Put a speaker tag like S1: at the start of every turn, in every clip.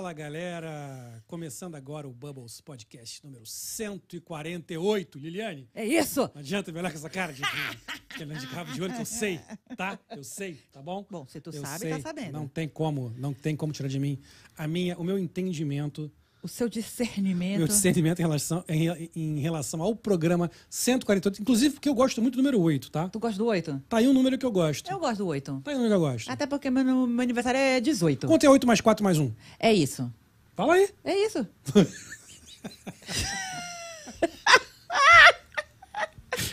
S1: Fala galera! Começando agora o Bubbles Podcast número 148. Liliane?
S2: É isso!
S1: Não adianta me olhar com essa cara de que de cabo de olho, que eu sei, tá? Eu sei, tá bom?
S2: Bom, se tu
S1: eu
S2: sabe,
S1: sei.
S2: tá sabendo.
S1: Não tem como, não tem como tirar de mim a minha, o meu entendimento,
S2: O seu discernimento.
S1: meu discernimento em relação, em, em relação ao programa 148, inclusive porque eu gosto muito do número 8, tá?
S2: Tu gosta do 8?
S1: Tá aí um número que eu gosto.
S2: Eu gosto do 8.
S1: Tá aí um número que eu gosto.
S2: Até porque meu, meu aniversário é 18.
S1: Quanto é 8 mais 4 mais 1?
S2: É isso.
S1: Fala aí.
S2: É isso.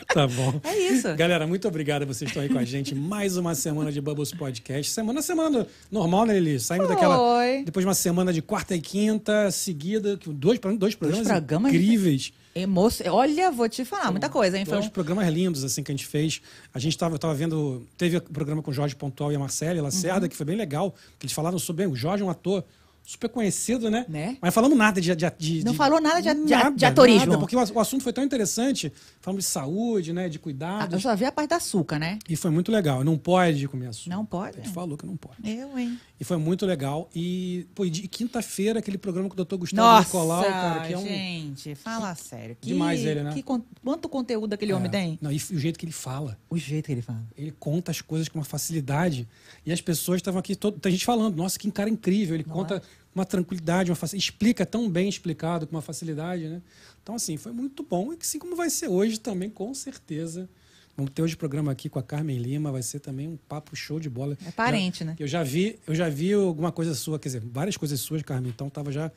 S1: Tá bom.
S2: É isso.
S1: Galera, muito obrigado vocês estão aí com a gente. Mais uma semana de Bubbles Podcast. Semana, semana normal, né, Lili? Saindo
S2: Foi.
S1: daquela. Depois de uma semana de quarta e quinta seguida, dois, dois programas
S2: programas
S1: incríveis.
S2: Emoço... Olha, vou te falar, muita coisa, hein? Foi
S1: Dois
S2: um...
S1: programas lindos, assim, que a gente fez. A gente tava, eu tava vendo. Teve o programa com o Jorge Pontual e a Marcela Lacerda,
S2: Uhum.
S1: que foi bem legal. Que eles falaram sobre. O Jorge é um ator super conhecido, né?
S2: Né?
S1: Mas falamos nada de. de, de
S2: Não
S1: de-
S2: falou nada de- de- de atorismo.
S1: nada, porque o, o assunto foi tão interessante. Falamos de saúde, né? De
S2: Ah,
S1: cuidados.
S2: Eu só vi a parte da açúcar, né?
S1: E foi muito legal. Não pode comer açúcar.
S2: Não pode?
S1: A gente falou que não pode.
S2: Eu, hein?
S1: E foi muito legal. E, pô, e de quinta-feira, aquele programa com o Dr. Gustavo
S2: Nossa,
S1: Nicolau, cara, que é um.
S2: gente, fala sério. Que,
S1: Demais ele, né?
S2: que quanto conteúdo aquele homem
S1: É.
S2: tem?
S1: Não, e o jeito que ele fala.
S2: O jeito que ele fala.
S1: Ele conta as coisas com uma facilidade. E as pessoas estavam aqui, todo, tem gente falando, nossa, que cara incrível. Ele conta com uma tranquilidade, uma facilidade, explica tão bem explicado, com uma facilidade, né? Então, assim, foi muito bom. E assim como vai ser hoje também, com certeza. Vamos ter hoje programa aqui com a Carmen Lima, vai ser também um papo show de bola.
S2: É parente, né?
S1: Eu já vi, eu já vi alguma coisa sua, quer dizer, várias coisas suas, Carmen. Então tava já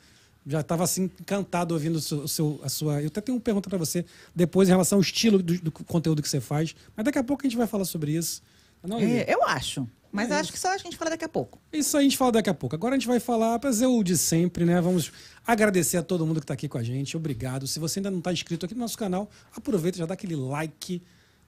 S1: já estava assim encantado ouvindo o seu, o seu- a sua. Eu até tenho uma pergunta para você depois em relação ao estilo do, do conteúdo que você faz, mas daqui a pouco a gente vai falar sobre isso. Não, Lili?
S2: É, eu acho. Mas
S1: É
S2: acho que só a gente fala daqui a pouco.
S1: Isso a gente fala daqui a pouco. Agora a gente vai falar fazer o de sempre, né? Vamos agradecer a todo mundo que está aqui com a gente. Obrigado. Se você ainda não está inscrito aqui no nosso canal, aproveita já dá aquele like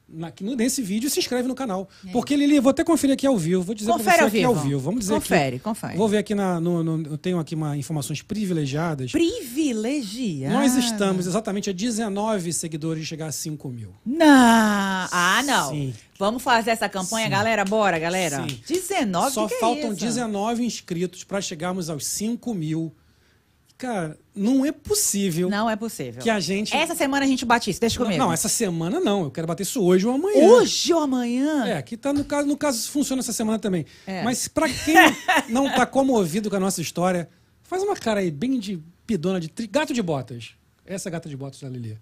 S1: na- nesse vídeo se inscreve no canal. Porque, Lili, eu vou até conferir aqui ao vivo. Vou dizer
S2: Confere ao vivo.
S1: ao vivo. Vamos dizer
S2: Confere,
S1: aqui,
S2: confere.
S1: Vou ver aqui na, no, no- Eu tenho aqui uma informações privilegiadas.
S2: Privilegiada.
S1: Nós estamos exatamente a 19 seguidores de chegar a 5 mil.
S2: Não! Ah, não.
S1: Sim.
S2: Vamos fazer essa campanha,
S1: Sim.
S2: galera? Bora, galera.
S1: Sim.
S2: 19,
S1: Só
S2: que que
S1: faltam
S2: é isso?
S1: 19 inscritos para chegarmos aos 5 mil. Cara, não é possível
S2: Não é possível.
S1: que a gente.
S2: Essa semana a gente bate isso, deixa
S1: Não,
S2: comigo.
S1: não, essa semana não. Eu quero bater isso hoje ou amanhã.
S2: Hoje ou amanhã?
S1: É, aqui tá no caso, no caso funciona essa semana também.
S2: É.
S1: Mas pra quem não tá comovido com a nossa história, faz uma cara aí bem de pidona de tri... gato de botas. Essa é gata de botas da Lili.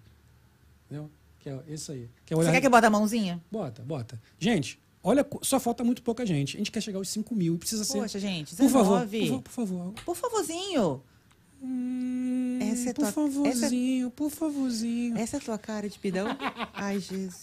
S1: Entendeu? Que é isso aí. Que é
S2: Você
S1: olhar...
S2: quer que eu bote a mãozinha?
S1: Bota, bota. Gente, olha, só falta muito pouca gente. A gente quer chegar aos 5 mil e precisa ser.
S2: Poxa, gente,
S1: por favor,
S2: 19.
S1: por, fa- por favor.
S2: Por favorzinho.
S1: Hum,
S2: Essa é
S1: por
S2: tua-
S1: favorzinho, por favorzinho.
S2: Essa é a tua cara de pidão? Ai, Jesus.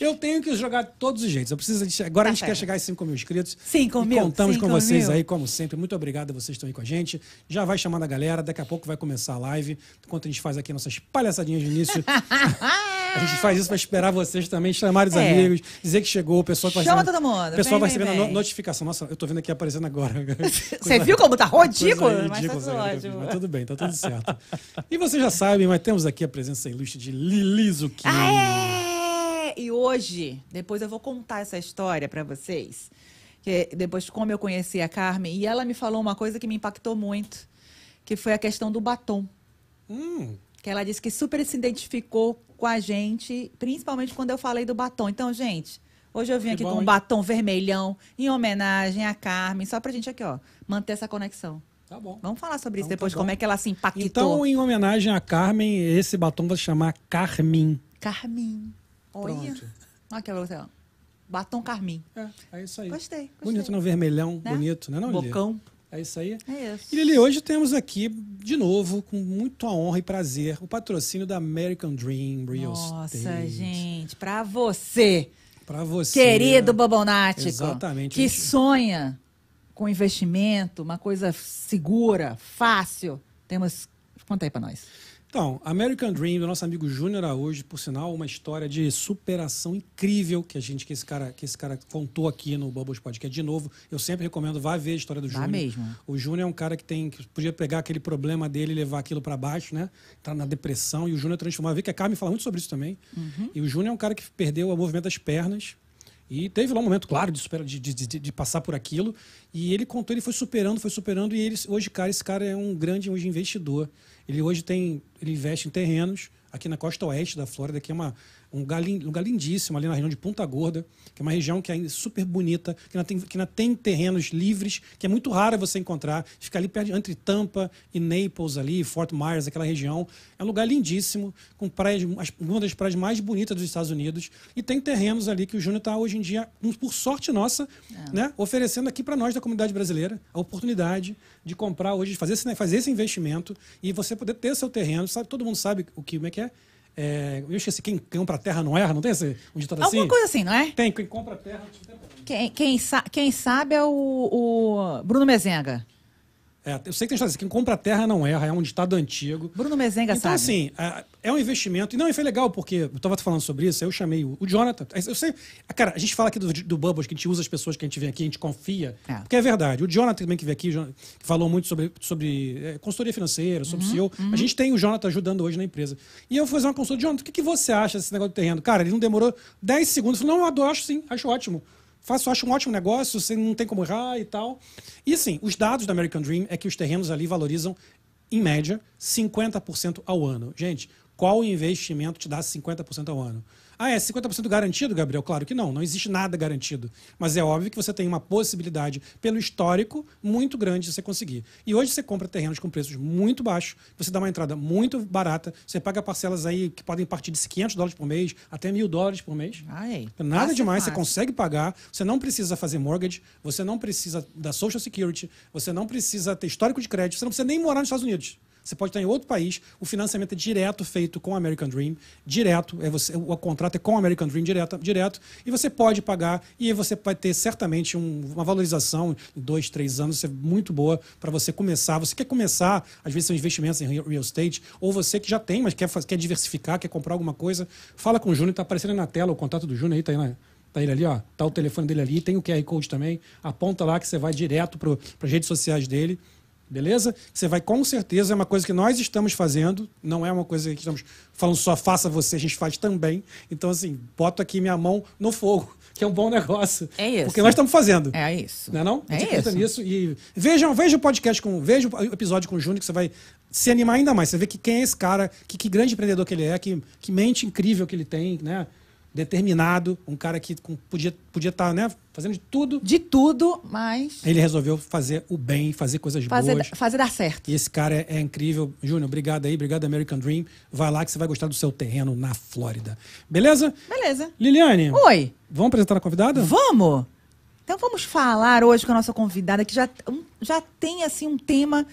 S1: Eu tenho que jogar de todos os jeitos. Eu preciso de- Agora
S2: Tá
S1: a gente quer chegar a 5 mil inscritos.
S2: 5
S1: E
S2: mil,
S1: Contamos com
S2: 5
S1: vocês
S2: mil.
S1: aí, como sempre. Muito obrigado a vocês que estão aí com a gente. Já vai chamando a galera. Daqui a pouco vai começar a live. Enquanto a gente faz aqui nossas palhaçadinhas de início. a gente faz isso para esperar vocês também, chamar os
S2: É.
S1: amigos, dizer que chegou. O pessoal vai
S2: Chama
S1: recebendo-
S2: todo mundo.
S1: O pessoal vai recebendo a notificação. Nossa, eu tô vendo aqui aparecendo agora.
S2: Você viu como tá ridículo? Mas tá
S1: essa aí,
S2: ótimo.
S1: Mas tudo bem, tá tudo certo. E vocês já sabem, mas temos aqui a presença ilustre de Lili Zucchini.
S2: Ah, é! E hoje, depois eu vou contar essa história pra vocês. Que depois de como eu conheci a Carmen, e ela me falou uma coisa que me impactou muito, que foi a questão do batom.
S1: Hum,
S2: Que ela disse que super se identificou com a gente, principalmente quando eu falei do batom. Então, gente, hoje eu vim
S1: Que
S2: aqui
S1: bom,
S2: com um batom vermelhão, em homenagem à Carmen, só pra gente aqui, ó, manter essa conexão.
S1: Tá bom.
S2: Vamos falar sobre isso
S1: Então,
S2: depois,
S1: tá
S2: como é que ela se impactou.
S1: Então, em homenagem a Carmen, esse batom vai se chamar Carmin.
S2: Carmin. Olha.
S1: Pronto.
S2: Olha você, ó. Batom Carmin.
S1: É, é isso aí.
S2: Gostei, gostei.
S1: Bonito, não? Vermelhão,
S2: Né?
S1: bonito, né? Não, Lili?
S2: Bocão.
S1: É isso aí.
S2: É isso.
S1: E Lili, hoje temos aqui, de novo, com muita honra e prazer, o patrocínio da American Dream Real
S2: Nossa,
S1: Estate.
S2: gente, pra você,
S1: Pra você.
S2: querido Bobonático,
S1: Exatamente,
S2: que
S1: gente.
S2: sonha com investimento, uma coisa segura, fácil, temos... Conta aí pra nós.
S1: Então, American Dream, do nosso amigo Júnior Araújo, por sinal, uma história de superação incrível que a gente, que esse cara, que esse cara contou aqui no Bubbles Podcast. De novo, eu sempre recomendo, vá ver a história do Júnior.
S2: mesmo.
S1: O Júnior é um cara que tem que podia pegar aquele problema dele e levar aquilo para baixo, né? Tá na depressão e o Júnior transformou. Eu vi que a Carmen fala muito sobre isso também.
S2: Uhum.
S1: E o Júnior é um cara que perdeu o movimento das pernas E teve lá um momento, claro, de, superar, de, de, de, de, passar por aquilo. E ele contou, ele foi superando, foi superando. E ele, hoje, cara, esse cara é um grande hoje, investidor. Ele hoje tem. Ele investe em terrenos aqui na costa oeste da Flórida, que é uma, um lugar, um lugar lindíssimo ali na região de Punta Gorda, que é uma região que é super bonita, que ainda tem, que ainda tem terrenos livres, que é muito raro você encontrar. Fica ali perto, entre Tampa e Naples ali, Fort Myers, aquela região. É um lugar lindíssimo, com praias, uma das praias mais bonitas dos Estados Unidos. E tem terrenos ali que o Júnior está hoje em dia, por sorte nossa, é. né, oferecendo aqui para nós da comunidade brasileira a oportunidade de comprar hoje, de fazer esse, fazer esse investimento e você poder ter seu terreno. Sabe, todo mundo sabe o que, como é que é? É, eu esqueci, quem compra terra não erra, não tem esse, um ditado
S2: assim? Alguma coisa assim, não é?
S1: Tem, quem compra terra...
S2: Quem, quem, sa quem sabe é o, o Bruno Mezenga.
S1: É, eu sei que tem história quem compra terra não erra, é um ditado antigo.
S2: Bruno Mezenga
S1: então,
S2: sabe.
S1: Então, assim, é, é, um investimento. E não, e foi legal, porque eu estava falando sobre isso, eu chamei o, o, Jonathan. Eu sei. Cara, a gente fala aqui do, do Bubbles, que a gente usa as pessoas que a gente vem aqui, a gente confia. É. Porque é verdade. O Jonathan também que veio aqui, que falou muito sobre, sobre é, consultoria financeira, sobre uhum, CEO. Uhum. A gente tem o Jonathan ajudando hoje na empresa. E eu fui fazer uma consulta, Jonathan, o que, que você acha desse negócio do terreno? Cara, ele não demorou 10 segundos. Eu falei, não, eu acho sim, acho ótimo faço, acho um ótimo negócio, você não tem como errar e tal. E assim, os dados da American Dream é que os terrenos ali valorizam, em média, 50% ao ano. Gente, qual investimento te dá 50% ao ano? Ah, é 50% garantido, Gabriel? Claro que não, não existe nada garantido. Mas é óbvio que você tem uma possibilidade, pelo histórico, muito grande de você conseguir. E hoje você compra terrenos com preços muito baixos, você dá uma entrada muito barata, você paga parcelas aí que podem partir de 500 dólares por mês até mil dólares por mês.
S2: Ai,
S1: nada demais, você consegue pagar, você não precisa fazer mortgage, você não precisa da Social Security, você não precisa ter histórico de crédito, você não precisa nem morar nos Estados Unidos. Você pode estar em outro país, o financiamento é direto feito com o American Dream, direto, é você, o, contrato é com o American Dream direto, direto, e você pode pagar e você vai ter certamente um, uma valorização em dois, três anos, é muito boa para você começar. Você quer começar, às vezes são investimentos em real estate, ou você que já tem, mas quer, quer diversificar, quer comprar alguma coisa, fala com o Júnior, está aparecendo na tela o contato do Júnior aí, tá aí? Tá ele ali, ó. Tá o telefone dele ali, tem o QR Code também. Aponta lá que você vai direto para as redes sociais dele. Beleza? Você vai com certeza, é uma coisa que nós estamos fazendo, não é uma coisa que estamos falando só faça você, a gente faz também. Então, assim, boto aqui minha mão no fogo, que é um bom negócio.
S2: É isso.
S1: Porque nós estamos fazendo.
S2: É isso.
S1: Não é não?
S2: É isso.
S1: nisso e vejam, veja o podcast com, veja o episódio com o Júnior que você vai se animar ainda mais. Você vê que quem é esse cara, que, que grande empreendedor que ele é, que, que mente incrível que ele tem, né? Determinado, um cara que podia podia estar, tá, né, fazendo de tudo.
S2: De tudo, mas
S1: ele resolveu fazer o bem, fazer coisas
S2: fazer,
S1: boas,
S2: fazer dar certo.
S1: E esse cara é, é incrível, Júnior. Obrigado aí, obrigado American Dream. Vai lá que você vai gostar do seu terreno na Flórida. Beleza?
S2: Beleza.
S1: Liliane.
S2: Oi.
S1: Vamos apresentar a convidada?
S2: Vamos. Então vamos falar hoje com a nossa convidada que já já tem assim um tema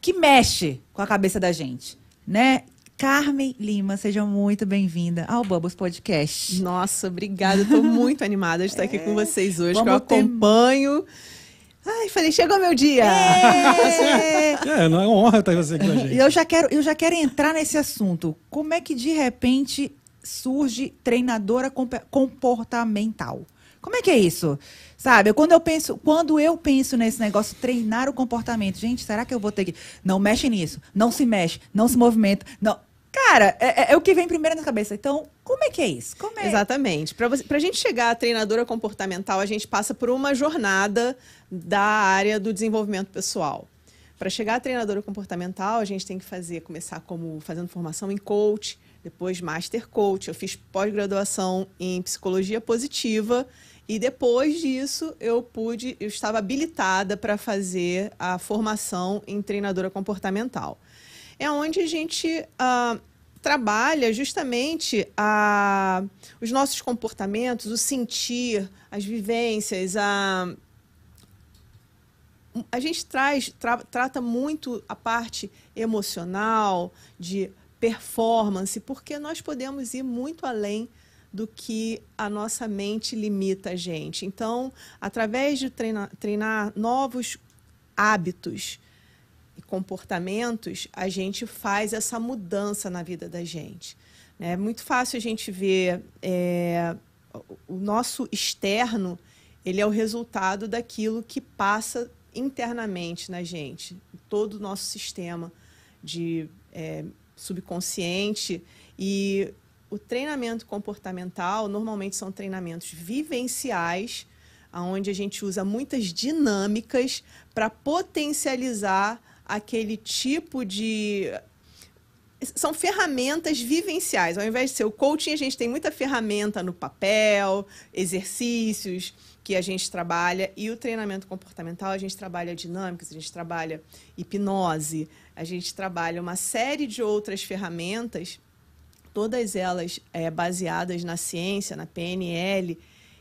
S2: que mexe com a cabeça da gente, né? Carmen Lima, seja muito bem-vinda ao Bubbles Podcast.
S3: Nossa, obrigada. Estou muito animada de estar é. aqui com vocês hoje, Vamos que eu acompanho. Ter... Ai, falei, chegou meu dia!
S1: É, é não é uma honra estar você aqui com a gente.
S2: Eu já, quero, eu já quero entrar nesse assunto. Como é que, de repente, surge treinadora comportamental? Como é que é isso? Sabe, quando eu penso, quando eu penso nesse negócio, treinar o comportamento, gente, será que eu vou ter que. Não mexe nisso, não se mexe, não se movimenta, não. Cara, é, é, é, o que vem primeiro na cabeça. Então, como é que é isso? É?
S3: Exatamente. Para a gente chegar a treinadora comportamental, a gente passa por uma jornada da área do desenvolvimento pessoal. Para chegar a treinadora comportamental, a gente tem que fazer, começar como fazendo formação em coach, depois master coach. Eu fiz pós-graduação em psicologia positiva e depois disso eu pude, eu estava habilitada para fazer a formação em treinadora comportamental é onde a gente uh, trabalha justamente a, os nossos comportamentos, o sentir, as vivências, a, a gente traz, tra, trata muito a parte emocional, de performance, porque nós podemos ir muito além do que a nossa mente limita a gente. Então, através de treinar, treinar novos hábitos, comportamentos, a gente faz essa mudança na vida da gente. É muito fácil a gente ver é, o nosso externo, ele é o resultado daquilo que passa internamente na gente, todo o nosso sistema de é, subconsciente e o treinamento comportamental normalmente são treinamentos vivenciais, onde a gente usa muitas dinâmicas para potencializar aquele tipo de são ferramentas vivenciais. Ao invés de ser o coaching, a gente tem muita ferramenta no papel, exercícios que a gente trabalha, e o treinamento comportamental, a gente trabalha dinâmicas, a gente trabalha hipnose, a gente trabalha uma série de outras ferramentas, todas elas é, baseadas na ciência, na PNL,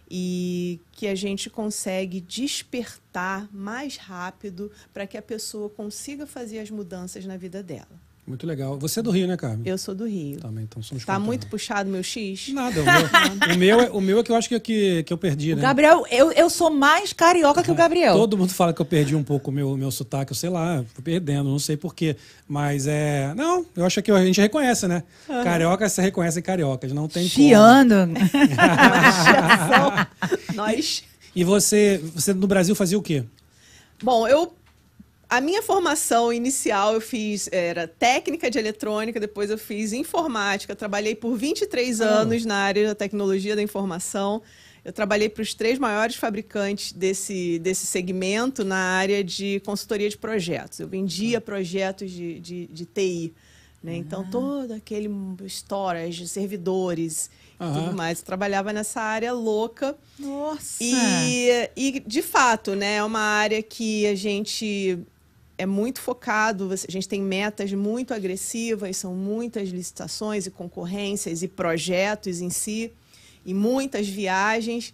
S3: e que a gente consegue despertar mais rápido para que a pessoa consiga fazer as mudanças na vida dela.
S1: Muito legal. Você é do Rio, né, Carmen?
S3: Eu sou do Rio.
S1: Também, então somos
S3: Tá muito puxado meu X?
S1: Nada. O meu, o meu, é, o meu é que eu acho que, que, que eu perdi, né?
S2: Gabriel, eu, eu sou mais carioca que o Gabriel.
S1: Todo mundo fala que eu perdi um pouco o meu, meu sotaque, eu sei lá, fui perdendo, não sei porquê. Mas é. Não, eu acho que a gente reconhece, né? Uhum. Carioca se reconhecem cariocas, não tem
S2: Chiando.
S3: Nós.
S1: E você, você no Brasil fazia o quê?
S3: Bom, eu a minha formação inicial eu fiz era técnica de eletrônica, depois eu fiz informática, trabalhei por 23 anos na área da tecnologia da informação. Eu trabalhei para os três maiores fabricantes desse, desse segmento na área de consultoria de projetos. Eu vendia projetos de, de, de TI. Né? Então, ah. todo aquele storage, servidores e tudo mais. Eu trabalhava nessa área louca.
S2: Nossa!
S3: E, e, de fato, né, é uma área que a gente é muito focado, a gente tem metas muito agressivas, são muitas licitações e concorrências e projetos em si, e muitas viagens.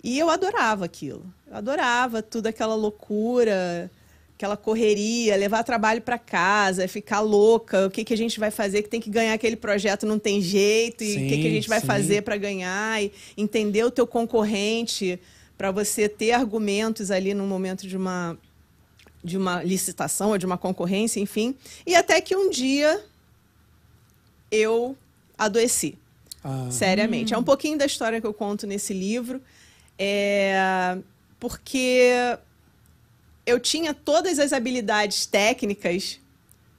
S3: E eu adorava aquilo. Eu adorava tudo aquela loucura, aquela correria, levar trabalho para casa, ficar louca, o que, que a gente vai fazer, que tem que ganhar aquele projeto, não tem jeito, e sim, o que, que a gente vai sim. fazer para ganhar, e entender o teu concorrente, para você ter argumentos ali no momento de uma de uma licitação ou de uma concorrência, enfim. E até que um dia eu adoeci. Ah. Seriamente. Hum. É um pouquinho da história que eu conto nesse livro. É... Porque eu tinha todas as habilidades técnicas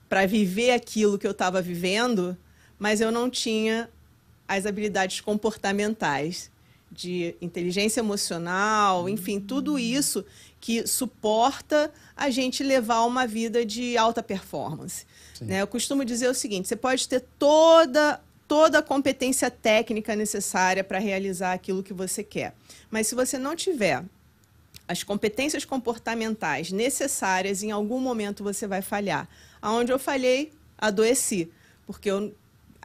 S3: para viver aquilo que eu estava vivendo, mas eu não tinha as habilidades comportamentais de inteligência emocional, enfim, tudo isso que suporta a gente levar uma vida de alta performance. Né? Eu costumo dizer o seguinte: você pode ter toda toda a competência técnica necessária para realizar aquilo que você quer, mas se você não tiver as competências comportamentais necessárias, em algum momento você vai falhar. Aonde eu falhei, adoeci, porque eu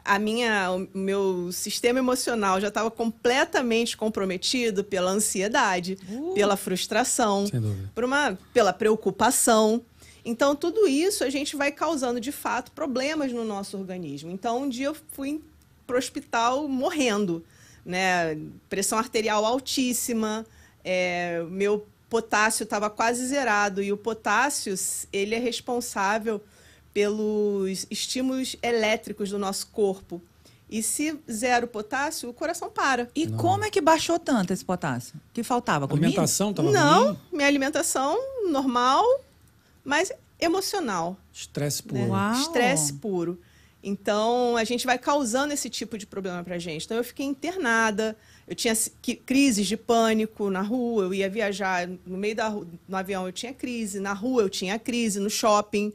S3: a minha, o meu sistema emocional já estava completamente comprometido pela ansiedade, uh, pela frustração, por uma, pela preocupação. Então, tudo isso a gente vai causando, de fato, problemas no nosso organismo. Então, um dia eu fui para o hospital morrendo, né? Pressão arterial altíssima, é, meu potássio estava quase zerado. E o potássio, ele é responsável pelos estímulos elétricos do nosso corpo. E se zero potássio, o coração para.
S2: E Não. como é que baixou tanto esse potássio? Que faltava?
S1: A alimentação estava
S3: Não,
S1: ruim?
S3: minha alimentação normal, mas emocional.
S1: Estresse puro.
S3: Né? Estresse puro. Então, a gente vai causando esse tipo de problema pra gente. Então, eu fiquei internada, eu tinha crises de pânico na rua, eu ia viajar no meio da no avião, eu tinha crise, na rua eu tinha crise, no shopping.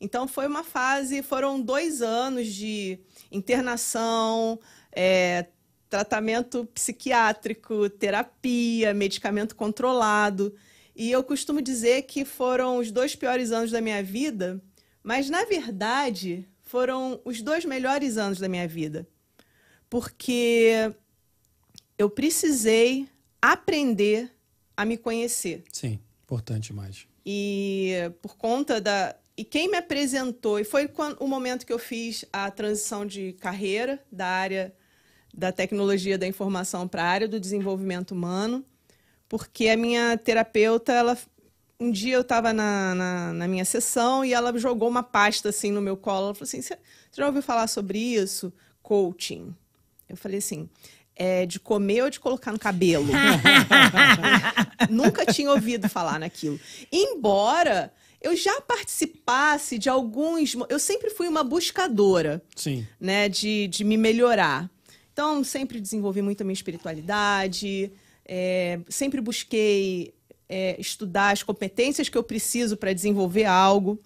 S3: Então foi uma fase, foram dois anos de internação, é, tratamento psiquiátrico, terapia, medicamento controlado. E eu costumo dizer que foram os dois piores anos da minha vida, mas na verdade foram os dois melhores anos da minha vida. Porque eu precisei aprender a me conhecer.
S1: Sim, importante mais.
S3: E por conta da, e quem me apresentou, e foi quando, o momento que eu fiz a transição de carreira da área da tecnologia da informação para a área do desenvolvimento humano, porque a minha terapeuta, ela, um dia eu estava na, na, na, minha sessão e ela jogou uma pasta assim no meu colo. Ela falou assim: Você já ouviu falar sobre isso? Coaching. Eu falei assim: é de comer ou de colocar no cabelo? Nunca tinha ouvido falar naquilo. Embora eu já participasse de alguns. Eu sempre fui uma buscadora
S1: Sim.
S3: Né, de, de me melhorar. Então, sempre desenvolvi muito a minha espiritualidade, é, sempre busquei é, estudar as competências que eu preciso para desenvolver algo,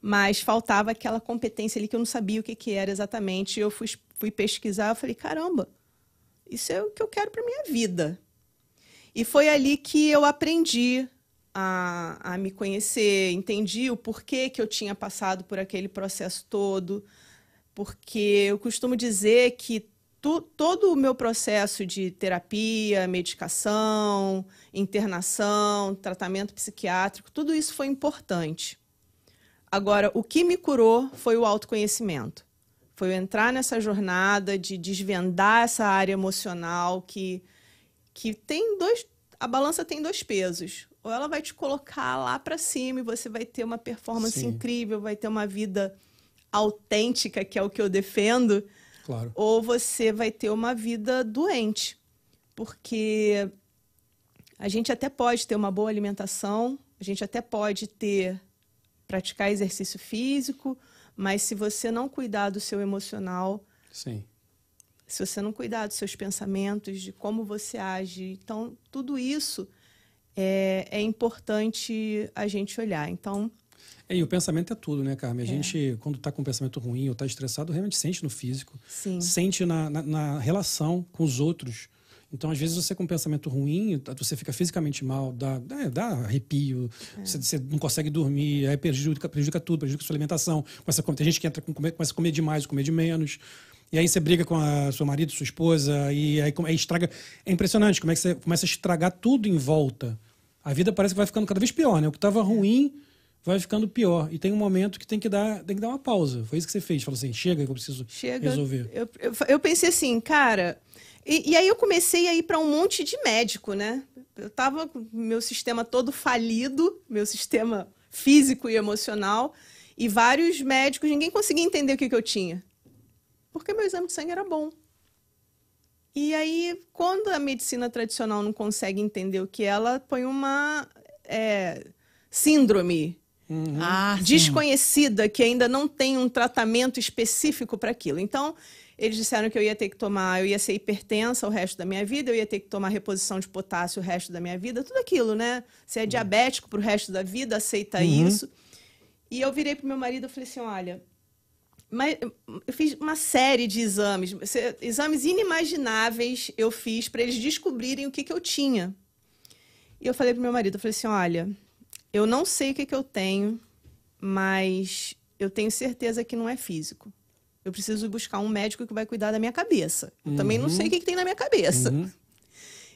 S3: mas faltava aquela competência ali que eu não sabia o que, que era exatamente. Eu fui, fui pesquisar, eu falei, caramba, isso é o que eu quero para minha vida. E foi ali que eu aprendi a, a me conhecer, entendi o porquê que eu tinha passado por aquele processo todo, porque eu costumo dizer que tu, todo o meu processo de terapia, medicação, internação, tratamento psiquiátrico, tudo isso foi importante. Agora, o que me curou foi o autoconhecimento. Foi eu entrar nessa jornada de desvendar essa área emocional que, que tem dois. A balança tem dois pesos ou ela vai te colocar lá para cima e você vai ter uma performance Sim. incrível, vai ter uma vida autêntica, que é o que eu defendo,
S1: claro.
S3: ou você vai ter uma vida doente. Porque a gente até pode ter uma boa alimentação, a gente até pode ter praticar exercício físico, mas se você não cuidar do seu emocional,
S1: Sim.
S3: se você não cuidar dos seus pensamentos, de como você age, então tudo isso é, é importante a gente olhar. Então.
S1: É, e o pensamento é tudo, né, Carmen? A é. gente, quando está com um pensamento ruim ou está estressado, realmente sente no físico.
S3: Sim.
S1: Sente na, na, na, relação com os outros. Então, às vezes, você com um pensamento ruim, você fica fisicamente mal, dá, dá arrepio, é. você, você, não consegue dormir, aí prejudica, prejudica tudo, prejudica a sua alimentação. Começa, tem gente que entra com, começa a comer demais, comer de menos. E aí você briga com a seu marido, sua esposa, e aí, aí estraga. É impressionante como é que você começa a estragar tudo em volta a vida parece que vai ficando cada vez pior, né? O que estava ruim vai ficando pior. E tem um momento que tem que dar, tem que dar uma pausa. Foi isso que você fez. Falou assim, chega que eu preciso chega. resolver.
S3: Eu, eu, eu, pensei assim, cara... E, e aí eu comecei a ir para um monte de médico, né? Eu tava com meu sistema todo falido, meu sistema físico e emocional, e vários médicos, ninguém conseguia entender o que, que eu tinha. Porque meu exame de sangue era bom. E aí, quando a medicina tradicional não consegue entender o que é, ela põe uma é, síndrome uhum. ah, desconhecida que ainda não tem um tratamento específico para aquilo. Então, eles disseram que eu ia ter que tomar, eu ia ser hipertensa o resto da minha vida, eu ia ter que tomar reposição de potássio o resto da minha vida, tudo aquilo, né? Se é uhum. diabético para o resto da vida, aceita uhum. isso. E eu virei pro meu marido e falei assim: olha, eu fiz uma série de exames, exames inimagináveis eu fiz para eles descobrirem o que, que eu tinha. E eu falei pro meu marido, eu falei assim, olha, eu não sei o que, que eu tenho, mas eu tenho certeza que não é físico. Eu preciso buscar um médico que vai cuidar da minha cabeça. Eu uhum. também não sei o que, que tem na minha cabeça. Uhum.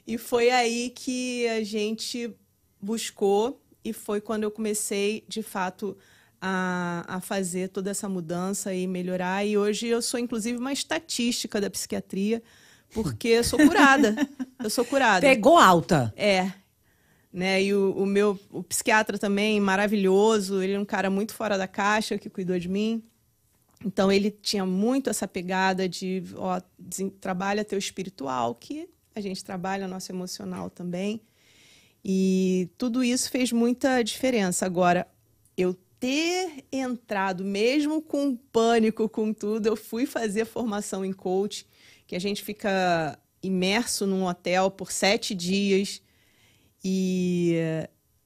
S3: E foi aí que a gente buscou e foi quando eu comecei, de fato, a, a fazer toda essa mudança e melhorar. E hoje eu sou, inclusive, uma estatística da psiquiatria, porque eu sou curada. eu sou curada.
S2: Pegou alta.
S3: É. Né? E o, o, meu o psiquiatra também, maravilhoso, ele é um cara muito fora da caixa que cuidou de mim. Então ele tinha muito essa pegada de ó, trabalha teu espiritual, que a gente trabalha nosso emocional também. E tudo isso fez muita diferença. Agora, eu ter entrado, mesmo com pânico, com tudo, eu fui fazer formação em coach, que a gente fica imerso num hotel por sete dias. E,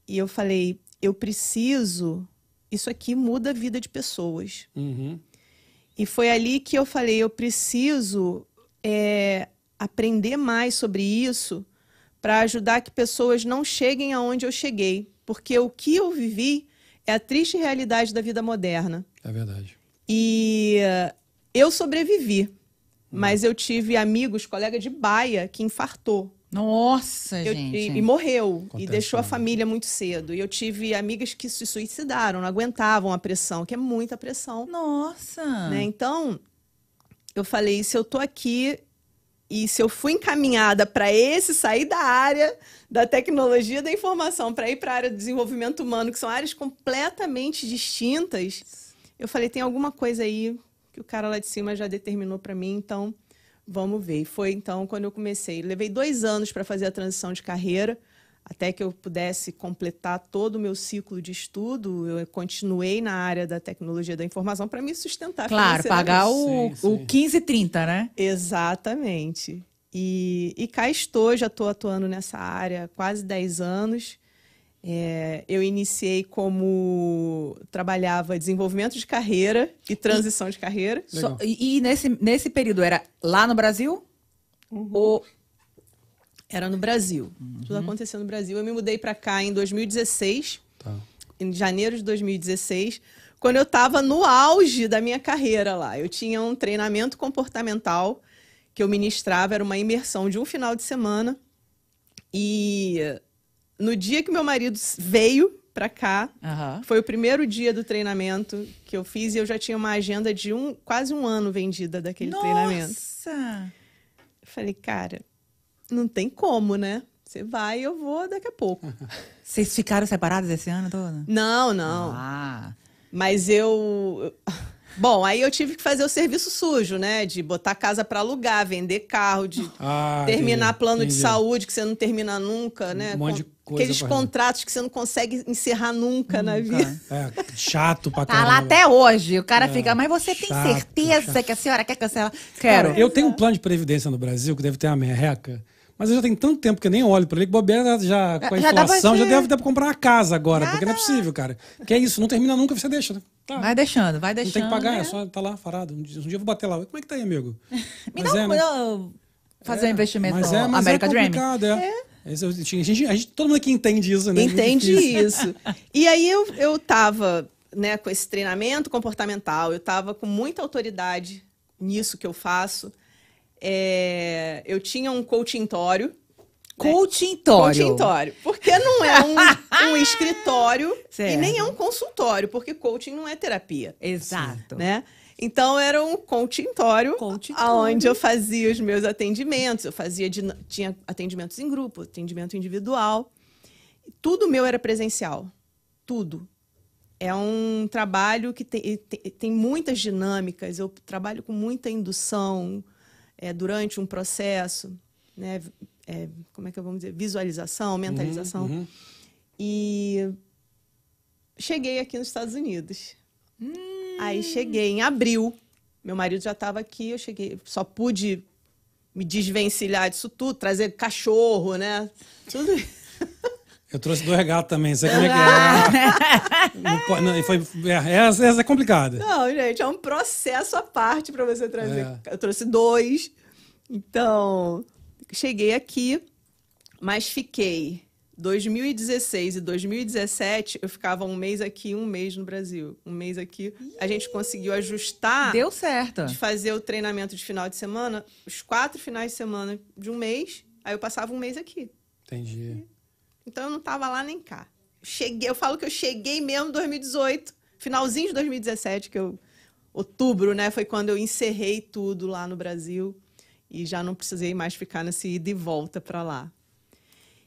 S3: e eu falei, eu preciso. Isso aqui muda a vida de pessoas.
S1: Uhum.
S3: E foi ali que eu falei, eu preciso é, aprender mais sobre isso para ajudar que pessoas não cheguem aonde eu cheguei. Porque o que eu vivi é a triste realidade da vida moderna.
S1: É verdade.
S3: E uh, eu sobrevivi, hum. mas eu tive amigos, colega de baia, que infartou.
S2: Nossa,
S3: eu,
S2: gente.
S3: E, e morreu. Acontece, e deixou a família muito cedo. E eu tive amigas que se suicidaram, não aguentavam a pressão, que é muita pressão.
S2: Nossa!
S3: Né? Então, eu falei: se eu tô aqui e se eu fui encaminhada para esse, sair da área da tecnologia da informação para ir para a área do desenvolvimento humano, que são áreas completamente distintas, eu falei, tem alguma coisa aí que o cara lá de cima já determinou para mim, então vamos ver. E foi então quando eu comecei. Levei dois anos para fazer a transição de carreira, até que eu pudesse completar todo o meu ciclo de estudo, eu continuei na área da tecnologia da informação para me sustentar
S2: Claro, pagar o,
S1: Sim, sim.
S2: o 1530, né?
S3: Exatamente. E, e cá estou, já estou atuando nessa área há quase 10 anos. É, eu iniciei como trabalhava desenvolvimento de carreira e transição de carreira.
S2: Só- e e nesse, nesse período era lá no Brasil? Ou
S3: Era no Brasil. Tudo aconteceu no Brasil. Eu me mudei para cá em 2016,
S1: Tá.
S3: em janeiro de 2016, quando eu estava no auge da minha carreira lá. Eu tinha um treinamento comportamental que eu ministrava, era uma imersão de um final de semana. E no dia que meu marido veio para cá,
S2: Aham.
S3: foi o primeiro dia do treinamento que eu fiz e eu já tinha uma agenda de um quase um ano vendida daquele treinamento.
S2: Nossa!
S3: Eu falei, cara, não tem como, né? Você vai, eu vou daqui a pouco.
S2: Vocês ficaram separados esse ano todo?
S3: Não, não.
S2: Ah.
S3: Mas eu. Bom, aí eu tive que fazer o serviço sujo, né? De botar casa para alugar, vender carro, de
S1: Ah,
S3: terminar
S1: entendi,
S3: plano de
S1: entendi.
S3: saúde que você não termina nunca, né?
S1: Um monte de coisa
S3: Aqueles contratos que você não consegue encerrar nunca na vida.
S1: É, chato pra
S2: Tá
S1: caramba.
S2: lá até hoje. O cara fica, mas você tem
S1: É. chato,
S2: certeza
S1: chato.
S2: que a senhora quer cancelar? Quero.
S1: Cara, eu tenho um plano de previdência no Brasil que deve ter uma merreca. Mas eu já tenho tanto tempo que eu nem olho pra ele, que bobeira já com a
S2: Já
S1: inflação, já deve dar pra comprar uma casa agora,
S2: Já
S1: porque não é possível, cara. Que é isso, não termina nunca, você deixa. né? Tá.
S2: Vai deixando, vai
S1: não
S2: deixando.
S1: tem que pagar,
S2: né?
S1: é só tá lá parado. Um dia, um dia eu vou bater lá. Como é que tá aí, amigo?
S2: Me
S1: Mas
S2: dá
S1: é,
S2: um,
S1: né?
S2: não, fazer um investimento
S1: mas é, mas
S2: American
S1: é
S2: Dream.
S1: complicado, é. Esse eu tinha- a gente, a gente- todo mundo aqui entende isso, né? É
S3: Entende
S1: difícil.
S3: isso. E aí eu, eu tava, né, com esse treinamento comportamental, eu tava com muita autoridade nisso que eu faço. É, eu tinha um coachintório.
S2: Coachintório.
S3: Coachintório. Porque não é um, um escritório
S2: Certo.
S3: e nem é um consultório, porque coaching não é terapia.
S2: Exato.
S3: Né? Então era um Coachintório. onde eu fazia os meus atendimentos. Eu fazia tinha atendimentos em grupo, atendimento individual. Tudo meu era presencial. Tudo. É um trabalho que tem, tem, tem muitas dinâmicas. Eu trabalho com muita indução é, durante um processo, né? É, como é que eu vou dizer? Visualização, mentalização.
S1: Uhum, uhum.
S3: E cheguei aqui nos Estados Unidos. Aí cheguei em abril. Meu marido já estava aqui, eu cheguei, só pude me desvencilhar disso tudo, trazer cachorro, né? Tudo.
S1: Eu trouxe dois gatos também, sei como é que é. Não pode- não, e foi, é, essa, essa é complicada.
S3: Não, gente, é um processo à parte para você trazer.
S1: É.
S3: Eu trouxe dois. Então, cheguei aqui, mas fiquei 2016 e 2017, eu ficava um mês aqui, um mês no Brasil. Um mês aqui. A gente conseguiu ajustar
S2: Deu certo.
S3: de fazer o treinamento de final de semana, os quatro finais de semana de um mês, aí eu passava um mês aqui.
S1: Entendi.
S3: Então eu não tava lá nem cá. Cheguei, eu falo que eu cheguei mesmo em 2018, finalzinho de 2017, que eu outubro, né, foi quando eu encerrei tudo lá no Brasil e já não precisei mais ficar nesse ida e volta para lá.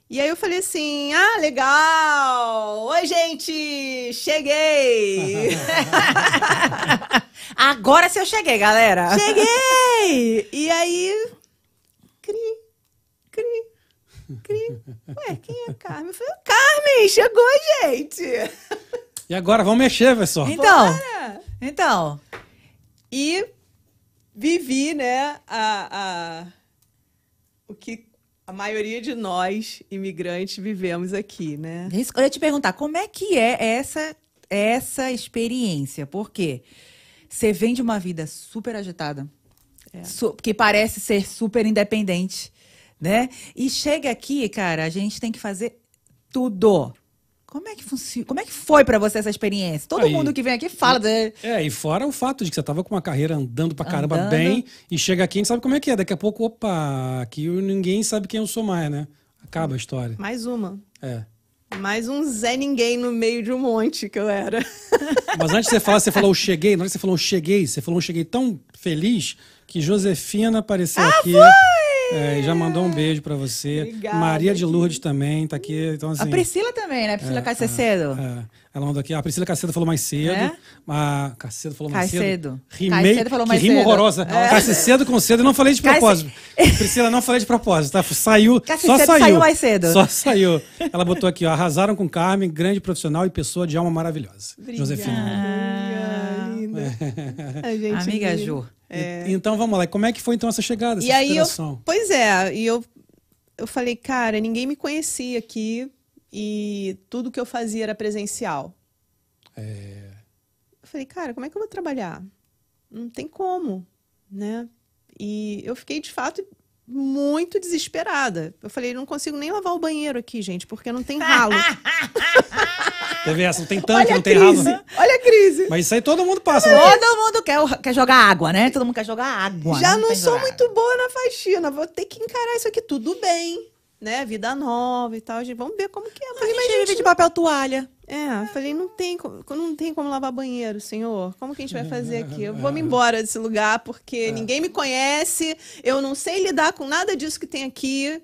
S3: E aí eu falei assim: "Ah, legal! Oi, gente, cheguei!"
S2: Agora sim eu cheguei, galera.
S3: Cheguei! E aí, cri. Ué, quem é a Carmen? Eu falei, Carmen, chegou, gente!
S1: E agora, vamos mexer, pessoal.
S2: Então,
S3: Bora!
S2: então.
S3: E vivi, né, a, a, o que a maioria de nós, imigrantes, vivemos aqui, né?
S2: Eu ia te perguntar, como é que é essa, essa experiência? Porque você vem de uma vida super agitada, su- que parece ser super independente, né? E chega aqui, cara, a gente tem que fazer tudo. Como é que funciona? Como é que foi pra você essa experiência? Todo
S1: Aí.
S2: mundo que vem aqui fala de...
S1: É, e fora o fato de que você tava com uma carreira andando pra caramba
S2: Andando.
S1: bem, e chega aqui e a gente sabe como é que é. Daqui a pouco, opa, aqui ninguém sabe quem eu sou mais, né? Acaba a história.
S3: Mais uma.
S1: É.
S3: Mais um Zé Ninguém no meio de um monte que eu era.
S1: Mas antes de você falar, você falou eu cheguei. Na hora que você falou eu cheguei, você falou eu cheguei tão feliz que Josefina apareceu aqui. É, e já mandou um beijo pra você.
S3: Obrigada,
S1: Maria de. Lourdes também tá aqui. Então, assim,
S2: A Priscila também, né? Priscila Cacecedo.
S1: é. Ela mandou aqui. A Priscila Cacedo falou mais cedo.
S2: É?
S1: A Cacedo falou mais
S2: Caicedo.
S1: cedo. Rimei,
S2: Caicedo falou mais
S1: que rima
S2: cedo.
S1: horrorosa.
S2: É.
S1: Caice cedo com cedo. Eu não falei de propósito. Priscila, não falei de propósito, tá? Saiu,
S2: Caice
S1: só saiu.
S2: saiu mais cedo.
S1: Só saiu. Ela botou aqui, ó. Arrasaram com Carmen, grande profissional e pessoa de alma maravilhosa.
S3: Obrigada,
S1: Josefina.
S3: Linda. A gente
S2: Amiga
S3: linda.
S2: Ju.
S1: E- Então vamos lá. E como é que foi então essa chegada, essa
S3: E aí eu,
S1: inspiração?
S3: pois é, e eu, eu falei, cara, ninguém me conhecia aqui e tudo que eu fazia era presencial.
S1: É,
S3: Eu falei, cara, como é que eu vou trabalhar? Não tem como, né? E eu fiquei, de fato, muito desesperada. Eu falei, não consigo nem lavar o banheiro aqui, gente, porque não tem ralo.
S1: Teve essa, não tem tanque, não tem
S3: crise,
S1: ralo.
S3: olha a crise.
S1: Mas isso aí todo mundo passa. né?
S2: Todo mundo quer, quer jogar água, né? Todo mundo quer jogar água.
S3: Já não
S2: tem
S3: sou
S2: jogar
S3: muito boa na faxina, vou ter que encarar isso aqui tudo bem, né? Vida nova e tal, gente, vamos ver como que é. Eu
S2: A gente
S3: mas
S2: vive de papel toalha.
S3: É, eu falei, não tem, não tem como lavar banheiro, senhor. Como que a gente vai fazer aqui? Eu vou me embora desse lugar porque ninguém me conhece, eu não sei lidar com nada disso que tem aqui.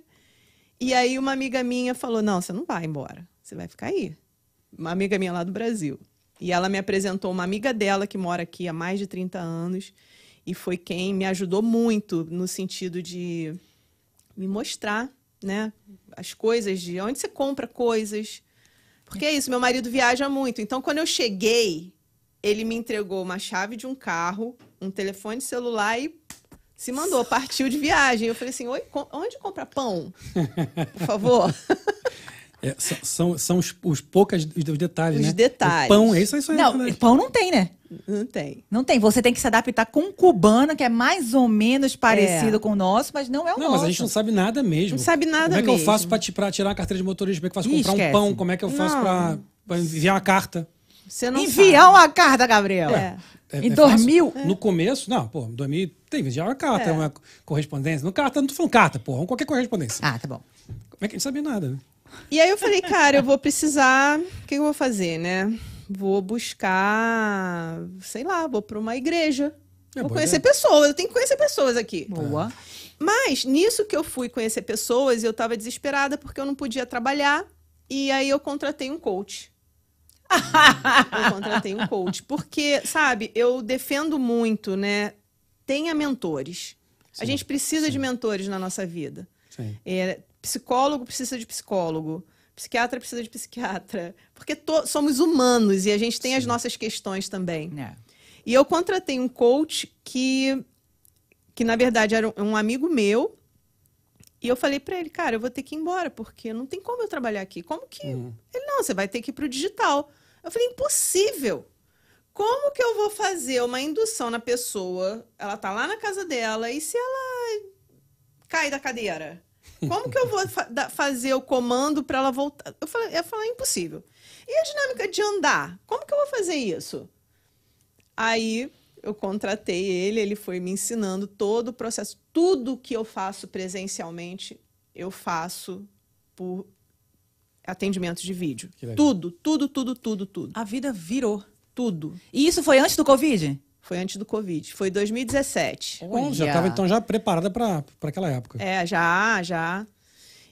S3: E aí uma amiga minha falou: "Não, você não vai embora. Você vai ficar aí". Uma amiga minha lá do Brasil. E ela me apresentou uma amiga dela que mora aqui há mais de 30 anos e foi quem me ajudou muito no sentido de me mostrar, né, as coisas de onde você compra coisas. Porque é isso, meu marido viaja muito. Então, quando eu cheguei, ele me entregou uma chave de um carro, um telefone celular e se mandou, partiu de viagem. Eu falei assim: Oi, onde compra pão? Por favor.
S1: É, são são, são os, os poucos os detalhes,
S3: Os
S1: né?
S3: detalhes.
S1: O pão, é isso, é isso aí.
S2: Não,
S1: né?
S2: pão não tem, né?
S3: Não tem.
S2: Não tem. Você tem que se adaptar com um cubano, que é mais ou menos parecido
S3: É.
S2: com o nosso, mas não é o
S1: Não,
S2: nosso.
S1: mas a gente não sabe nada mesmo.
S3: Não sabe nada
S1: Como é que eu
S3: mesmo.
S1: faço pra, ti- pra tirar a carteira de motorista? Como é que eu faço
S2: Ih,
S1: comprar
S2: esquece.
S1: um pão? Como é que eu faço
S3: Não.
S1: pra, pra enviar uma carta?
S3: Você não
S2: Enviar
S3: sabe.
S2: uma carta, Gabriel.
S3: É.
S1: É-
S2: Em
S1: é
S2: 2000?
S1: fácil? No começo, não, pô, em 2000 tem enviar uma carta,
S3: É.
S1: uma correspondência. No carta, não tô falando carta, porra, qualquer correspondência.
S2: Ah, tá bom.
S1: Como é que a gente sabe nada? né?
S3: E aí eu falei, cara, eu vou precisar. O que eu vou fazer, né? Vou buscar, sei lá, vou para uma igreja.
S1: É,
S3: vou conhecer
S1: ideia.
S3: pessoas, eu tenho que conhecer pessoas aqui.
S2: Boa.
S3: Mas nisso que eu fui conhecer pessoas, eu estava desesperada porque eu não podia trabalhar. E aí eu contratei um coach. eu contratei um coach. Porque, sabe, eu defendo muito, né? Tenha mentores. a
S1: Sim,
S3: gente precisa
S1: sim.
S3: de mentores na nossa vida.
S1: Sim.
S3: É, psicólogo precisa de psicólogo. Psiquiatra precisa de psiquiatra. Porque somos humanos e a gente tem as
S1: Sim.
S3: nossas questões também.
S2: É.
S3: E eu contratei um coach que, que na verdade, era um, amigo meu. E eu falei pra ele, cara, eu vou ter que ir embora, porque não tem como eu trabalhar aqui. Como que.
S1: Uhum.
S3: Ele, não, você vai ter que ir pro digital. Eu falei, impossível. Como que eu vou fazer uma indução na pessoa? Ela tá lá na casa dela, e se ela cai da cadeira? Como que eu vou fa- fazer o comando para ela voltar? Eu falei, eu falei, impossível. E a dinâmica de andar? Como que eu vou fazer isso? Aí eu contratei ele, ele foi me ensinando todo o processo. Tudo que eu faço presencialmente, eu faço por atendimento de vídeo. Tudo, tudo, tudo, tudo, tudo.
S2: A vida virou.
S3: Tudo.
S2: E isso foi antes do Covid?
S3: Foi antes do Covid. Foi 2017.
S1: Bom, já
S2: Olha.
S1: estava então já preparada para aquela época.
S3: É, já, já.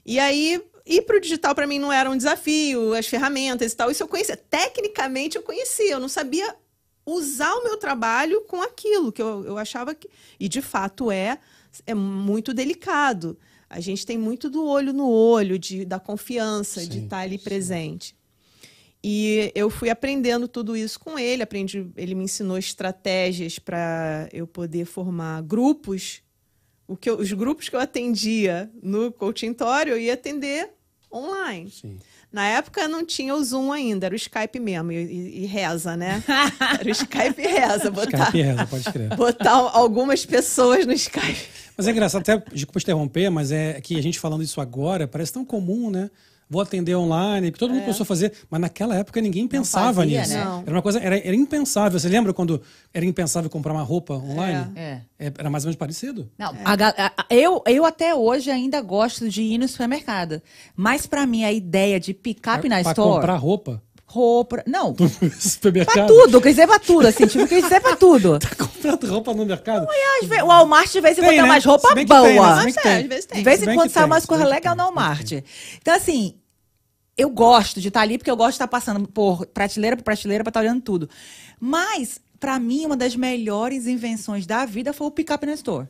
S3: E aí, ir pro digital para mim não era um desafio, as ferramentas e tal. Isso eu conhecia. Tecnicamente eu conhecia, eu não sabia usar o meu trabalho com aquilo que eu, eu achava que. E de fato é, é muito delicado. A gente tem muito do olho no olho, de, da confiança, de
S1: Sim,
S3: estar ali
S1: sim.
S3: presente. E eu fui aprendendo tudo isso com ele, aprendi, ele me ensinou estratégias para eu poder formar grupos. O que eu- os grupos que eu atendia no coachintório, eu ia atender online.
S1: Sim.
S3: Na época não tinha o Zoom ainda, era o Skype mesmo, e, e- e reza, né? Era o Skype e reza, botar,
S1: Skype reza, pode crer.
S3: botar algumas pessoas no Skype.
S1: Mas é engraçado, até, desculpa interromper, mas é que a gente falando isso agora parece tão comum, né? Vou atender online, que todo mundo começou a fazer, mas naquela época ninguém pensava
S2: fazia,
S1: nisso.
S2: né?
S3: Não.
S1: Era uma coisa, era, era impensável. Você lembra quando era impensável comprar uma roupa online?
S2: É.
S1: É, Era mais ou menos parecido.
S2: Não, a ga- a- a- eu, eu até hoje ainda gosto de ir no supermercado. Mas pra mim, a ideia de picape na
S1: pra
S2: store.
S1: comprar roupa
S2: Roupa. Não,
S1: no
S2: pra
S1: supermercado.
S2: tudo, quer dizer pra tudo, assim, tipo, quer dizer pra tudo.
S1: Tá comprando roupa no mercado?
S2: Às vezes, O Walmart de vez em quando
S1: Tem, né?
S2: umas roupas
S1: Se bem que tem, né?
S3: Mas é, às vezes tem.
S2: De vez em quando sai umas coisas legais no Walmart. Então, assim, eu gosto de estar ali porque eu gosto de estar passando por prateleira por prateleira para estar olhando tudo. Mas, para mim, uma das melhores invenções da vida foi o pick-up na store.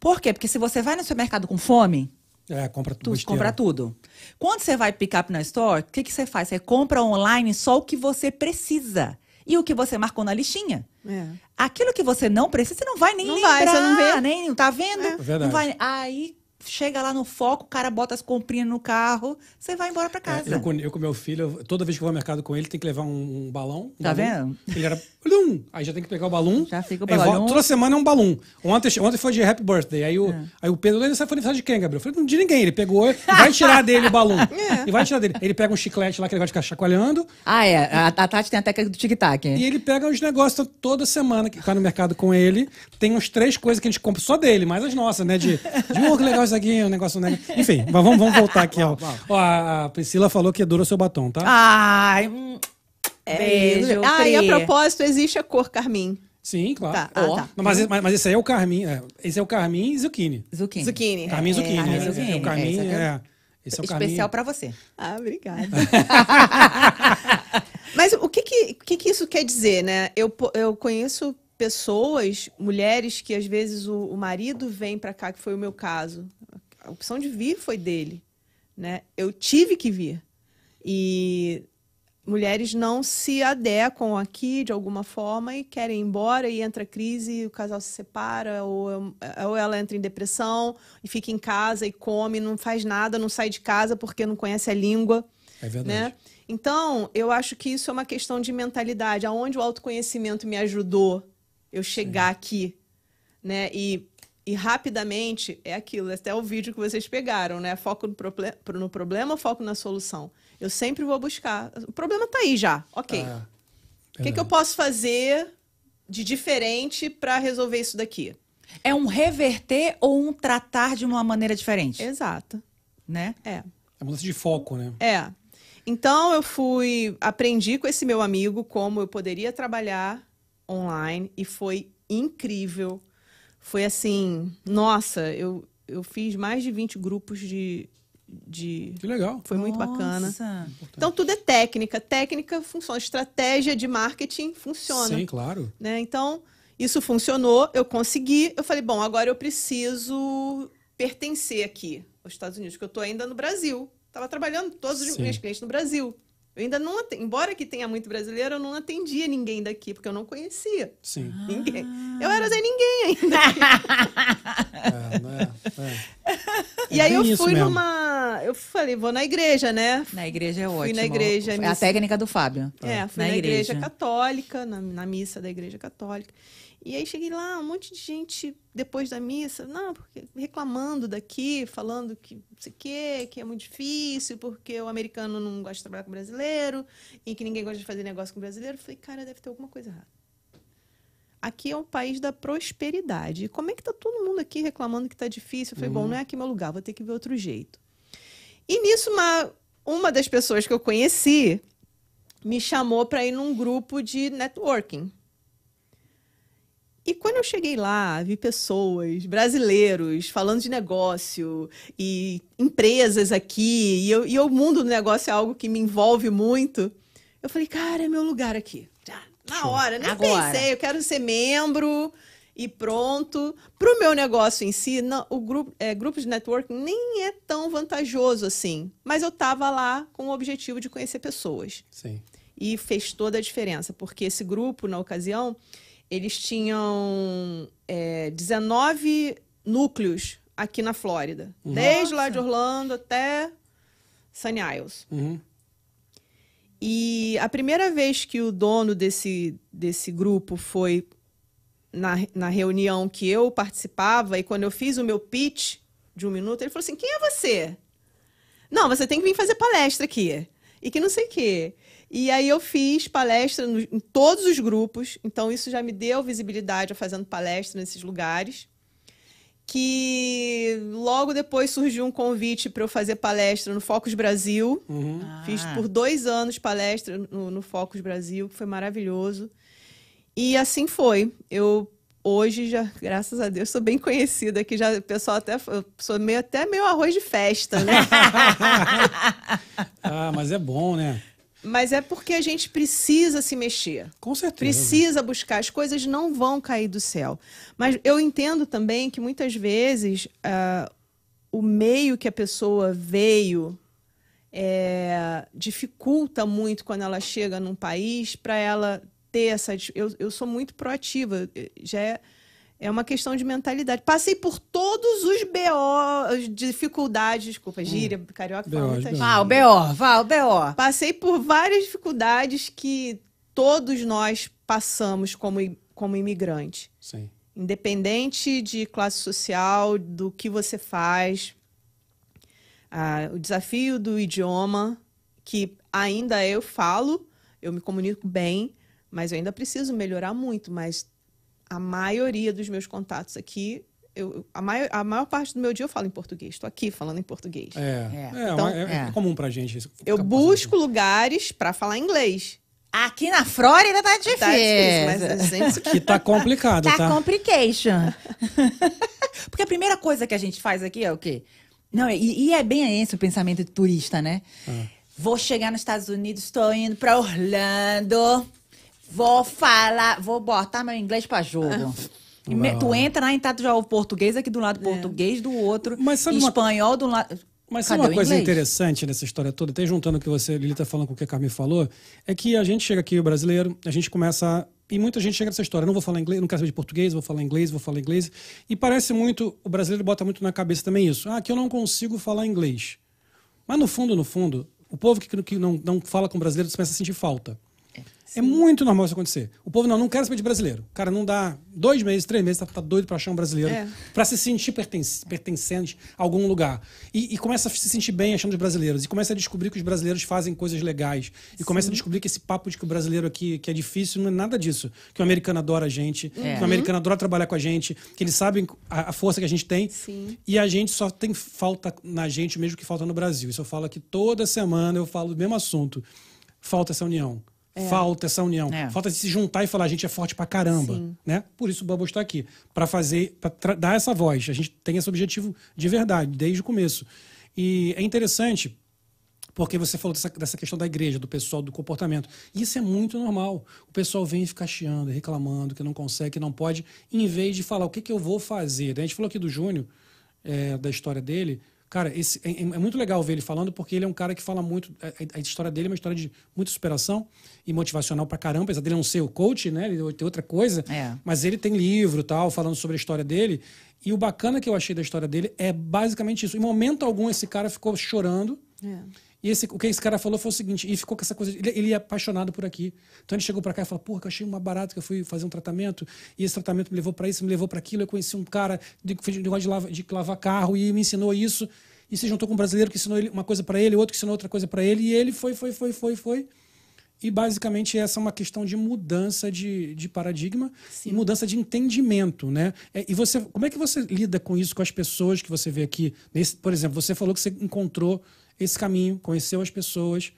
S2: Por quê? Porque se você vai no supermercado com fome,
S1: É, compra
S2: tu
S1: besteira.
S2: compra tudo. Quando você vai pick-up na store, o que, que você faz? Você compra online só o que você precisa. E o que você marcou na listinha.
S3: É.
S2: Aquilo que você não precisa, você não vai nem
S3: Não
S2: lembrar.
S3: vai, você não vê.
S2: Nem, tá vendo?
S3: É.
S1: Verdade.
S2: Não vai, aí chega lá no foco, o cara bota as comprinhas no carro, você vai embora pra
S1: É,
S2: casa.
S1: eu, com, eu com meu filho, eu- toda vez que eu vou ao mercado com ele, tem que levar um, um balão. um
S2: Tá
S1: balão.
S2: vendo?
S1: Ele era. Balum! Aí já tem que pegar o balão.
S2: Já fica o
S1: aí volta-
S2: balão.
S1: Toda semana é um balão. Ontem, ontem foi de Happy Birthday. Aí o,
S2: É.
S1: aí o Pedro, ele foi aniversário de quem, Gabriel? Eu falei, não de ninguém. Ele pegou e vai tirar dele o balão.
S2: É.
S1: E vai tirar dele. Ele pega um chiclete lá que ele vai ficar chacoalhando.
S2: Ah, é. A, a Tati tem a técnica do tic-tac.
S1: E ele pega os negócios toda semana que vai no mercado com ele. Tem uns três coisas que a gente compra só dele, mais as nossas, né? De, de oh, que legal isso aqui, um negócio. Né? Enfim, mas vamos, vamos voltar aqui. Ó. Ó, a Priscila falou que adora o seu batom, tá?
S2: Ai, hum, beijo.
S3: Ah, e a
S2: Pri.
S3: propósito, existe a cor carmim.
S1: Sim, claro.
S3: Tá, ah,
S2: Ó.
S3: tá.
S1: Não, mas, mas, mas esse aí é o Carmin. É, esse é o Carmin e Zucchini.
S2: Zucchini.
S3: Zucchini.
S1: Carmin e Zucchini.
S2: Carmin
S1: É,
S2: Zucchini.
S1: é, o Carmin
S2: aqui é
S1: é. Esse é o Carmin.
S2: Especial pra você.
S3: Ah, obrigada. Mas o que que, o que que isso quer dizer, né? Eu, po- eu conheço pessoas, mulheres, que às vezes o, o marido vem pra cá, que foi o meu caso. A opção de vir foi dele, né? Eu tive que vir. E mulheres não se adequam aqui de alguma forma e querem ir embora e entra crise, o casal se separa, ou, ou ela entra em depressão e fica em casa e come, não faz nada, não sai de casa porque não conhece a língua
S1: É verdade.
S3: né? Então, eu acho que isso é uma questão de mentalidade. Aonde o autoconhecimento me ajudou eu chegar aqui, né? E, e rapidamente é aquilo, até o vídeo que vocês pegaram, né? Foco no, proble no problema, foco na solução. Eu sempre vou buscar. O problema tá aí já, ok.
S1: Ah,
S3: o que, que eu posso fazer de diferente para resolver isso daqui?
S2: É um reverter ou um tratar de uma maneira diferente,
S3: Exato.
S2: né?
S3: É.
S1: É mudança de foco, né?
S3: É. Então eu fui, aprendi com esse meu amigo como eu poderia trabalhar online e foi incrível. Foi assim, nossa, eu, eu fiz mais de 20 grupos de. de...
S1: Que legal.
S3: Foi muito bacana.
S2: Nossa.
S3: Então tudo é técnica. Técnica funciona. Estratégia de marketing funciona.
S1: Sim, claro.
S3: né? Então, isso funcionou, eu consegui. Eu falei, bom, agora eu preciso pertencer aqui aos Estados Unidos, porque eu estou ainda no Brasil. Estava trabalhando todos os
S1: Sim.
S3: meus clientes no Brasil. Eu ainda não embora que tenha muito brasileiro, eu não atendia ninguém daqui, porque eu não conhecia
S1: Sim.
S3: ninguém. Eu era Zé Ninguém ainda.
S1: É, não é, é.
S3: e aí
S1: bem
S3: eu fui
S1: mesmo.
S3: numa. Eu falei, vou na igreja, né?
S2: Na igreja é
S3: Fui
S2: ótimo.
S3: na igreja,
S2: É a
S3: missa-
S2: técnica do Fábio.
S3: É, fui
S2: Na
S3: na, igreja.
S2: igreja.
S3: católica, na, na missa da igreja católica. E aí cheguei lá, um monte de gente depois da missa, não, porque reclamando daqui, falando que não sei o quê, que é muito difícil, porque o americano não gosta de trabalhar com brasileiro, e que ninguém gosta de fazer negócio com brasileiro. Eu falei, cara, deve ter alguma coisa errada. Aqui é um país da prosperidade. Como é que tá todo mundo aqui reclamando que tá difícil? Eu falei, bom, não é aqui meu lugar, vou ter que ver outro jeito. E nisso, uma, uma das pessoas que eu conheci me chamou para ir num grupo de networking. E quando eu cheguei lá, vi pessoas, brasileiros, falando de negócio e empresas aqui, e, eu, e o mundo do negócio é algo que me envolve muito. Eu falei, cara, é meu lugar aqui. Já, na hora, nem
S2: Agora.
S3: pensei, eu quero ser membro e pronto. Para o meu negócio em si, não, o grupo, é, grupo de networking nem é tão vantajoso assim. Mas eu estava lá com o objetivo de conhecer pessoas.
S1: Sim.
S3: E fez toda a diferença, porque esse grupo, na ocasião, eles tinham é, 19 núcleos aqui na Flórida. Desde lá de Orlando até Sunny Isles.
S1: Uhum.
S3: E a primeira vez que o dono desse, desse grupo foi na, na reunião que eu participava, e quando eu fiz o meu pitch de um minuto, ele falou assim: quem é você? Não, você tem que vir fazer palestra aqui. E que não sei o quê. E aí eu fiz palestra no- em todos os grupos, então isso já me deu visibilidade a fazendo palestra nesses lugares. Que logo depois surgiu um convite para eu fazer palestra no Focus Brasil.
S1: Uhum.
S3: Fiz
S2: Ah.
S3: por dois anos palestra no, no Focus Brasil, que foi maravilhoso. E assim foi. Eu hoje já, graças a Deus, sou bem conhecida aqui. Já o pessoal até eu sou meio até meio arroz de festa, né?
S1: Ah, mas é bom, né?
S3: Mas é porque a gente precisa se mexer.
S1: Com certeza.
S3: Precisa buscar. As coisas não vão cair do céu. Mas eu entendo também que muitas vezes ah, o meio que a pessoa veio é, dificulta muito quando ela chega num país para ela ter essa. Eu, eu sou muito proativa. Já é, é uma questão de mentalidade. Passei por todos os BO, as dificuldades, desculpa, gíria, carioca fala
S1: BO, BO.
S2: Vá, o B.O., vá, o B.O.
S3: Passei por várias dificuldades que todos nós passamos como, como imigrante.
S1: Sim.
S3: Independente de classe social, do que você faz. Ah, o desafio do idioma, que ainda eu falo, eu me comunico bem, mas eu ainda preciso melhorar muito. Mas a maioria dos meus contatos aqui, eu, a, maior, a maior parte do meu dia eu falo em português. Estou aqui falando em português.
S1: É.
S2: É.
S1: É,
S3: Então,
S1: é, é
S2: é.
S1: comum pra gente. isso.
S3: Eu busco lugares para falar inglês.
S2: Aqui na Flórida tá difícil.
S3: Tá difícil, mas gente.
S1: Que tá complicado,
S2: Tá
S1: tá?
S2: complication. Porque a primeira coisa que a gente faz aqui é o quê? Não, e, e é bem esse o pensamento de turista, né?
S1: Ah.
S2: Vou chegar nos Estados Unidos, estou indo para Orlando, vou falar, vou botar meu inglês para jogo. E me- tu entra na entrada já o português aqui do lado, português do outro,
S1: Mas sabe uma-
S2: espanhol do lado.
S1: Mas
S2: Cadê
S1: sabe uma coisa
S2: inglês?
S1: interessante nessa história toda, até juntando o que você, Lili, tá falando com o que a Carmen falou, é que a gente chega aqui, o brasileiro, a gente começa a... E muita gente chega nessa história, não vou falar inglês, não quero saber de português, vou falar inglês, vou falar inglês. E parece muito, o brasileiro bota muito na cabeça também isso. Ah, que eu não consigo falar inglês. Mas no fundo, no fundo, o povo que, que não, não fala com o brasileiro começa a sentir falta. É muito normal isso acontecer. O povo não, não quer saber de brasileiro. Cara, não dá dois meses, três meses, tá, tá doido pra achar um brasileiro.
S3: É.
S1: Pra se sentir pertence, pertencente a algum lugar. E, e começa a se sentir bem achando os brasileiros. E começa a descobrir que os brasileiros fazem coisas legais. E começa a descobrir que esse papo de que o brasileiro aqui que é difícil não é nada disso. Que o americano adora a gente,
S2: É.
S1: que o americano adora trabalhar com a gente, que eles sabem a, a força que a gente tem.
S3: Sim.
S1: E a gente só tem falta na gente mesmo que falta no Brasil. Isso eu falo aqui toda semana, eu falo do mesmo assunto. Falta essa união. Falta essa união.
S2: É.
S1: Falta de se juntar e falar, a gente é forte pra caramba.
S3: Sim.
S1: Né? Por isso o Bubble está aqui. Pra fazer, para dar essa voz. A gente tem esse objetivo de verdade, desde o começo. E é interessante. Porque você falou dessa, dessa questão da igreja, do pessoal, do comportamento. Isso é muito normal. O pessoal vem e fica chiando, reclamando, que não consegue, que não pode, em vez de falar o que, que eu vou fazer. A gente falou aqui do Júnior, é, da história dele. Cara, esse, é, é muito legal ver ele falando, porque ele é um cara que fala muito. A, a história dele é uma história de muita superação e motivacional pra caramba. Apesar dele não ser o coach, né? Ele tem outra coisa.
S2: É.
S1: Mas ele tem livro e tal, falando sobre a história dele. E o bacana que eu achei da história dele é basicamente isso. Em momento algum, esse cara ficou chorando.
S3: É.
S1: E esse, o que esse cara falou foi o seguinte, e ficou com essa coisa, ele, ele é apaixonado por aqui. Então ele chegou pra cá e falou, porra, que eu achei uma barata que eu fui fazer um tratamento, e esse tratamento me levou pra isso, me levou pra aquilo, eu conheci um cara de, de, negócio de, lava, de lavar carro e me ensinou isso, e se juntou com um brasileiro que ensinou ele uma coisa pra ele, outro que ensinou outra coisa pra ele, e ele foi, foi, foi, foi, foi. E basicamente essa é uma questão de mudança de, de paradigma e mudança de entendimento, né? É, e você, como é que você lida com isso com as pessoas que você vê aqui? Nesse, por exemplo, você falou que você encontrou esse caminho, conheceu as pessoas.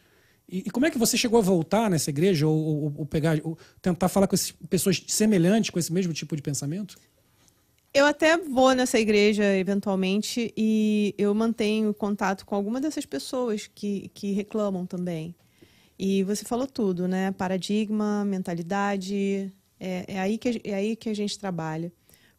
S1: E, e como é que você chegou a voltar nessa igreja ou, ou- ou pegar, ou tentar falar com essas pessoas semelhantes com esse mesmo tipo de pensamento?
S3: Eu até vou nessa igreja eventualmente e eu mantenho contato com alguma dessas pessoas que, que reclamam também. E você falou tudo, né? Paradigma, mentalidade, é, é, aí que, a- é aí que a gente trabalha.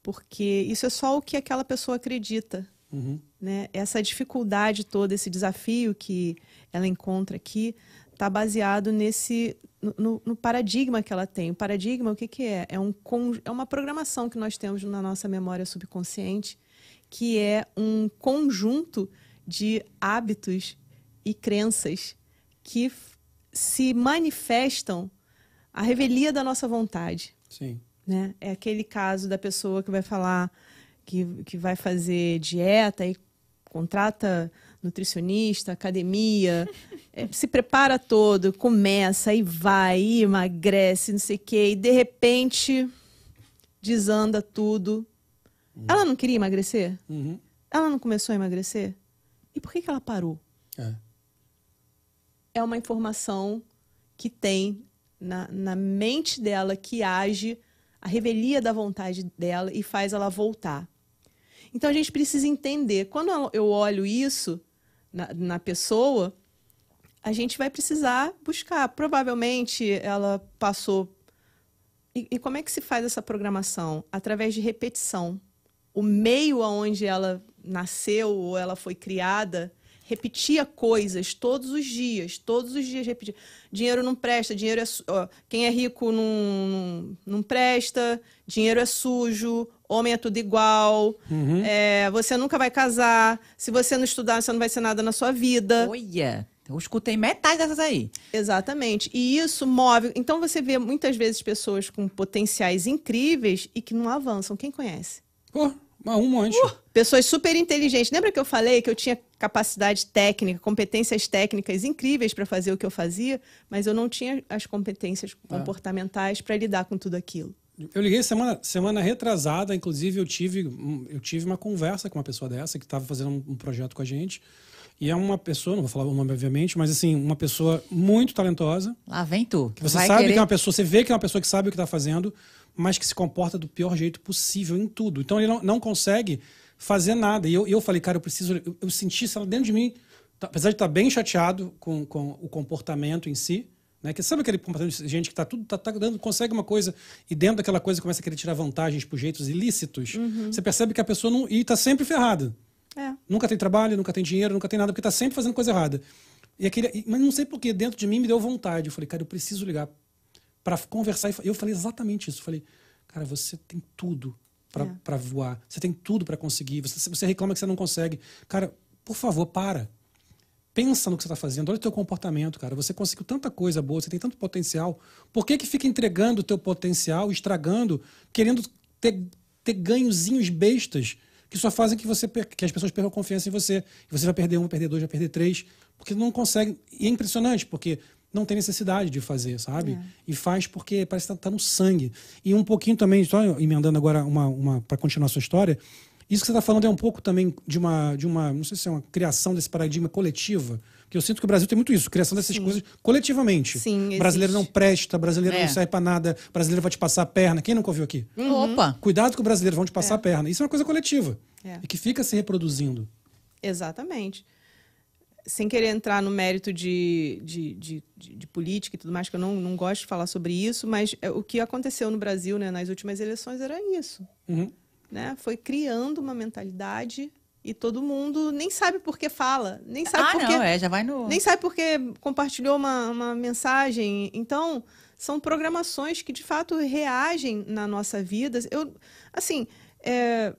S3: Porque isso é só o que aquela pessoa acredita.
S1: Uhum.
S3: Né? Essa dificuldade toda, esse desafio que ela encontra aqui, está baseado nesse no- no, paradigma que ela tem. O paradigma, o que, que é? É, um, é uma programação que nós temos na nossa memória subconsciente, que é um conjunto de hábitos e crenças que se manifestam à revelia da nossa vontade
S1: Sim.
S3: né? É aquele caso da pessoa que vai falar que, que vai fazer dieta e contrata nutricionista, academia, eh, se prepara todo, começa e vai, e emagrece, não sei o quê, e de repente desanda tudo. Ela não queria emagrecer?
S1: Uhum.
S3: Ela não começou a emagrecer? E por que, que ela parou?
S1: É.
S3: é uma informação que tem na, na mente dela que age a revelia da vontade dela e faz ela voltar. Então a gente precisa entender. Quando eu olho isso na, na pessoa, a gente vai precisar buscar. Provavelmente ela passou. E, e como é que se faz essa programação? Através de repetição. O meio aonde ela nasceu ou ela foi criada repetia coisas todos os dias, todos os dias repetia. Dinheiro não presta, dinheiro é quem é rico não, não, não presta, dinheiro é sujo, homem é tudo igual, é, você nunca vai casar, se você não estudar, você não vai ser nada na sua vida.
S2: Olha, eu escutei metade dessas aí.
S3: Exatamente. E isso move. Então você vê muitas vezes pessoas com potenciais incríveis e que não avançam. Quem conhece?
S1: Pô, um monte.
S3: Pessoas super inteligentes. Lembra que eu falei que eu tinha capacidade técnica, competências técnicas incríveis para fazer o que eu fazia, mas eu não tinha as competências comportamentais para lidar com tudo aquilo.
S1: Eu liguei semana, semana retrasada, inclusive eu tive, eu tive uma conversa com uma pessoa dessa que estava fazendo um, um projeto com a gente. E é uma pessoa, não vou falar o nome obviamente, mas assim, uma pessoa muito talentosa.
S2: Lá vem tu.
S1: Que você
S2: Vai
S1: sabe
S2: querer-
S1: que é uma pessoa, você vê que é uma pessoa que sabe o que está fazendo, mas que se comporta do pior jeito possível em tudo. Então ele não, não consegue fazer nada. E eu, eu falei, cara, eu preciso. Eu, eu senti isso dentro de mim, tá- apesar de estar bem chateado com, com o comportamento em si. Né? Que sabe aquele comportamento de gente que tá tudo tá, tá dando, consegue uma coisa e dentro daquela coisa começa a querer tirar vantagens por jeitos ilícitos. Você percebe que a pessoa não. E tá sempre ferrada.
S3: É.
S1: Nunca tem trabalho, nunca tem dinheiro, nunca tem nada, porque tá sempre fazendo coisa errada. E aquele, mas não sei porquê, dentro de mim me deu vontade. Eu falei, cara, eu preciso ligar para conversar. E eu falei exatamente isso. Eu falei, cara, você tem tudo para
S3: É.
S1: voar. Você tem tudo para conseguir. Você, você reclama que você não consegue. Cara, por favor, para. Pensa no que você está fazendo. Olha o teu comportamento, cara. Você conseguiu tanta coisa boa, você tem tanto potencial. Por que, que fica entregando o teu potencial, estragando, querendo ter, ter ganhozinhos bestas que só fazem que, você, que as pessoas percam confiança em você. E você vai perder um, vai perder dois, vai perder três. Porque não consegue. E é impressionante, porque não tem necessidade de fazer, sabe? E faz porque parece que tá, tá no sangue. E um pouquinho também, só emendando agora uma, uma para continuar a sua história, isso que você está falando é um pouco também de uma, de uma, não sei se é uma criação desse paradigma coletiva, porque eu sinto que o Brasil tem muito isso, criação dessas coisas coletivamente.
S3: Sim,
S1: brasileiro não presta, brasileiro
S2: É.
S1: não serve para nada, brasileiro vai te passar a perna. Quem nunca ouviu aqui?
S2: Opa!
S1: Cuidado com o brasileiro, vão te passar a perna. Isso é uma coisa coletiva.
S3: É.
S1: E que fica se reproduzindo.
S3: Exatamente. Sem querer entrar no mérito de, de, de, de- de política e tudo mais, que eu não, não gosto de falar sobre isso, mas é, o que aconteceu no Brasil né, nas últimas eleições era isso.
S1: Uhum.
S3: Né? Foi criando uma mentalidade e todo mundo nem sabe por que fala, nem sabe
S2: ah,
S3: por
S2: não,
S3: que
S2: é, já vai no.
S3: nem sabe porque compartilhou uma, uma mensagem. Então, são programações que de fato reagem na nossa vida. Eu, assim, é,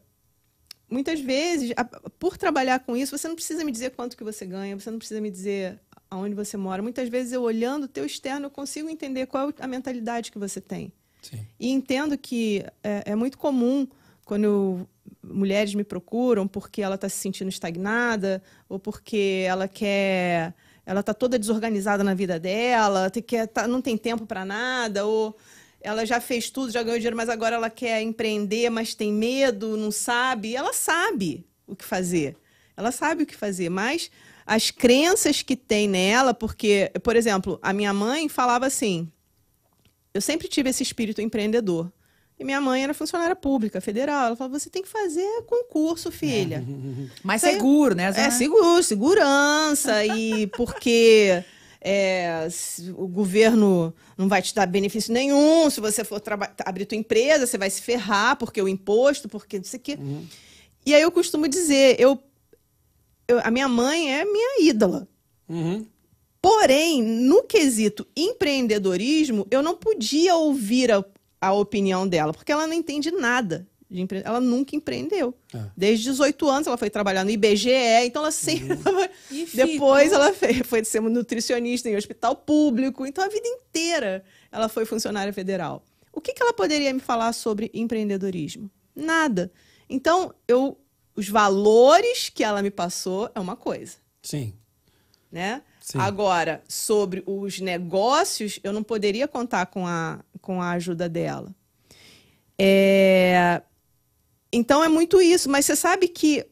S3: muitas vezes, a- por trabalhar com isso, você não precisa me dizer quanto que você ganha, você não precisa me dizer aonde você mora. Muitas vezes, eu olhando o teu externo, eu consigo entender qual é a mentalidade que você tem.
S1: Sim.
S3: E entendo que é, é muito comum quando mulheres me procuram porque ela está se sentindo estagnada ou porque ela quer, ela está toda desorganizada na vida dela, tá- não tem tempo para nada ou ela já fez tudo, já ganhou dinheiro, mas agora ela quer empreender, mas tem medo, não sabe. Ela sabe o que fazer. Ela sabe o que fazer, mas as crenças que tem nela, porque, por exemplo, a minha mãe falava assim: eu sempre tive esse espírito empreendedor. E minha mãe era funcionária pública, federal. Ela falava: você tem que fazer concurso, filha.
S2: Mais
S3: Isso aí-
S2: seguro, né?
S3: É seguro, segurança, e porque é, o governo não vai te dar benefício nenhum. Se você for abrir tua empresa, você vai se ferrar, porque o imposto, porque não sei o quê. E aí eu costumo dizer, eu, eu- a minha mãe é minha ídola.
S1: Uhum.
S3: Porém, no quesito empreendedorismo, eu não podia ouvir a, a opinião dela, porque ela não entende nada. De empre... Ela nunca empreendeu.
S1: É.
S3: Desde 18 anos ela foi trabalhar no IBGE, então ela sempre. tava-
S2: E
S3: Depois ela foi ser nutricionista em hospital público, então a vida inteira ela foi funcionária federal. O que, que ela poderia me falar sobre empreendedorismo? Nada. Então, eu, os valores que ela me passou é uma coisa
S1: Sim.
S3: né?
S1: Sim.
S3: Agora, sobre os negócios, eu não poderia contar com a, com a ajuda dela. É, Então é muito isso, mas você sabe que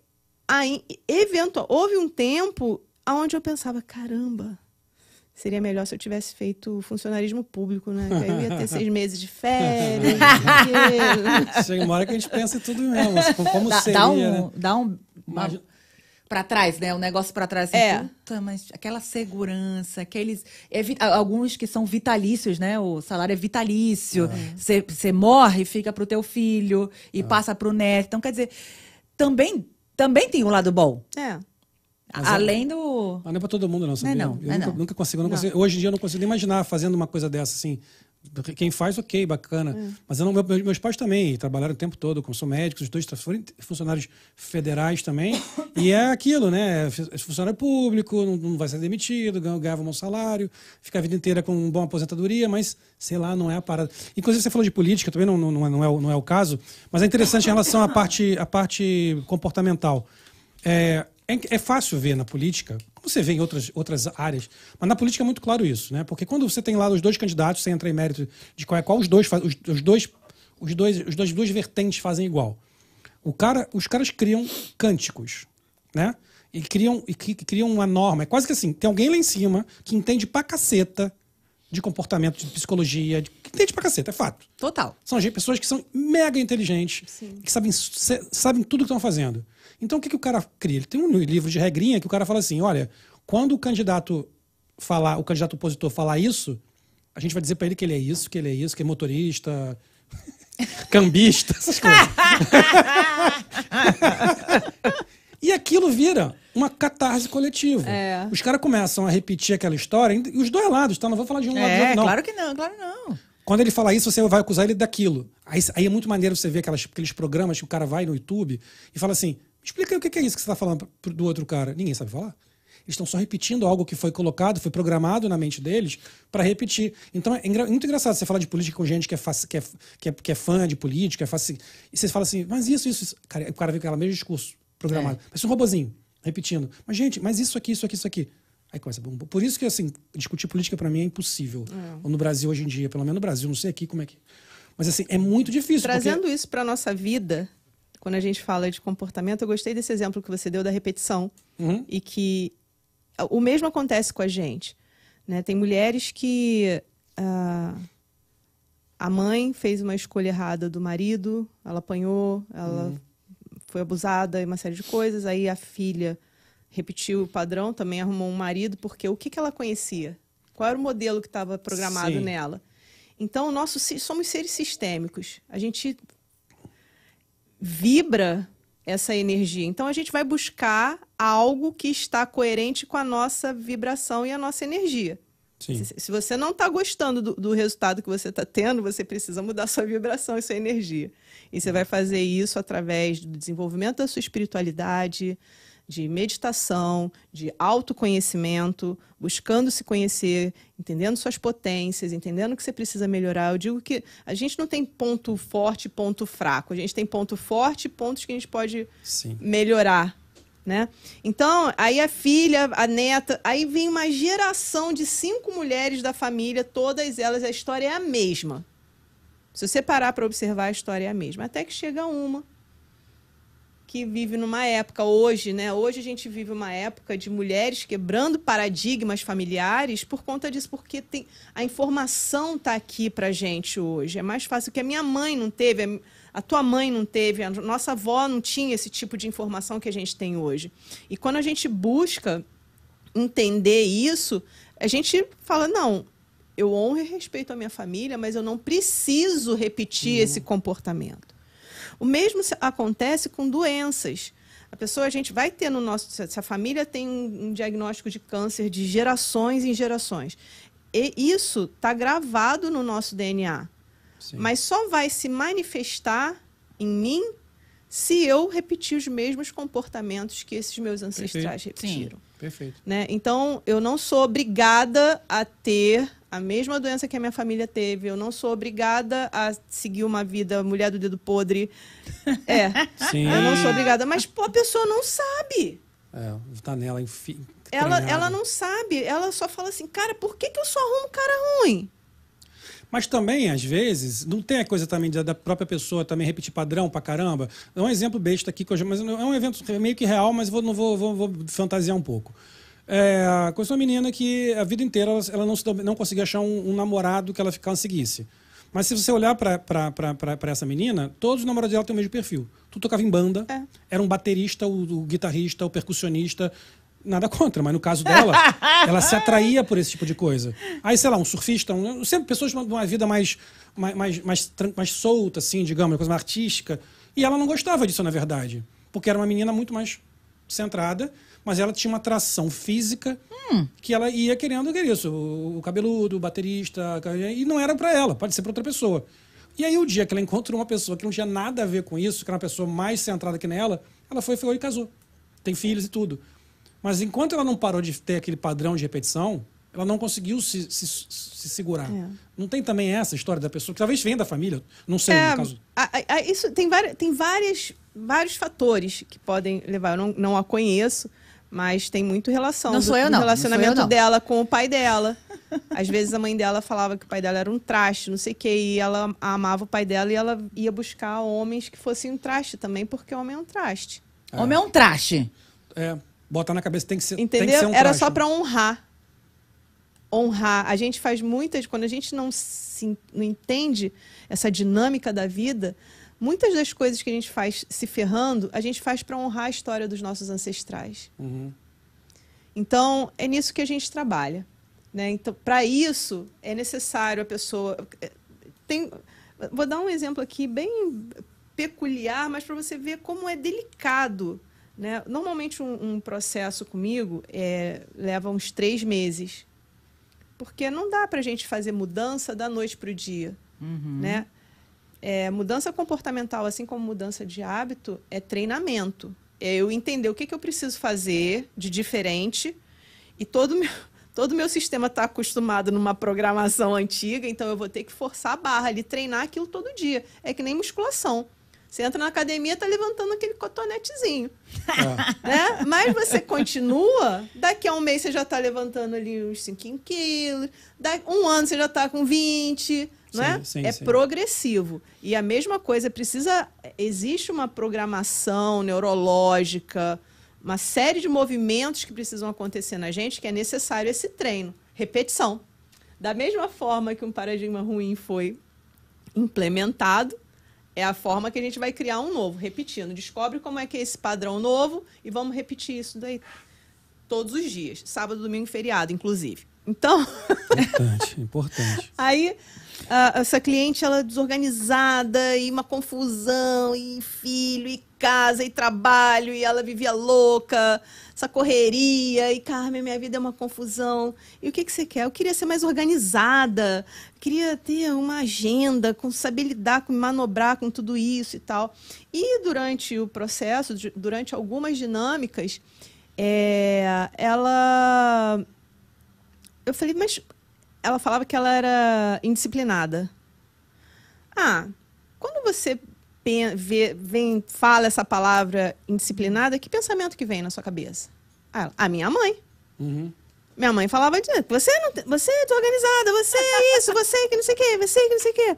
S3: aí, eventual, houve um tempo onde eu pensava, caramba, seria melhor se eu tivesse feito funcionarismo público, né? Que aí eu ia ter seis meses de férias.
S1: Chega uma hora que a gente pensa em tudo mesmo. Como
S2: Dá,
S1: seria,
S2: dá um.
S1: né?
S2: Dá um uma- Pra trás, né? O negócio pra trás. Assim,
S3: É.
S2: Puta, mas aquela segurança, aqueles. é alguns que são vitalícios, né? O salário é vitalício. Você morre, fica pro teu filho e passa pro neto. Então, quer dizer, também, também tem um lado bom.
S3: É.
S1: Mas é-
S2: Além do.
S1: Mas não é pra todo mundo, não, sabia?
S2: não,
S1: eu
S2: não é
S1: nunca,
S2: não.
S1: nunca consigo, não
S3: Não.
S1: consigo- Hoje em dia eu não consigo nem imaginar fazendo uma coisa dessa, assim. Quem faz, ok, bacana.
S3: É.
S1: Mas eu não, meu- meus pais também trabalharam o tempo todo, como são médicos, os dois foram funcionários federais também. e é aquilo, né? É funcionário público, não, não vai ser demitido, ganha- ganhava um bom salário, fica a vida inteira com uma boa aposentadoria, mas sei lá, não é a parada. Inclusive, você falou de política, também não, não, não, é, não, é, o- não é o caso, mas é interessante em relação à parte, à parte comportamental. É, é, é fácil ver na política, como você vê em outras, outras áreas, mas na política é muito claro isso, né? Porque quando você tem lá os dois candidatos, você entra em mérito de qual, é- qual os dois, os, os dois, os dois, os dois, duas vertentes fazem igual. O cara, os caras criam cânticos, né? E criam, e cri- criam uma norma. É quase que assim, tem alguém lá em cima que entende pra caceta de comportamento, de psicologia, de, que entende pra caceta, é fato.
S2: Total.
S1: São pessoas que são mega inteligentes, que sabem, sabem tudo que estão fazendo. Então, o que, que o cara cria? Ele tem um livro de regrinha que o cara fala assim: olha, quando o candidato falar, o candidato opositor falar isso, a gente vai dizer pra ele que ele é isso, que ele é isso, que é motorista, cambista, essas coisas. e aquilo vira uma catarse coletiva.
S3: É.
S1: Os caras começam a repetir aquela história, e os dois lados, tá? Não vou falar de um lado do
S2: É,
S1: outro, não.
S2: claro que não, claro não.
S1: Quando ele fala isso, você vai acusar ele daquilo. Aí, aí é muito maneiro você ver aquelas, aqueles programas que o cara vai no YouTube e fala assim: explica aí o que é isso que você está falando do outro cara. Ninguém sabe falar. Eles estão só repetindo algo que foi colocado, foi programado na mente deles para repetir. Então é muito engraçado você falar de política com gente que é, que é, que é, que é fã de política, é faci- e você fala assim, mas isso, isso, isso. Cara, o cara vem com aquele mesmo discurso programado. Parece um robozinho, repetindo. Mas, gente, mas isso aqui, isso aqui, isso aqui. Aí começa. Por isso que, assim, discutir política para mim é impossível. Ou no Brasil hoje em dia, pelo menos no Brasil, não sei aqui como é que. Mas, assim, é muito difícil. porque-
S3: Trazendo isso para nossa vida, quando a gente fala de comportamento, eu gostei desse exemplo que você deu da repetição
S1: Uhum.
S3: e que o mesmo acontece com a gente. Né? Tem mulheres que ah, a mãe fez uma escolha errada do marido, ela apanhou, ela foi abusada e uma série de coisas, aí a filha repetiu o padrão, também arrumou um marido, porque o que, que ela conhecia? Qual era o modelo que estava programado
S1: Sim.
S3: nela? Então, nosso, somos seres sistêmicos. A gente vibra essa energia. Então a gente vai buscar algo que está coerente com a nossa vibração e a nossa energia.
S1: Sim.
S3: Se, se você não está gostando do, do resultado que você está tendo, você precisa mudar sua vibração e sua energia. E você vai fazer isso através do desenvolvimento da sua espiritualidade, de meditação, de autoconhecimento, buscando se conhecer, entendendo suas potências, entendendo o que você precisa melhorar. Eu digo que a gente não tem ponto forte e ponto fraco. A gente tem ponto forte e pontos que a gente pode
S1: Sim.
S3: melhorar, né? Então, aí a filha, a neta, aí vem uma geração de cinco mulheres da família, todas elas, a história é a mesma. Se você parar para observar, a história é a mesma. Até que chega uma que vive numa época hoje, né? Hoje a gente vive uma época de mulheres quebrando paradigmas familiares por conta disso, porque tem a informação tá aqui pra gente hoje. É mais fácil que a minha mãe não teve, a- tua mãe não teve, a nossa avó não tinha esse tipo de informação que a gente tem hoje. E quando a gente busca entender isso, a gente fala não, eu honro e respeito a minha família, mas eu não preciso repetir esse comportamento. O mesmo acontece com doenças. A pessoa, a gente vai ter no nosso. Se a família tem um, um diagnóstico de câncer de gerações em gerações. E isso está gravado no nosso DNA.
S1: Sim.
S3: Mas só vai se manifestar em mim se eu repetir os mesmos comportamentos que esses meus ancestrais
S2: Sim.
S3: repetiram.
S1: Perfeito.
S3: Né? Então, eu não sou obrigada a ter a mesma doença que a minha família teve. Eu não sou obrigada a seguir uma vida mulher do dedo podre. É,
S1: Sim.
S3: eu não sou obrigada. Mas pô, a pessoa não sabe.
S1: É, tá nela, enfim.
S3: Ela, ela não sabe. Ela só fala assim, cara, por que, que eu só arrumo cara ruim?
S1: Mas também, às vezes, não tem a coisa também da da própria pessoa também repetir padrão pra caramba. É um exemplo besta aqui, que eu mas é um evento meio que real, mas vou, não vou, vou, vou fantasiar um pouco. É, conheço uma menina que a vida inteira ela, ela não, se não conseguia achar um, um namorado que ela, seguisse. Mas se você olhar pra essa menina, todos os namorados dela têm o mesmo perfil. Tu tocava em banda,
S3: É.
S1: era um baterista, o, o guitarrista, o percussionista. Nada contra, mas no caso dela, ela se atraía por esse tipo de coisa. Aí, sei lá, um surfista, um, sempre pessoas de uma- vida mais, mais, mais, mais, mais solta, assim, digamos, uma coisa mais artística. E ela não gostava disso, na verdade. Porque era uma menina muito mais centrada, mas ela tinha uma atração física que ela ia querendo que isso. O, o cabeludo, o baterista, e não era pra ela, pode ser pra outra pessoa. E aí, o dia que ela encontrou uma pessoa que não tinha nada a ver com isso, que era uma pessoa mais centrada que nela, ela foi, foi e casou. Tem filhos e tudo. Mas enquanto ela não parou de ter aquele padrão de repetição, ela não conseguiu se, se, se segurar.
S3: É.
S1: Não tem também essa história da pessoa, que talvez venha da família, não sei,
S3: É,
S1: no caso.
S3: a- a- a- isso tem, várias, tem várias, vários fatores que podem levar. Eu não, não a conheço, mas tem muito relação
S2: Não
S3: do,
S2: sou eu, não. Não
S3: relacionamento
S2: sou eu, não.
S3: dela com o pai dela. Às vezes a mãe dela falava que o pai dela era um traste, não sei o quê, e ela amava o pai dela e ela ia buscar homens que fossem um traste também, porque homem é um traste.
S2: Homem é um traste.
S1: É, botar na cabeça tem que ser, tem que
S3: Entendeu?
S1: ser um
S3: Era só para honrar. Honrar. A gente faz muitas. Quando a gente não, se, não entende essa dinâmica da vida, muitas das coisas que a gente faz se ferrando, a gente faz para honrar a história dos nossos ancestrais.
S1: Uhum.
S3: Então, é nisso que a gente trabalha. Né? Então, para isso, é necessário a pessoa. Tem, vou dar um exemplo aqui bem peculiar, mas para você ver como é delicado. Né? Normalmente, um, um processo comigo é, leva uns três meses. Porque não dá para a gente fazer mudança da noite para o dia. Né? É, mudança comportamental, assim como mudança de hábito, é treinamento. É eu entender o que, que eu preciso fazer de diferente e todo o meu, todo meu sistema está acostumado numa programação antiga, então eu vou ter que forçar a barra ali, treinar aquilo todo dia. É que nem musculação. Você entra na academia, tá levantando aquele cotonetezinho,
S1: É.
S3: né? Mas você continua, daqui a um mês você já está levantando ali uns 5 quilos, daqui um ano você já está com 20, não é?
S1: Sim, sim,
S3: é
S1: sim.
S3: progressivo. E a mesma coisa, precisa. Existe uma programação neurológica, uma série de movimentos que precisam acontecer na gente que é necessário esse treino. Repetição. Da mesma forma que um paradigma ruim foi implementado, é a forma que a gente vai criar um novo, repetindo. Descobre como é que é esse padrão novo e vamos repetir isso daí todos os dias, sábado, domingo e feriado, inclusive. Então,
S1: Importante, importante.
S3: Aí, essa cliente, ela é desorganizada e uma confusão, e filho, e casa, e trabalho, e ela vivia louca, essa correria, e Carmen, minha vida é uma confusão. E o que, que você quer? Eu queria ser mais organizada, queria ter uma agenda, com, saber lidar, com manobrar com tudo isso e tal. E durante o processo, durante algumas dinâmicas, é, ela eu falei, mas ela falava que ela era indisciplinada. Ah, quando você vê, vem, fala essa palavra indisciplinada, que pensamento que vem na sua cabeça? Ah, ela, a minha mãe.
S1: Uhum.
S3: Minha mãe falava de você, não, você é desorganizada, você é isso, você que não sei o quê, você que não sei o quê.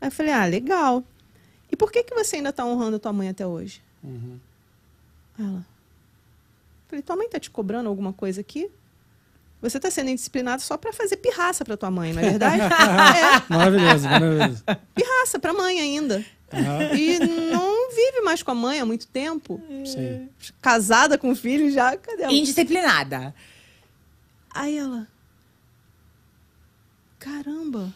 S3: Aí eu falei, ah, legal. E por que, que você ainda está honrando a tua mãe até hoje?
S1: Uhum.
S3: Ela. Falei, tua mãe tá te cobrando alguma coisa aqui? Você tá sendo indisciplinado só para fazer pirraça para tua mãe, não é verdade? é,
S1: Maravilhoso, maravilhoso.
S3: pirraça para mãe ainda.
S1: Aham,
S3: E não vive mais com a mãe há muito tempo.
S1: Sim.
S3: Casada com filho já, cadê ela?
S2: Indisciplinada.
S3: Aí ela. Caramba.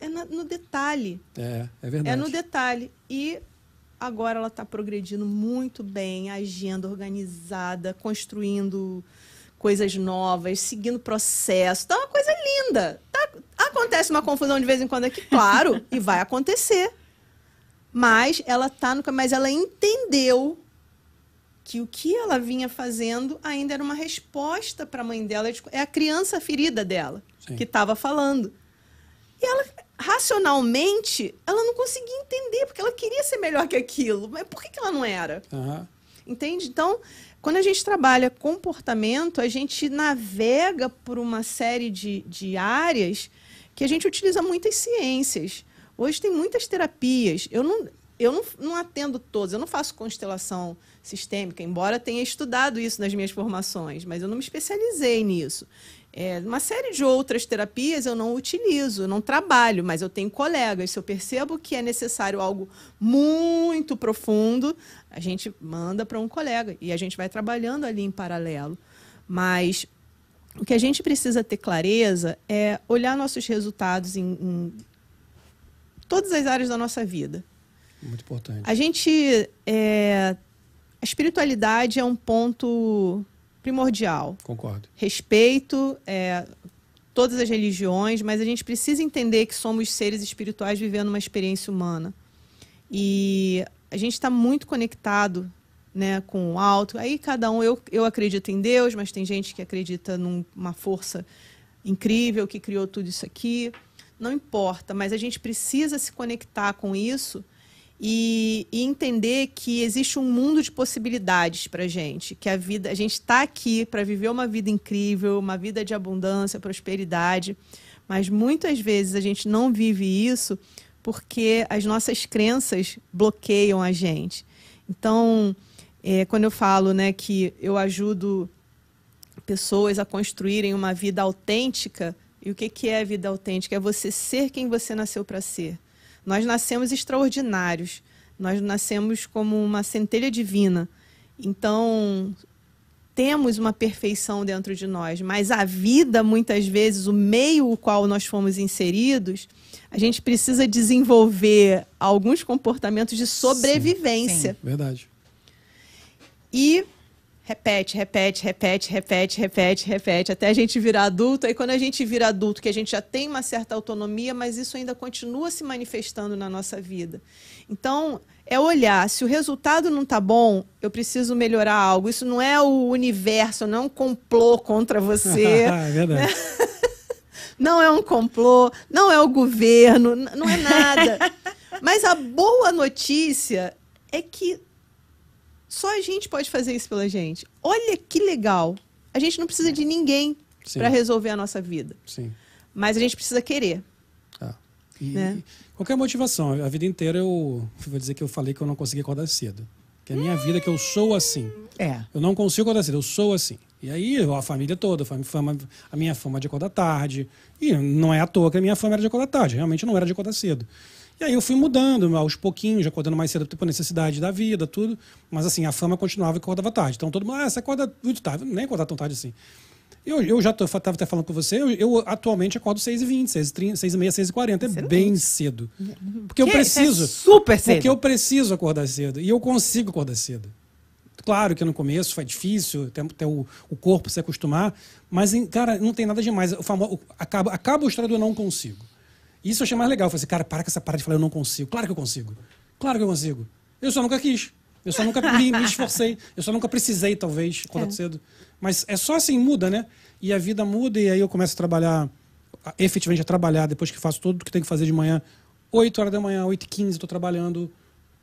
S3: É na- no detalhe.
S1: É, é verdade.
S3: É no detalhe. E agora ela está progredindo muito bem, a agenda organizada, construindo coisas novas, seguindo processo. Tá uma coisa linda. Tá- acontece uma confusão de vez em quando aqui, claro, e vai acontecer. Mas ela tá no mas ela entendeu que o que ela vinha fazendo ainda era uma resposta para a mãe dela, é a criança ferida dela
S1: Sim.
S3: que estava falando. E ela, racionalmente, ela não conseguia entender, porque ela queria ser melhor que aquilo. Mas por que, que ela não era?
S1: Aham.
S3: Entende? Então, quando a gente trabalha comportamento, a gente navega por uma série de, de áreas que a gente utiliza muitas ciências. Hoje tem muitas terapias. Eu não. eu não, não atendo todos, eu não faço constelação sistêmica, embora tenha estudado isso nas minhas formações, mas eu não me especializei nisso. É, uma série de outras terapias eu não utilizo, não trabalho, mas eu tenho colegas. Se eu percebo que é necessário algo muito profundo, a gente manda para um colega e a gente vai trabalhando ali em paralelo. Mas o que a gente precisa ter clareza é olhar nossos resultados em, em todas as áreas da nossa vida.
S1: Muito importante.
S3: A gente. É, a espiritualidade é um ponto primordial.
S1: Concordo.
S3: Respeito é, todas as religiões, mas a gente precisa entender que somos seres espirituais vivendo uma experiência humana. E a gente está muito conectado né, com o alto. Aí cada um, eu, eu acredito em Deus, mas tem gente que acredita numa força incrível que criou tudo isso aqui. Não importa, mas a gente precisa se conectar com isso e, e entender que existe um mundo de possibilidades para gente, que a vida, a gente está aqui para viver uma vida incrível, uma vida de abundância, prosperidade, mas muitas vezes a gente não vive isso porque as nossas crenças bloqueiam a gente. Então, é, quando eu falo né, que eu ajudo pessoas a construírem uma vida autêntica, e o que, que é vida autêntica? É você ser quem você nasceu para ser. Nós nascemos extraordinários, nós nascemos como uma centelha divina. Então, temos uma perfeição dentro de nós, mas a vida, muitas vezes, o meio o qual nós fomos inseridos, a gente precisa desenvolver alguns comportamentos de sobrevivência.
S1: Sim, sim. Verdade.
S3: E repete, repete, repete, repete, repete, repete, até a gente virar adulto. Aí quando a gente vira adulto, que a gente já tem uma certa autonomia, mas isso ainda continua se manifestando na nossa vida. Então, é olhar, se o resultado não está bom, eu preciso melhorar algo. Isso não é o universo, não é um complô contra você.
S1: é verdade.
S3: Não é um complô, não é o governo, não é nada. Mas a boa notícia é que só a gente pode fazer isso pela gente. Olha que legal. A gente não precisa de ninguém para resolver a nossa vida.
S1: Sim.
S3: Mas a gente precisa querer.
S1: Ah. E, né? Qualquer motivação. A vida inteira eu vou dizer que eu falei que eu não consegui acordar cedo. Que a minha vida é que eu sou assim.
S2: É.
S1: Eu não consigo acordar cedo, eu sou assim. E aí a família toda, a, fama, a minha fama de acordar tarde. E não é à toa que a minha fama era de acordar tarde. Realmente não era de acordar cedo. E aí eu fui mudando aos pouquinhos, acordando mais cedo por necessidade da vida, tudo. Mas assim, a fama continuava e acordava tarde. Então todo mundo, ah, você acorda muito tarde. Nem acordar tão tarde assim. Eu, eu já estava até falando com você, eu, eu atualmente acordo 6h20, 6h30, 6h30, 6h40. É Excelente. bem cedo. Porque que? eu preciso. É
S2: super cedo.
S1: Porque eu preciso acordar cedo. E eu consigo acordar cedo. Claro que no começo foi difícil, até, até o, o corpo se acostumar, mas, cara, não tem nada demais. O acaba, acaba o história do eu não consigo. Isso eu achei mais legal. Eu falei assim, cara, para com essa parada de falar eu não consigo. Claro que eu consigo. Claro que eu consigo. Eu só nunca quis. Eu só nunca me, me esforcei. Eu só nunca precisei, talvez, acordar é. cedo. Mas é só assim, muda, né? E a vida muda e aí eu começo a trabalhar, efetivamente a trabalhar, depois que faço tudo que tenho que fazer de manhã. 8 horas da manhã, 8 e 15 estou trabalhando.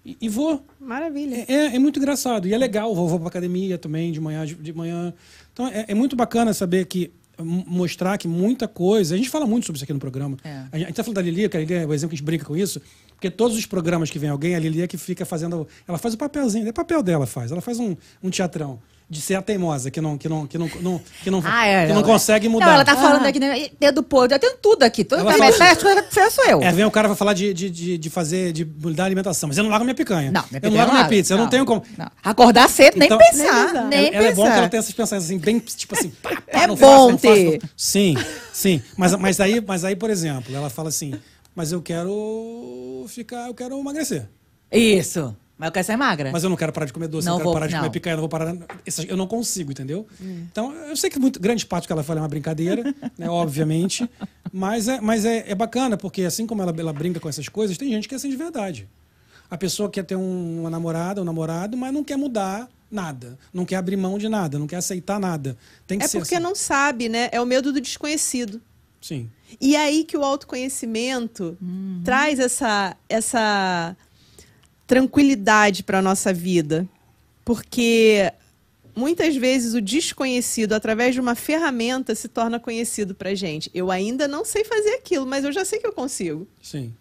S1: E, e, vou.
S3: Maravilha.
S1: É, é, é, muito engraçado. E é legal. Vou, vou para academia também de manhã. De, de manhã. Então é, é muito bacana saber que mostrar que muita coisa. A gente fala muito sobre isso aqui no programa. É. A gente está falando da Lilia, que a é o exemplo que a gente brinca com isso, porque todos os programas que vem alguém, a Lilia que fica fazendo. Ela faz o papelzinho, é papel dela faz. Ela faz um, um teatrão de ser a teimosa, que não, que não, que não, não que não, ah, é, que não consegue mudar. Não,
S2: ela tá falando ah. aqui, né? dedo podre, eu tenho tudo aqui, tudo ela fala, metade sou eu.
S1: É, vem o cara vai falar de, de, de, fazer, de mudar a alimentação, mas eu não largo minha picanha.
S2: Não,
S1: minha eu não largo minha pizza, não, eu não tenho como. Não.
S2: Acordar cedo, então, nem pensar. Nem,
S1: nem
S2: ela,
S1: ela é bom que ela tem essas pensões assim, bem, tipo assim, pá,
S3: pá, é bom faço, ter. Faço,
S1: sim, sim, mas, mas, aí, mas aí, por exemplo, ela fala assim, mas eu quero ficar, eu quero emagrecer.
S2: Isso. Mas eu quero ser magra.
S1: Mas eu não quero parar de comer doce, não eu quero vou, parar de não. comer picanha, eu não vou parar. Eu não consigo, entendeu? Hum. Então, eu sei que muito, grande parte que ela fala é uma brincadeira, né, obviamente. Mas, é, mas é, é bacana, porque assim como ela, ela brinca com essas coisas, tem gente que é assim de verdade. A pessoa quer ter um, uma namorada, um namorado, mas não quer mudar nada. Não quer abrir mão de nada, não quer aceitar nada. Tem que
S3: é
S1: ser
S3: porque
S1: assim.
S3: não sabe, né? É o medo do desconhecido.
S1: Sim.
S3: E é aí que o autoconhecimento uhum. traz essa, essa tranquilidade para a nossa vida. Porque muitas vezes o desconhecido, através de uma ferramenta, se torna conhecido para gente. Eu ainda não sei fazer aquilo, mas eu já sei que eu consigo.
S1: Sim.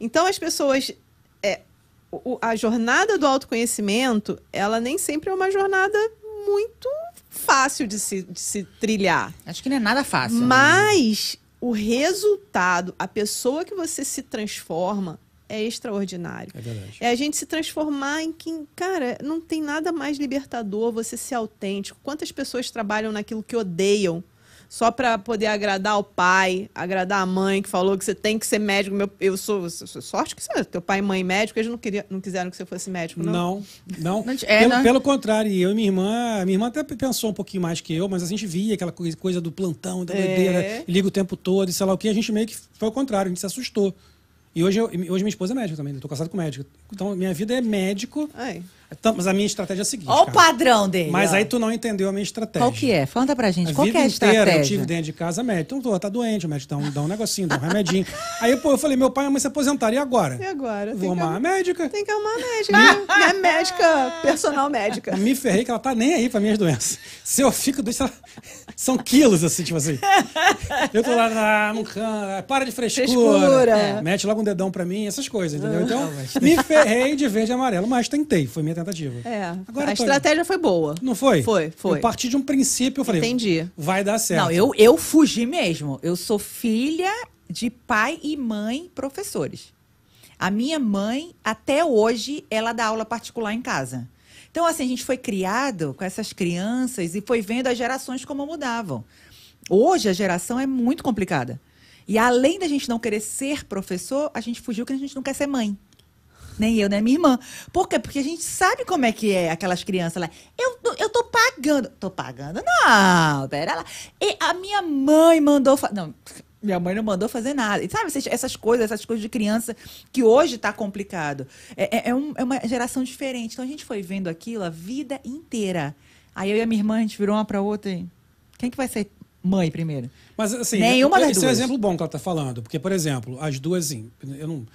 S3: Então as pessoas. É, o- a jornada do autoconhecimento, ela nem sempre é uma jornada muito fácil de se, de se trilhar.
S2: Acho que não é nada fácil.
S3: Mas o resultado, a pessoa que você se transforma é extraordinário.
S1: É verdade.
S3: É a gente se transformar em quem, cara, não tem nada mais libertador você ser autêntico. Quantas pessoas trabalham naquilo que odeiam só para poder agradar o pai, agradar a mãe que falou que você tem que ser médico. Meu, eu sou, sou sorte que você, teu pai e mãe médico, eles não, queria, não quiseram que você fosse médico, não.
S1: Não, não.
S2: É,
S1: pelo,
S2: não-
S1: pelo contrário, eu e minha irmã, minha irmã até pensou um pouquinio mais que eu, mas a gente via aquela coisa, coisa do plantão, da
S3: É.
S1: liga o tempo todo, e sei lá o que, a gente meio que foi ao contrário, a gente se assustou. E hoje, eu, hoje minha esposa é médica também, eu tô casado com médico. Então, minha vida é médico,
S3: Ai.
S1: Então, mas a minha estratégia é a seguinte.
S2: Olha o padrão dele.
S1: Mas
S2: ó.
S1: aí tu não entendeu a minha estratégia.
S2: Qual que é? Conta pra gente.
S1: A
S2: Qual que é a
S1: inteira
S2: estratégia?
S1: eu tive dentro de casa médico. Então, tô, tá doente, o médico dá um, dá um negocinho, dá um remedinho. Aí, pô, eu falei, meu pai e minha mãe se aposentaram, e agora?
S3: E agora?
S1: Vou
S3: Tem que,
S1: arrumar uma médica.
S3: tem que arrumar uma médica. minha, minha médica, personal médica.
S1: Me ferrei que ela tá nem aí pra minhas doenças. Se eu fico doente, ela- são quilos, assim, tipo assim. Eu tô lá, ah, não can... para de frescura.
S3: Frescura.
S1: É, Mete logo um dedão pra mim, essas coisas, entendeu? Então, me ferrei de verde e amarelo, mas tentei, foi minha tentativa.
S3: É,
S1: Agora
S3: a estratégia foi boa.
S1: Não foi?
S3: Foi, foi.
S1: Eu parti de um princípio, eu falei,
S3: Entendi.
S1: vai dar certo.
S2: Não, eu, eu fugi mesmo. Eu sou filha de pai e mãe professores. A minha mãe, até hoje, ela dá aula particular em casa. Então, assim, a gente foi criado com essas crianças e foi vendo as gerações como mudavam. Hoje, a geração é muito complicada. E além da gente não querer ser professor, a gente fugiu que a gente não quer ser mãe. Nem eu, nem minha irmã. Por quê? Porque a gente sabe como é que é aquelas crianças lá. Eu, tô- eu tô pagando. Tô pagando? Não, pera lá. E a minha mãe mandou. Fa... Não, minha mãe não mandou fazer nada. E sabe, essas- coisas, essas coisas de criança que hoje tá complicado. É, é- é um- é uma geração diferente. Então a gente foi vendo aquilo a vida inteira. Aí eu e a minha irmã, a gente virou uma pra outra e. Quem que vai ser mãe primeiro?
S1: Mas assim,
S2: Nenhuma das
S1: esse é um exemplo bom que ela está falando. Porque, por exemplo, as duas, assim, eu não.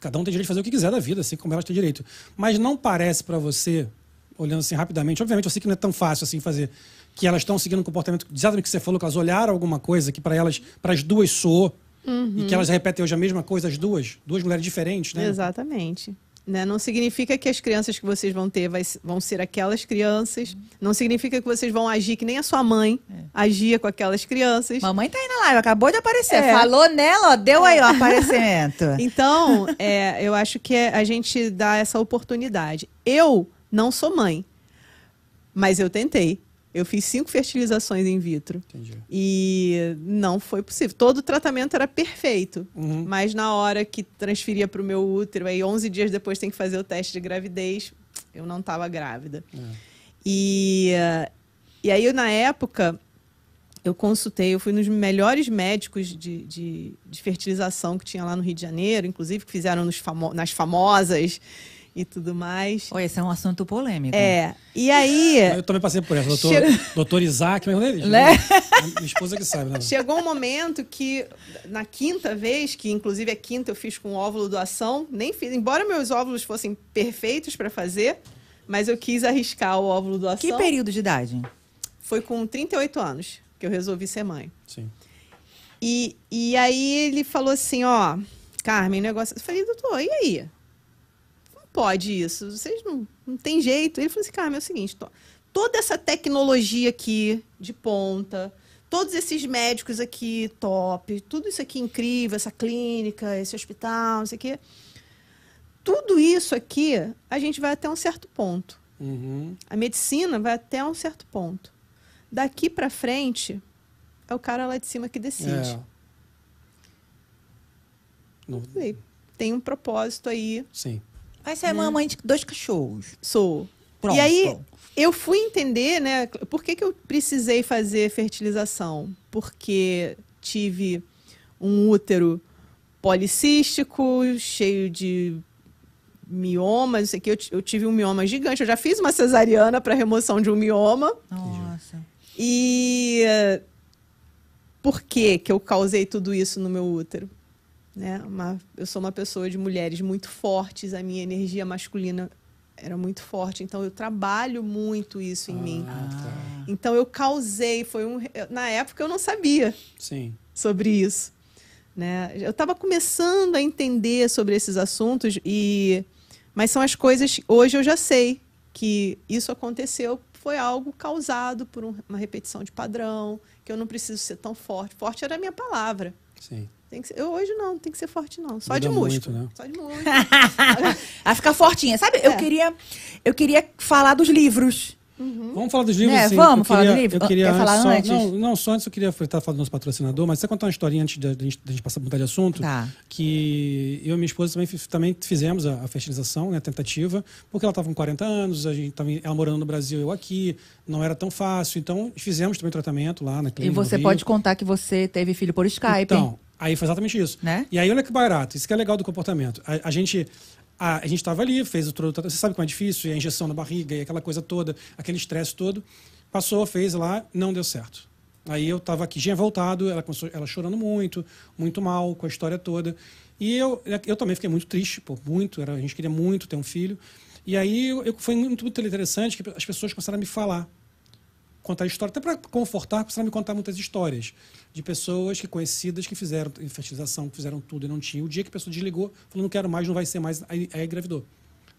S1: Cada um tem direito de fazer o que quiser da vida, assim como elas têm direito. Mas não parece para você, olhando assim rapidamente, obviamente eu sei que não é tão fácil assim fazer, que elas estão seguindo um comportamento exatamente que você falou, que elas olharam alguma coisa que para elas, para as duas soou, e que elas repetem hoje a mesma coisa, as duas, duas mulheres diferentes, né?
S3: Exatamente. Né? Não significa que as crianças que vocês vão ter vai- vão ser aquelas crianças. Não significa que vocês vão agir que nem a sua mãe agia com aquelas crianças.
S2: Mamãe tá aí na live, acabou de aparecer.
S3: É.
S2: Falou nela, ó, deu aí o aparecimento.
S3: Então, é, eu acho que é- a gente dá essa oportunidade. Eu não sou mãe, mas eu tentei. Eu fiz cinco fertilizações in vitro.
S1: Entendi.
S3: E não foi possível. Todo o tratamento era perfeito.
S1: Uhum.
S3: Mas na hora que transferia para o meu útero, aí 11 dias depois tem que fazer o teste de gravidez, eu não estava grávida.
S1: É.
S3: E, e aí, eu, na época, eu consultei, eu fui nos melhores médicos de, de, de fertilização que tinha lá no Rio de Janeiro, inclusive que fizeram nos famo nas famosas e tudo mais.
S2: Oi, esse é um assunto polêmico.
S3: É, e aí...
S1: Eu também passei por essa. Doutor,
S3: Chega-
S1: doutor Isaac, mas ele.
S2: Né?
S1: Minha esposa que sabe, né?
S3: Chegou um momento que, na quinta vez, que inclusive a quinta eu fiz com óvulo doação, nem fiz, embora meus óvulos fossem perfeitos para fazer, mas eu quis arriscar o óvulo doação.
S2: Que período de idade?
S3: Foi com 38 anos que eu resolvi ser mãe.
S1: Sim.
S3: E, e aí ele falou assim, ó, Carmen, negócio. Eu falei, doutor, e aí? Pode isso, vocês não, não tem jeito. Ele falou assim, Carmen, é o seguinte, to- toda essa tecnologia aqui de ponta, todos esses médicos aqui top, tudo isso aqui incrível, essa clínica, esse hospital, não sei o quê. Tudo isso aqui, a gente vai até um certo ponto.
S1: Uhum.
S3: A medicina vai até um certo ponto. Daqui para frente, é o cara lá de cima que decide.
S1: É. Não-
S3: Tem um propósito aí,
S1: Sim.
S2: Vai ser mamãe de dois cachorros.
S3: sou.
S2: Pronto.
S3: E aí, eu fui entender, né, por que, que eu precisei fazer fertilização? Porque tive um útero policístico, cheio de miomas, isso aqui, eu, ti- eu tive um mioma gigante. Eu já fiz uma cesariana para remoção de um mioma.
S2: Nossa.
S3: E eh, por que que eu causei tudo isso no meu útero? Né? Uma- eu sou uma pessoa de mulheres muito fortes, a minha energia masculina era muito forte, então eu trabalho muito isso em mim.
S1: Ah, tá.
S3: Então eu causei, foi um na época eu não sabia
S1: Sim.
S3: sobre isso, né? Eu estava começando a entender sobre esses assuntos e Mas são as coisas. Hoje eu já sei que isso aconteceu, foi algo causado por um- uma repetição de padrão, que eu não preciso ser tão forte. Forte era a minha palavra.
S1: Sim.
S3: Tem que ser, eu hoje não, tem que ser forte, não. Só
S1: Muda
S3: de
S1: muito,
S3: músculo.
S1: né?
S3: Só de músculo.
S2: A ficar fortinha. Sabe, eu
S3: É.
S2: queria eu queria falar dos livros.
S1: Vamos falar dos livros,
S2: Né,
S1: sim.
S2: vamos
S1: Eu
S2: falar
S1: queria-
S2: do livro?
S1: Eu queria
S2: Quer falar
S1: só,
S2: antes?
S1: Não, não, só antes eu queria estar falando do nosso patrocinador, mas você contar uma historinha antes da gente, da gente passar para mudar de assunto.
S2: Tá.
S1: Que eu e minha esposa também, também fizemos a, a fertilização, né, a tentativa, porque ela estava com 40 anos, a gente tava, ela morando no Brasil, eu aqui, não era tão fácil. Então, fizemos também o tratamento lá na
S2: E
S1: clínica. no
S2: você pode contar que você teve filho por Skype.
S1: Então, aí foi exatamente isso.
S2: Né?
S1: E aí, olha que barato. Isso que é legal do comportamento. A, a gente a, a gente estava ali, fez o todo. Você sabe como é difícil, e a injeção na barriga e aquela coisa toda, aquele estresse todo. Passou, fez lá, não deu certo. Aí eu estava aqui, tinha voltado, ela, ela chorando muito, muito mal com a história toda. E eu, eu também fiquei muito triste, pô, muito. Era, a gente queria muito ter um filho. E aí eu, eu- foi muito, muito interessante que as pessoas começaram a me falar contar história, até para confortar, começaram a me contar muitas histórias de pessoas que conhecidas que fizeram fertilização, que fizeram tudo e não tinha. O dia que a pessoa desligou, falou, não quero mais, não vai ser mais, aí, aí engravidou.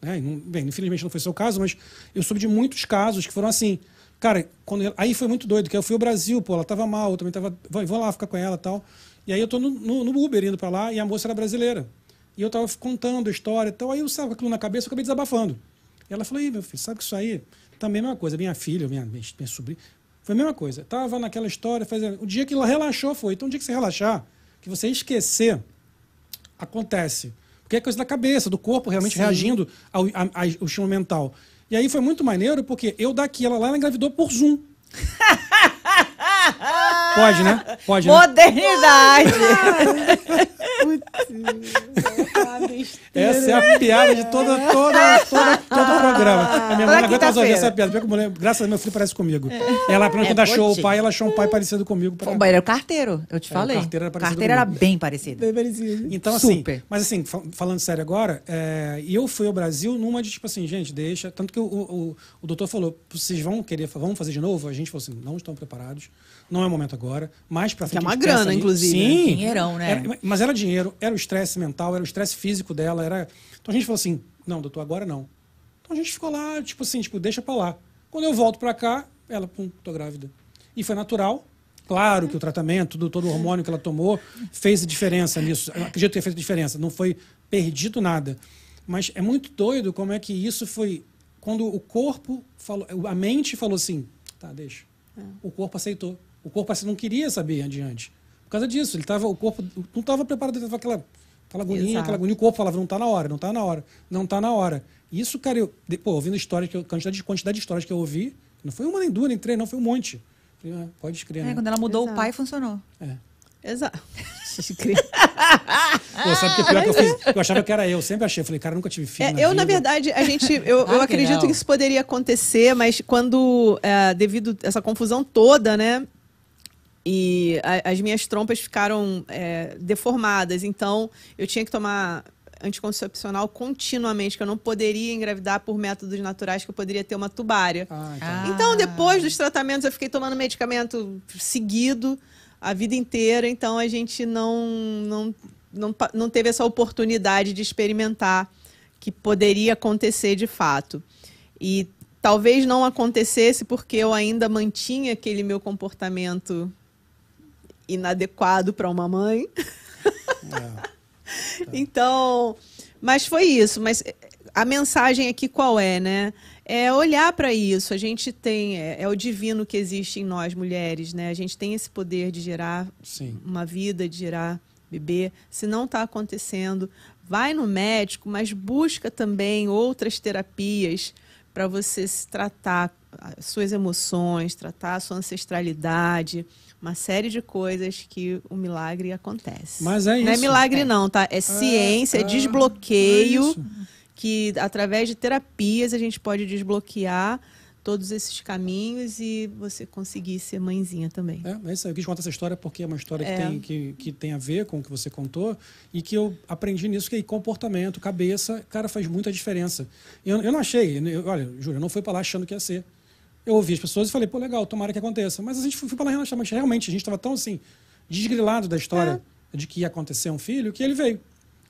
S1: Né? Bem, infelizmente não foi seu caso, mas eu soube de muitos casos que foram assim. Cara, quando eu- aí foi muito doido, que eu fui ao Brasil, pô, ela tava mal, eu também tava, vou, vou lá ficar com ela tal. E aí eu tô no, no, no Uber indo para lá e a moça era brasileira. E eu tava contando a história e tal, aí eu sabe com aquilo na cabeça, eu acabei desabafando. E ela falou, Ih, meu filho, sabe que isso aí também é a mesma coisa. Minha filha, minha, minha, minha sobrinha, foi a mesma coisa. Tava naquela história, fazendo. O dia que ela relaxou foi. Então, o dia que você relaxar, que você esquecer, acontece. Porque é coisa da cabeça, do corpo realmente
S3: Sim.
S1: reagindo ao, a- a- ao estímulo mental. E aí foi muito maneiro, porque eu daqui, ela lá, ela engravidou por Zoom. Pode, né? Pode, né?
S2: Modernidade!
S1: Essa é a piada de toda, toda, toda, todo o programa. A minha não aguenta mais ouvir
S2: quinta-feira.
S1: essa piada. Porque mulher, graças a Deus, meu filho parece comigo. Ela, quando
S2: É,
S1: achou o pai, ela achou um pai parecido comigo. pra-
S2: Pô, mas era o carteiro, eu te
S1: É, o
S2: falei.
S1: carteiro era parecido
S2: carteiro era
S1: comigo.
S2: bem parecido.
S1: Então, assim,
S2: Super.
S1: mas assim, fal- falando sério agora, é, eu fui ao Brasil numa de tipo assim, gente, deixa. Tanto que o, o, o doutor falou, vocês vão querer, vamos fazer de novo? A gente falou assim, não estão preparados, não é o momento agora, mais pra frente.
S3: é uma grana, inclusive, né?
S1: Sim.
S2: Dinheirão, né?
S1: Era- mas era dinheiro, era o estresse mental, era o estresse físico dela, era. Então a gente falou assim, não, doutor, agora não. Então a gente ficou lá, tipo assim, tipo, deixa pra lá. Quando eu volto pra cá, ela, pum, tô grávida. E foi natural. Claro que o tratamento, tudo, todo o hormônio que ela tomou fez diferença nisso. Eu acredito que fez diferença. Não foi perdido nada. Mas é muito doido como é que isso foi. Quando o corpo falou, a mente falou assim, tá, deixa. O corpo aceitou. O corpo assim, não queria saber adiante. Por causa disso, ele tava, o corpo não estava preparado, estava aquela, aquela agonia,
S3: Exato.
S1: aquela agonia. O corpo falava, não está na hora, não está na hora, não está na hora. Isso, cara, eu, de- pô, ouvindo histórias, que eu, quantidade, de, quantidade de histórias que eu ouvi, não foi uma, nem duas, nem três, não, foi um monte. Falei, ah, pode escrever,
S2: É,
S1: né?
S2: quando ela mudou
S3: Exato.
S2: o pai, funcionou.
S1: É.
S3: Exato.
S1: Pô, sabe que é pior que eu fiz? Eu achava que era eu, sempre achei. Eu falei, cara, nunca tive filho.
S3: É,
S1: na
S3: eu, na
S1: vida.
S3: verdade, a gente. Eu,
S2: Claro
S3: eu
S2: que
S3: acredito
S2: não.
S3: que isso poderia acontecer, mas quando. é, devido a essa confusão toda, né? E a- as minhas trompas ficaram é, deformadas. Então, eu tinha que tomar anticoncepcional continuamente, que eu não poderia engravidar por métodos naturais, que eu poderia ter uma tubária.
S1: Ah, então.
S2: Ah.
S3: Então, depois dos tratamentos, eu fiquei tomando medicamento seguido a vida inteira. Então, a gente não, não, não, não teve essa oportunidade de experimentar que poderia acontecer de fato. E talvez não acontecesse porque eu ainda mantinha aquele meu comportamento inadequado para uma mãe.
S1: É.
S3: Então, mas foi isso. Mas a mensagem aqui qual é, né? É olhar para isso. A gente tem é, é o divino que existe em nós mulheres, né? A gente tem esse poder de gerar
S1: Sim.
S3: uma vida, de gerar bebê. Se não está acontecendo, vai no médico, mas busca também outras terapias para você se tratar as suas emoções, tratar a sua ancestralidade, uma série de coisas que o milagre acontece.
S1: Mas é
S3: Não é
S1: isso.
S3: milagre, não, tá? É ciência, é,
S1: é,
S3: desbloqueio,
S1: é isso.
S3: que através de terapias a gente pode desbloquear todos esses caminhos e você conseguir ser mãezinha também.
S1: É, é isso aí. Eu quis contar essa história porque é uma história que,
S3: É.
S1: tem, que, que tem a ver com o que você contou e que eu aprendi nisso, que é comportamento, cabeça, cara, faz muita diferença. Eu, eu não achei, eu, olha, Júlia, eu não fui para lá achando que ia ser. Eu ouvi as pessoas e falei, pô, legal, tomara que aconteça. Mas a gente foi, foi para lá relaxar, mas realmente a gente estava tão assim, desgrilado da história de que ia acontecer um filho, que ele veio.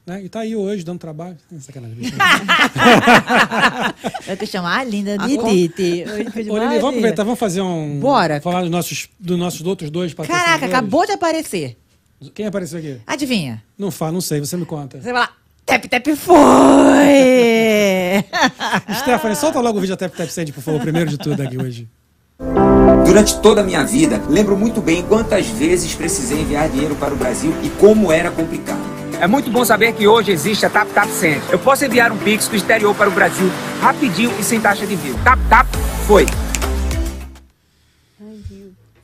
S1: Né? E tá aí hoje dando trabalho. É Sacanagem.
S2: Eu te chamar a linda de
S1: Agora-
S2: Titi.
S1: Vamos aproveitar, vamos fazer um.
S2: Bora.
S1: Falar dos nossos, dos nossos outros dois
S2: Caraca, acabou de aparecer.
S1: Quem apareceu aqui?
S2: Adivinha?
S1: Não fala, não sei, você me conta.
S2: Você vai lá. Tap Tap foi!
S1: Stephanie, solta logo o vídeo da Tap Tap Send, por favor, primeiro de tudo aqui hoje.
S4: Durante toda a minha vida, lembro muito bem quantas vezes precisei enviar dinheiro para o Brasil e como era complicado.
S5: É muito bom saber que hoje existe a Tap Tap Send. Eu posso enviar um Pix do exterior para o Brasil rapidinho e sem taxa de envio. Tap Tap foi.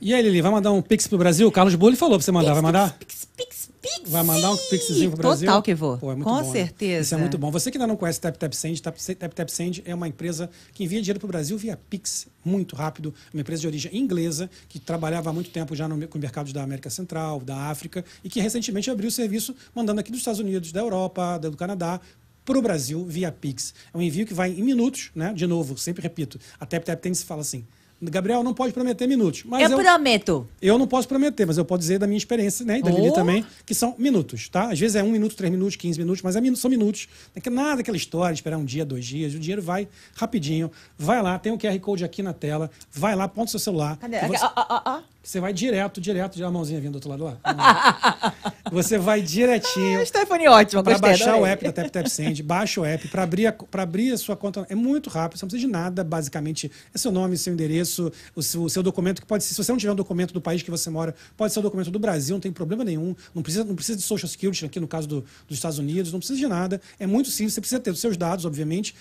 S1: E aí, Lili, vai mandar um Pix pro Brasil? O Carlos Bulli falou pra você mandar, vai mandar?
S2: Pix, pix, pix.
S1: Vai mandar um pixzinho pro Brasil?
S2: Total que vou.
S1: Pô, é
S2: Com
S1: bom, né?
S2: certeza.
S1: Isso é muito bom. Você que ainda não conhece Tap Tap Send, Tap Tap Tap Send é uma empresa que envia dinheiro pro Brasil via Pix, muito rápido. Uma empresa de origem inglesa, que trabalhava há muito tempo já no, com mercados da América Central, da África, e que recentemente abriu o serviço mandando aqui dos Estados Unidos, da Europa, do Canadá, para o Brasil via Pix. É um envio que vai em minutos, né? De novo, sempre repito, a Tap Tap Send se fala assim, Gabriel não pode prometer minutos, mas
S2: Eu prometo.
S1: eu não posso prometer, mas eu posso dizer da minha experiência, né? E da Lili
S2: Oh.
S1: também, que são minutos, tá? Às vezes é um minuto, três minutos, quinze minutos, mas é minu- são minutos. Não é que nada daquela história, de esperar um dia, dois dias. O dinheiro vai rapidinho. Vai lá, tem o QR Code aqui na tela. Vai lá, aponta o seu celular.
S2: Cadê?
S1: Você,
S2: ó, ó, ó.
S1: Você vai direto, direto. Já a mãozinha vindo do outro lado lá. você vai direitinho.
S2: Ah, Stephanie, ótima.
S1: Para baixar o app da Tap Tap Send, baixa o app. Para abrir, a, pra abrir a sua conta é muito rápido, você não precisa de nada, basicamente. É seu nome, seu endereço, o seu, o seu documento, que pode ser, se você não tiver um documento do país que você mora, pode ser o documento do Brasil, não tem problema nenhum. Não precisa, não precisa de Social Security, aqui no caso do- dos Estados Unidos, não precisa de nada. É muito simples, você precisa ter os seus dados, obviamente,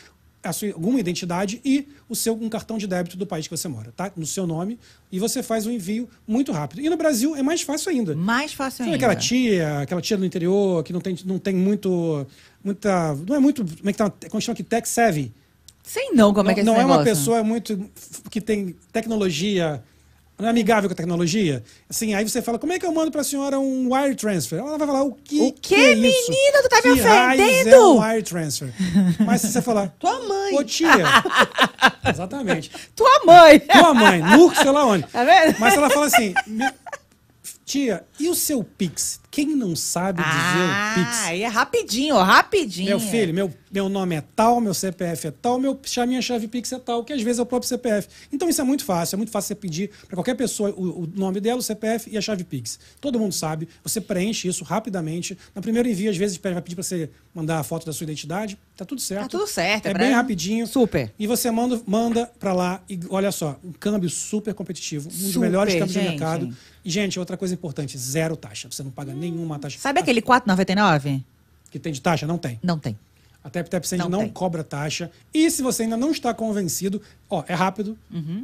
S1: a sua, alguma identidade e o seu um cartão de débito do país que você mora, tá? No seu nome, e você faz o envio muito rápido. E no Brasil é mais fácil ainda.
S2: Mais fácil
S1: Sabe
S2: ainda.
S1: aquela tia, aquela tia do interior que não tem, não tem muito. Muita. Não é muito. Como é que tá? Como chama aqui? Tech savvy.
S2: Sei não como
S1: não
S2: é que é
S1: não é uma pessoa muito. que tem tecnologia. Não é amigável com a tecnologia. Assim, aí você fala, como é que eu mando pra senhora um wire transfer? Ela vai falar, o que,
S2: O quê,
S1: é isso?
S2: menina? Tu tá me
S1: que raios É
S2: ofendendo?
S1: um wire transfer. Mas se você falar,
S3: Tua mãe.
S1: ô tia. Exatamente.
S2: Tua mãe.
S1: Tua mãe, Nur, sei lá onde.
S2: Tá vendo?
S1: Mas ela fala assim, "Me- tia, e o seu Pix? Quem não sabe dizer o Pix?
S2: Ah, é rapidinho, rapidinho.
S1: Meu filho, meu, meu nome é tal, meu CPF é tal, meu, minha chave Pix é tal, que às vezes é o próprio CPF. Então isso é muito fácil, é muito fácil você pedir para qualquer pessoa o, o nome dela, o CPF e a chave Pix. Todo mundo sabe, você preenche isso rapidamente. No primeiro envio, às vezes, vai pedir para você mandar a foto da sua identidade, tá tudo certo.
S2: Tá tudo certo, é
S1: É bem rapidinho.
S2: Super.
S1: E você manda, manda para lá e olha só, um câmbio super competitivo, um dos
S2: Super,
S1: melhores câmbios
S2: gente.
S1: do mercado. E, gente, outra coisa importante, zero taxa. Você não paga nenhuma taxa.
S2: Sabe aquele 4,99?
S1: que tem de taxa? Não tem.
S2: Não tem.
S1: A Tap Tap Send
S2: Não
S1: não, cobra taxa. E se você ainda não está convencido, ó, é rápido,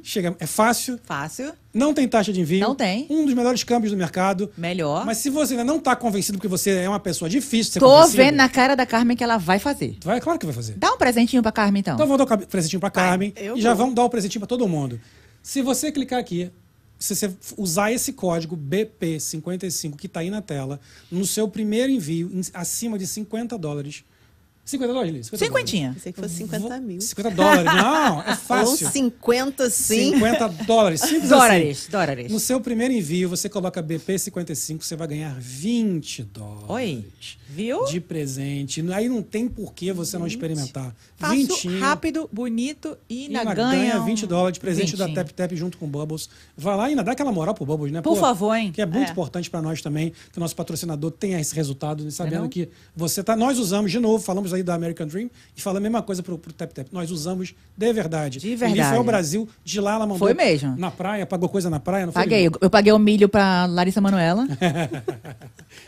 S1: chega, é fácil,
S2: Fácil.
S1: não tem taxa de envio.
S2: Não tem.
S1: Um dos melhores câmbios do mercado.
S2: Melhor.
S1: Mas se você ainda não está convencido porque você é uma pessoa difícil ser
S2: Tô
S1: convencido,
S2: vendo na cara da Carmen que ela vai fazer.
S1: vai, claro que vai fazer.
S2: Dá um presentinho pra Carmen, então.
S1: Então vamos dar o presentinho para Carmen
S3: eu
S1: e já
S3: vou.
S1: vamos dar o presentinho para todo mundo. Se você clicar aqui, se você usar esse código BP55 que está aí na tela, no seu primeiro envio, acima de 50 dólares. 50 dólares, Liz? 50 dólares.
S2: Cinquentinha.
S3: Pensei que fosse 50 mil.
S1: 50 dólares. Não, é
S3: Falou
S1: fácil.
S3: 50 sim.
S1: 50 dólares. Simples
S2: Dólares,
S1: assim.
S2: dólares.
S1: No seu primeiro envio, você coloca BP55, você vai ganhar 20 dólares.
S2: Oi, viu?
S1: De presente. Aí não tem por que você não experimentar.
S2: Fácil,
S1: Vintinho.
S2: rápido, bonito e ainda
S1: ainda
S2: ganha,
S1: ganha
S2: um
S1: 20 dólares de presente da
S2: vintinho.
S1: Tap Tap junto com o Bubbles. Vai lá e ainda dá aquela moral pro Bubbles, né?
S2: Por favor, hein?
S1: Que é muito
S3: É.
S1: importante para nós também, que o nosso patrocinador tenha esse resultado, sabendo
S2: não?
S1: que você tá. Nós usamos, de novo, falamos aí da American Dream e falamos a mesma coisa pro, pro Tap Tap. Nós usamos de verdade.
S2: De
S1: Ele
S2: verdade.
S1: foi ao Brasil, de lá ela mandou.
S2: Foi mesmo.
S1: Na praia, pagou coisa na praia, não foi?
S2: Paguei. Eu, eu paguei o milho pra Larissa Manoela.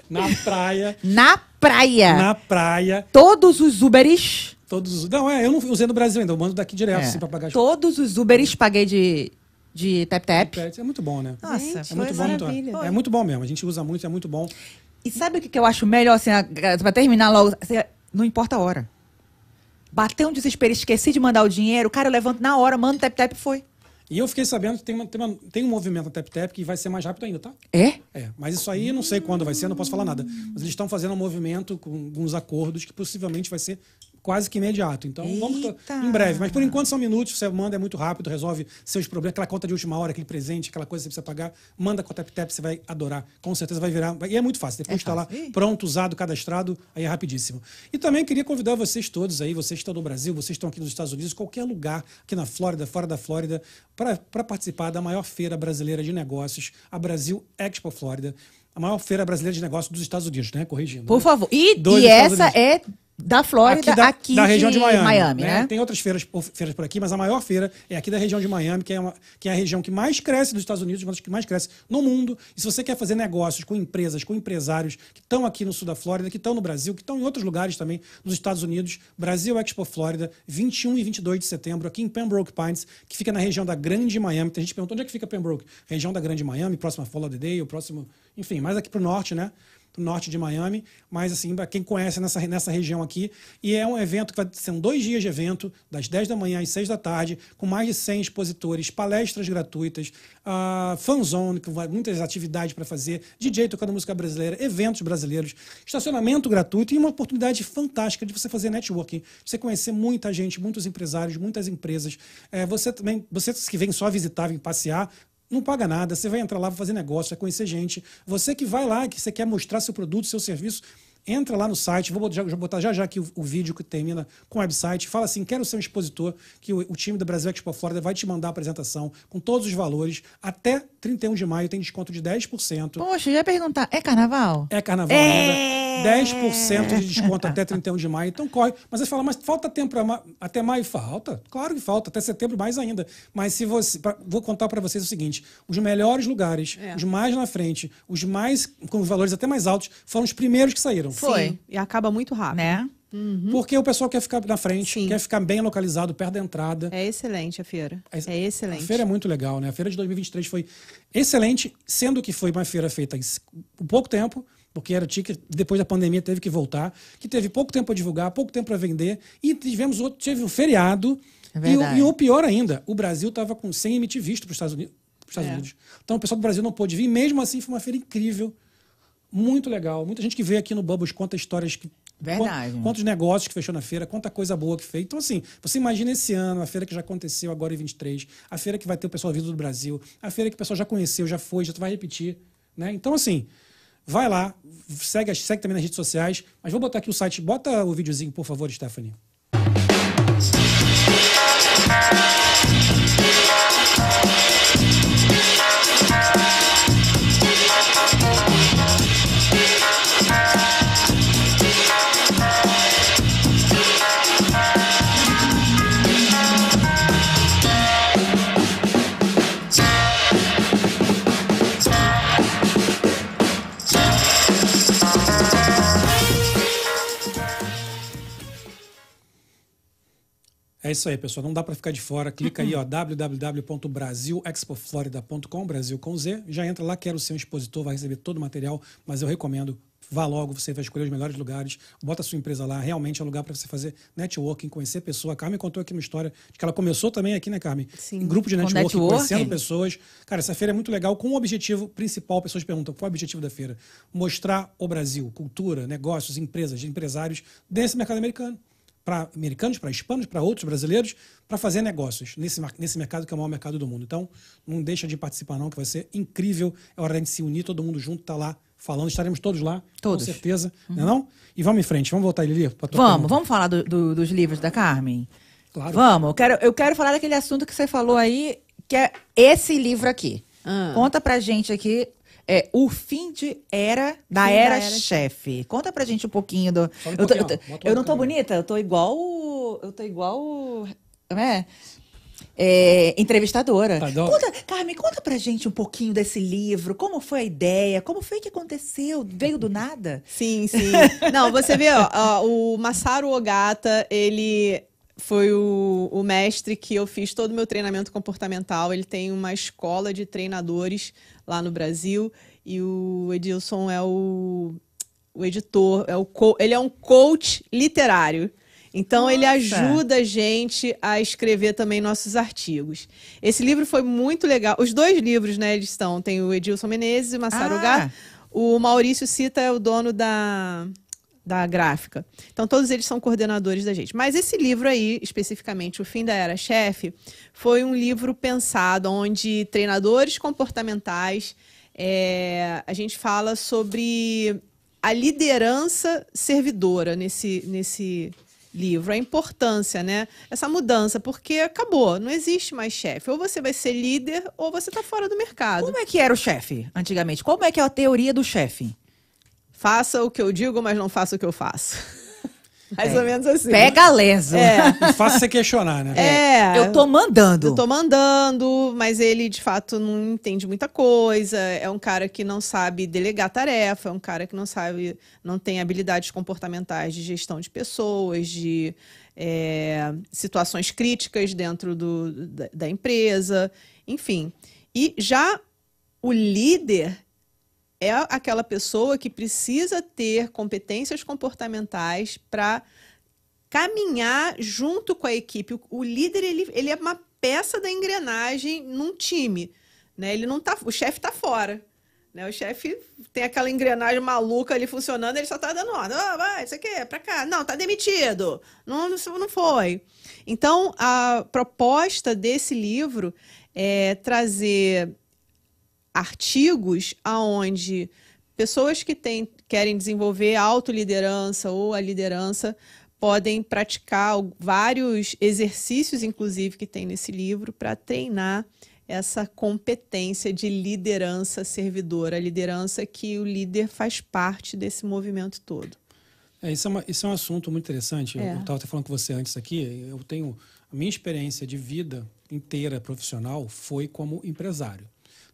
S1: Na praia,
S2: na praia.
S1: na praia.
S2: Todos os Uberes.
S1: Todos os. Não, é, eu não usei no Brasil ainda, eu mando daqui direto,
S2: É,
S1: assim, pra pagar as
S2: todos os Uberes paguei de, de tap tap.
S1: É muito bom, né?
S2: Nossa,
S3: Gente,
S1: É muito bom, muito- é muito bom mesmo. A gente usa muito, é muito bom.
S2: E sabe o que, que eu acho melhor, assim, pra terminar logo? Assim, não importa a hora. Bateu um desespero, esqueci de mandar o dinheiro, cara, eu levanto na hora, mando tap tap e foi.
S1: E eu fiquei sabendo que tem, uma- tem uma- tem um movimento na Tap Tap que vai ser mais rápido ainda, tá?
S2: É?
S1: É, mas isso aí eu não sei quando vai ser, não posso falar nada. Mas eles estão fazendo um movimento com alguns acordos que possivelmente vai ser quase que imediato. Então, vamos em breve. Mas por enquanto são minutos, você manda, é muito rápido, resolve seus problemas, aquela conta de última hora, aquele presente, aquela coisa que você precisa pagar, manda com a TapTap, você vai adorar. Com certeza vai virar. E é muito fácil. Depois
S2: É
S1: está lá pronto, usado, cadastrado, aí é rapidíssimo. E também queria convidar vocês todos aí, vocês que estão no Brasil, vocês que estão aqui nos Estados Unidos, qualquer lugar, aqui na Flórida, fora da Flórida, para participar da maior feira brasileira de negócios, a Brasil Expo Flórida. A maior feira brasileira de negócios dos Estados Unidos, né? Corrigindo.
S2: Por
S1: né?
S2: favor. E, e essa é da Flórida, aqui,
S1: da região de Miami,
S2: né?
S1: Tem outras feiras, por- feiras por aqui, mas a maior feira é aqui da região de Miami, que é, uma- que é a região que mais cresce dos Estados Unidos, uma das que mais cresce no mundo. E se você quer fazer negócios com empresas, com empresários que estão aqui no sul da Flórida, que estão no Brasil, que estão em outros lugares também nos Estados Unidos, Brasil Expo Flórida, 21 e 22 de setembro, aqui em Pembroke Pines, que fica na região da Grande Miami. Tem gente que perguntou onde é que fica Pembroke? Região da Grande Miami, próxima a Fort Lauderdale, próximo, enfim, mais aqui para o norte, né? Do norte de Miami, mas assim, para quem conhece nessa, nessa região aqui. E é um evento que vai ser dois dias de evento, das 10 da manhã às 6 da tarde, com mais de 100 expositores, palestras gratuitas, uh, fanzone, com muitas atividades para fazer, DJ tocando música brasileira, eventos brasileiros, estacionamento gratuito e uma oportunidade fantástica de você fazer networking, de você conhecer muita gente, muitos empresários, muitas empresas. É, você também, você que vem só visitar, vem passear, não paga nada, você vai entrar lá, vai fazer negócio, vai conhecer gente. Você que vai lá, que você quer mostrar seu produto, seu serviço, entra lá no site, vou botar, já- já aqui o, o vídeo que termina com o website, fala assim, quero ser um expositor, que o, o time da Brasil Expo Florida vai te mandar a apresentação com todos os valores. Até 31 de maio tem desconto de 10%.
S2: Poxa, eu ia perguntar, é carnaval?
S1: É carnaval
S2: É.
S1: ainda. 10% de desconto até 31 de maio. Então corre. Mas você fala, mas falta tempo ma- até maio? Falta. Claro que falta. Até setembro mais ainda. Mas se você. pra- vou contar para vocês o seguinte: os melhores lugares,
S3: É.
S1: os mais na frente, os mais com os valores até mais altos, foram os primeiros que saíram.
S2: Foi.
S3: Sim, e acaba muito rápido.
S2: Né?
S1: Porque o pessoal quer ficar na frente,
S3: Sim.
S1: quer ficar bem localizado, perto da entrada.
S3: É excelente a feira.
S1: A-
S3: É excelente.
S1: A feira é muito legal, né? A feira de 2023 foi excelente, sendo que foi uma feira feita em pouco tempo, porque era ticket, depois da pandemia teve que voltar, que teve pouco tempo para divulgar, pouco tempo para vender, e tivemos outro, teve um feriado.
S2: É
S1: e, e o pior ainda, o Brasil estava com sem emitir visto para os Estados, Unidos, Estados
S3: É.
S1: Unidos. Então o pessoal do Brasil não pôde vir, mesmo assim foi uma feira incrível. Muito legal. Muita gente que veio aqui no Bubbles conta histórias que.
S2: Verdade.
S1: quan- Quantos negócios que fechou na feira, quanta coisa boa que fez. Então, assim, você imagina esse ano, a feira que já aconteceu agora em 23, a feira que vai ter o pessoal vindo do Brasil, a feira que o pessoal já conheceu, já foi, já vai repetir. Né? Então, assim, vai lá, segue, segue também nas redes sociais. Mas vou botar aqui o site. Bota o videozinho, por favor, Stephanie. É isso aí, pessoal. Não dá para ficar de fora. Clica aí, ó, www.brasilexpoflorida.com, Brasil com Z. Já entra lá, quero ser um expositor, vai receber todo o material, mas eu recomendo. Vá logo, você vai escolher os melhores lugares, bota a sua empresa lá. Realmente é um lugar para você fazer networking, conhecer pessoa. A Carmen contou aqui uma história de que ela começou também aqui, né, Carmen?
S3: Sim.
S1: Em grupo de networking,
S2: networking.
S1: conhecendo pessoas. Cara, essa feira é muito legal com o objetivo principal. Pessoas perguntam qual é o objetivo da feira? Mostrar o Brasil, cultura, negócios, empresas, empresários desse mercado americano para americanos, para hispanos, para outros brasileiros, para fazer negócios nesse, nesse mercado que é o maior mercado do mundo. Então, não deixa de participar não, que vai ser incrível. É hora de se unir, todo mundo junto, tá lá falando. Estaremos todos lá,
S2: Todos.
S1: com certeza. Não é não? E vamos em frente. Vamos voltar, Lili?
S2: Vamos,
S1: pergunta.
S2: vamos falar do- do- dos livros da Carmen?
S1: Claro.
S2: Vamos, eu quero, eu quero falar daquele assunto que você falou aí, que é esse livro aqui.
S3: Ah.
S2: Conta pra gente aqui. É o fim de era da
S3: Fim da
S2: era,
S3: era
S2: chefe. Conta pra gente um pouquinho do.
S1: Um
S2: eu, tô- eu tô- eu não tô bonita, eu tô igual. Eu tô igual. Né? É, entrevistadora.
S1: Tá, dó-
S2: conta, Carmen, conta pra gente um pouquinho desse livro. Como foi a ideia? Como foi que aconteceu? Veio do nada?
S3: Sim, sim. Não, você vê, ó, ó, o Masaru Ogata, ele foi o, o mestre que eu fiz todo o meu treinamento comportamental. Ele tem uma escola de treinadores lá no Brasil. E o Edilson é o, o editor, é o ele é um coach literário. Então, ele
S2: Nossa.
S3: ajuda a gente a escrever também nossos artigos. Esse livro foi muito legal. Os dois livros, né, eles estão. Tem o Edilson Menezes e o Masaru
S2: Ah.
S3: Ogata. O Maurício Cita é o dono da, da gráfica. Então, todos eles são coordenadores da gente. Mas esse livro aí, especificamente O Fim da Era Chefe, foi um livro pensado onde treinadores comportamentais, é, a gente fala sobre a liderança servidora nesse, nesse livro, a importância, né? Essa mudança, porque acabou, não existe mais chefe. Ou você vai ser líder ou você está fora do mercado.
S2: Como é que era o chefe antigamente? Como é que é a teoria do chefe?
S3: Faça o que eu digo, mas não faça o que eu faço. Mais
S2: É.
S3: ou menos assim.
S2: Pega leso.
S3: É.
S1: E fácil você questionar, né?
S3: É.
S2: Eu tô mandando.
S3: Eu tô mandando, mas ele de fato não entende muita coisa. É um cara que não sabe delegar tarefa, é um cara que não sabe, não tem habilidades comportamentais de gestão de pessoas, de é, situações críticas dentro do, da, da empresa, enfim. E já o líder é aquela pessoa que precisa ter competências comportamentais para caminhar junto com a equipe. O, líder ele, ele é uma peça da engrenagem num time, né? Ele não tá, o chefe está fora, né? O chefe tem aquela engrenagem maluca ali funcionando, ele só tá dando ordem. Ah, vai, isso aqui, é para cá. Não, tá demitido. Não, não foi. Então, a proposta desse livro é trazer artigos aonde pessoas que têm, querem desenvolver a autoliderança ou a liderança podem praticar vários exercícios, inclusive, que tem nesse livro, para treinar essa competência de liderança servidora, a liderança que o líder faz parte desse movimento todo.
S1: É, isso, é uma- isso é um assunto muito interessante.
S3: É.
S1: Eu estava até falando com você antes aqui. Eu tenho. A minha experiência de vida inteira profissional foi como empresário.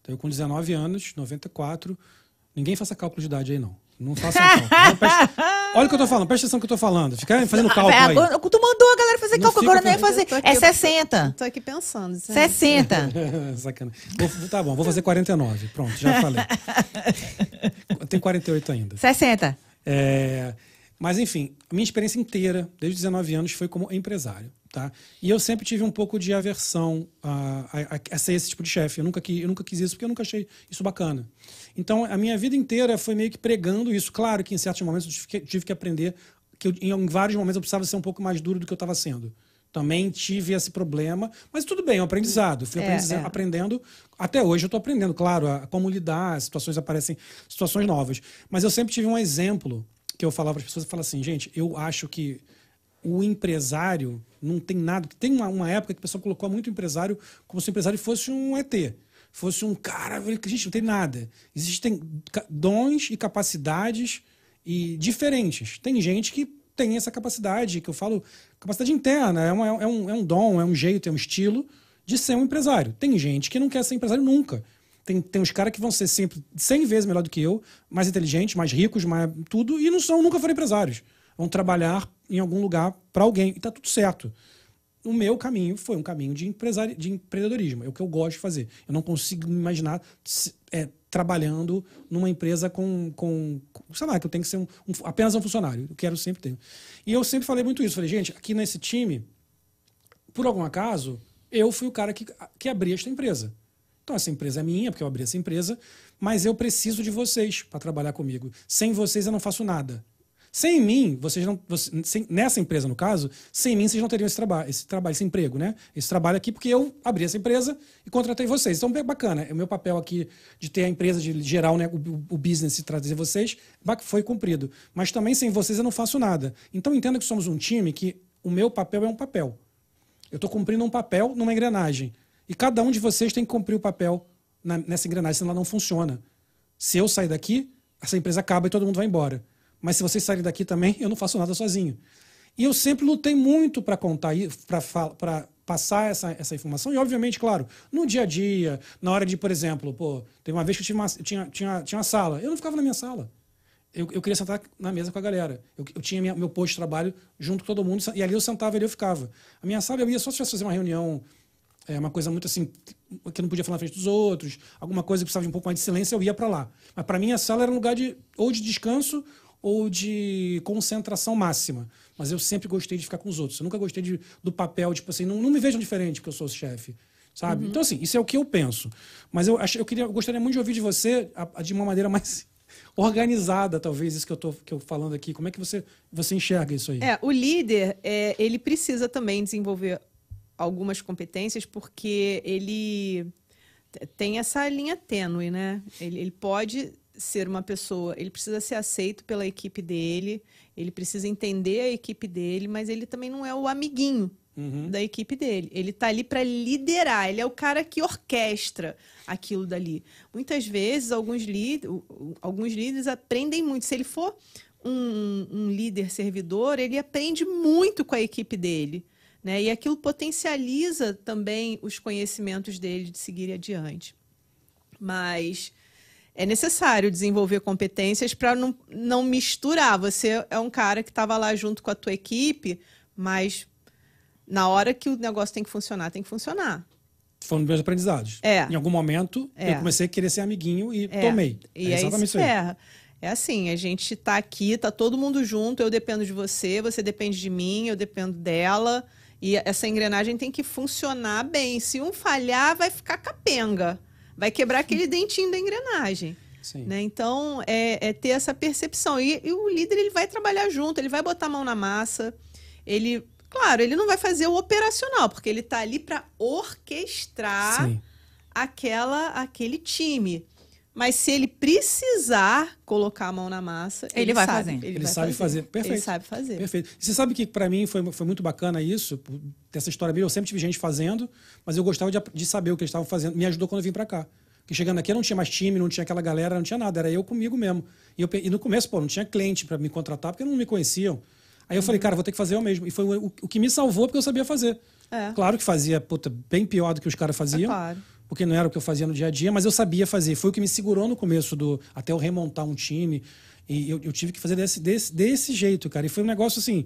S1: Então, eu com 19 anos, 94. Ninguém faça cálculo de idade aí, não. Não faça cálculo. Não, olha o que eu tô falando, presta atenção no que eu tô falando. Fica fazendo cálculo
S2: É,
S1: aí.
S2: tu mandou a galera fazer
S1: Não
S2: cálculo, agora não ia fazer.
S3: Tô aqui-
S2: É 60.
S3: Estou aqui pensando. né?
S2: 60.
S1: Sacana. Vou- tá bom, vou fazer 49. Pronto, já falei. Eu tenho 48 ainda.
S2: 60.
S1: É, mas, enfim, a minha experiência inteira, desde os 19 anos, foi como empresário. Tá? E eu sempre tive um pouco de aversão a, a- a- a ser esse tipo de chefe. Eu nunca, quis, eu nunca quis isso porque eu nunca achei isso bacana. Então, a minha vida inteira foi meio que pregando isso. Claro que em certos momentos eu tive que, tive que aprender que eu, em vários momentos eu precisava ser um pouco mais duro do que eu estava sendo. Também tive esse problema, mas tudo bem, é um aprendizado. Fui
S3: É, é.
S1: aprendendo. Até hoje eu estou aprendendo, claro, a, como lidar, as situações aparecem, situações novas. Mas eu sempre tive um exemplo que eu falava para as pessoas, eu falava assim, gente, eu acho que o empresário não tem nada. Tem uma, uma época que a pessoa colocou muito empresário como se o empresário fosse um ET. Fosse um cara. Gente, não tem nada. Existem dons e capacidades e diferentes. Tem gente que tem essa capacidade, que eu falo, capacidade interna, é, uma- é um, é um dom, é um jeito, é um estilo de ser um empresário. Tem gente que não quer ser empresário nunca. Tem, tem uns caras que vão ser sempre 100 vezes melhor do que eu, mais inteligentes, mais ricos, mais tudo, e não são, nunca foram empresários. Vão trabalhar em algum lugar para alguém, e tá tudo certo. O meu caminho foi um caminho de, empresari de empreendedorismo, é o que eu gosto de fazer. Eu não consigo me imaginar é, trabalhando numa empresa com, com, com- sei lá, que eu tenho que ser um- um- apenas um funcionário. Eu quero sempre ter. E eu sempre falei muito isso. Falei, gente, aqui nesse time, por algum acaso, eu fui o cara que, que abri esta empresa. Então, essa empresa é minha, porque eu abri essa empresa, mas eu preciso de vocês para trabalhar comigo. Sem vocês, eu não faço nada. Sem mim, vocês não. sem- nessa empresa, no caso, sem mim, vocês não teriam esse trabalho, esse trabalho, esse emprego, né? Esse trabalho aqui, porque eu abri essa empresa e contratei vocês. Então, é bacana. O meu papel aqui de ter a empresa, de gerar o, né, o, o business e trazer vocês, foi cumprido. Mas também sem vocês eu não faço nada. Então, entenda que somos um time que o meu papel é um papel. Eu estou cumprindo um papel numa engrenagem. E cada um de vocês tem que cumprir o papel na- nessa engrenagem, senão ela não funciona. Se eu sair daqui, essa empresa acaba e todo mundo vai embora. Mas se vocês saírem daqui também, eu não faço nada sozinho. E eu sempre lutei muito para contar para passar essa, essa informação. E, obviamente, claro, no dia a dia, na hora de, por exemplo, pô, teve uma vez que eu tive uma, tinha, tinha, tinha uma sala. Eu não ficava na minha sala. Eu, eu queria sentar na mesa com a galera. Eu, eu tinha minha- meu posto de trabalho junto com todo mundo, e ali eu sentava e ali eu ficava. A minha sala eu ia só se fazer uma reunião, é, uma coisa muito assim, que eu não podia falar na frente dos outros, alguma coisa que precisava de um pouco mais de silêncio, eu ia para lá. Mas para mim a sala era um lugar de ou de descanso ou de concentração máxima. Mas eu sempre gostei de ficar com os outros. Eu nunca gostei de, do papel, tipo assim, não, não me vejam diferente porque eu sou o chefe. Sabe? Então, assim, isso é o que eu penso. Mas eu, acho, eu, queria, eu gostaria muito de ouvir de você a- a- de uma maneira mais organizada, talvez, isso que eu tô que eu falando aqui. Como é que você, você enxerga isso aí?
S3: É, o líder, é, ele precisa também desenvolver algumas competências, porque ele tem essa linha tênue, né? Ele, ele pode ser uma pessoa, ele precisa ser aceito pela equipe dele, ele precisa entender a equipe dele, mas ele também não é o amiguinho
S1: Uhum.
S3: da equipe dele. Ele tá ali para liderar, ele é o cara que orquestra aquilo dali. Muitas vezes, alguns, líder, alguns líderes aprendem muito. Se ele for um, um líder servidor, ele aprende muito com a equipe dele. Né? E aquilo potencializa também os conhecimentos dele de seguir adiante. Mas é necessário desenvolver competências para não, não misturar. Você é um cara que estava lá junto com a tua equipe, mas na hora que o negócio tem que funcionar, tem que funcionar.
S1: Foram meus aprendizados.
S3: É.
S1: Em algum momento,
S3: É.
S1: eu comecei a querer ser amiguinho e
S3: É,
S1: tomei.
S3: E
S1: é exatamente isso aí.
S3: ferra. É assim, a gente tá aqui, tá todo mundo junto, eu dependo de você, você depende de mim, eu dependo dela. E essa engrenagem tem que funcionar bem. Se um falhar, vai ficar capenga. Vai quebrar aquele dentinho da engrenagem.
S1: Sim.
S3: Né? Então, é, é ter essa percepção. E, e o líder ele vai trabalhar junto, ele vai botar a mão na massa. Ele, claro, ele não vai fazer o operacional, porque ele está ali para orquestrar
S1: Sim.
S3: aquela, aquele time. Mas se ele precisar colocar a mão na massa,
S2: Ele vai
S3: sabe,
S2: fazer.
S1: Ele
S3: vai
S1: sabe fazer. Perfeito.
S3: Ele sabe fazer.
S1: Perfeito. E você sabe que para mim foi, foi muito bacana isso, dessa história mesmo. Eu sempre tive gente fazendo, mas eu gostava de, de saber o que eles estavam fazendo. Me ajudou quando eu vim para cá. Porque chegando aqui eu não tinha mais time, não tinha aquela galera, não tinha nada. Era eu comigo mesmo. E, eu, e no começo, pô, não tinha cliente para me contratar porque não me conheciam. Aí eu
S3: Uhum.
S1: falei, cara, vou ter que fazer eu mesmo. E foi o, o que me salvou porque eu sabia fazer.
S3: É.
S1: Claro que fazia puta, bem pior do que os caras faziam.
S3: É claro.
S1: Porque não era o que eu fazia no dia a dia, mas eu sabia fazer. Foi o que me segurou no começo do. Até eu remontar um time. E eu, eu tive que fazer desse, desse, desse jeito, cara. E foi um negócio assim.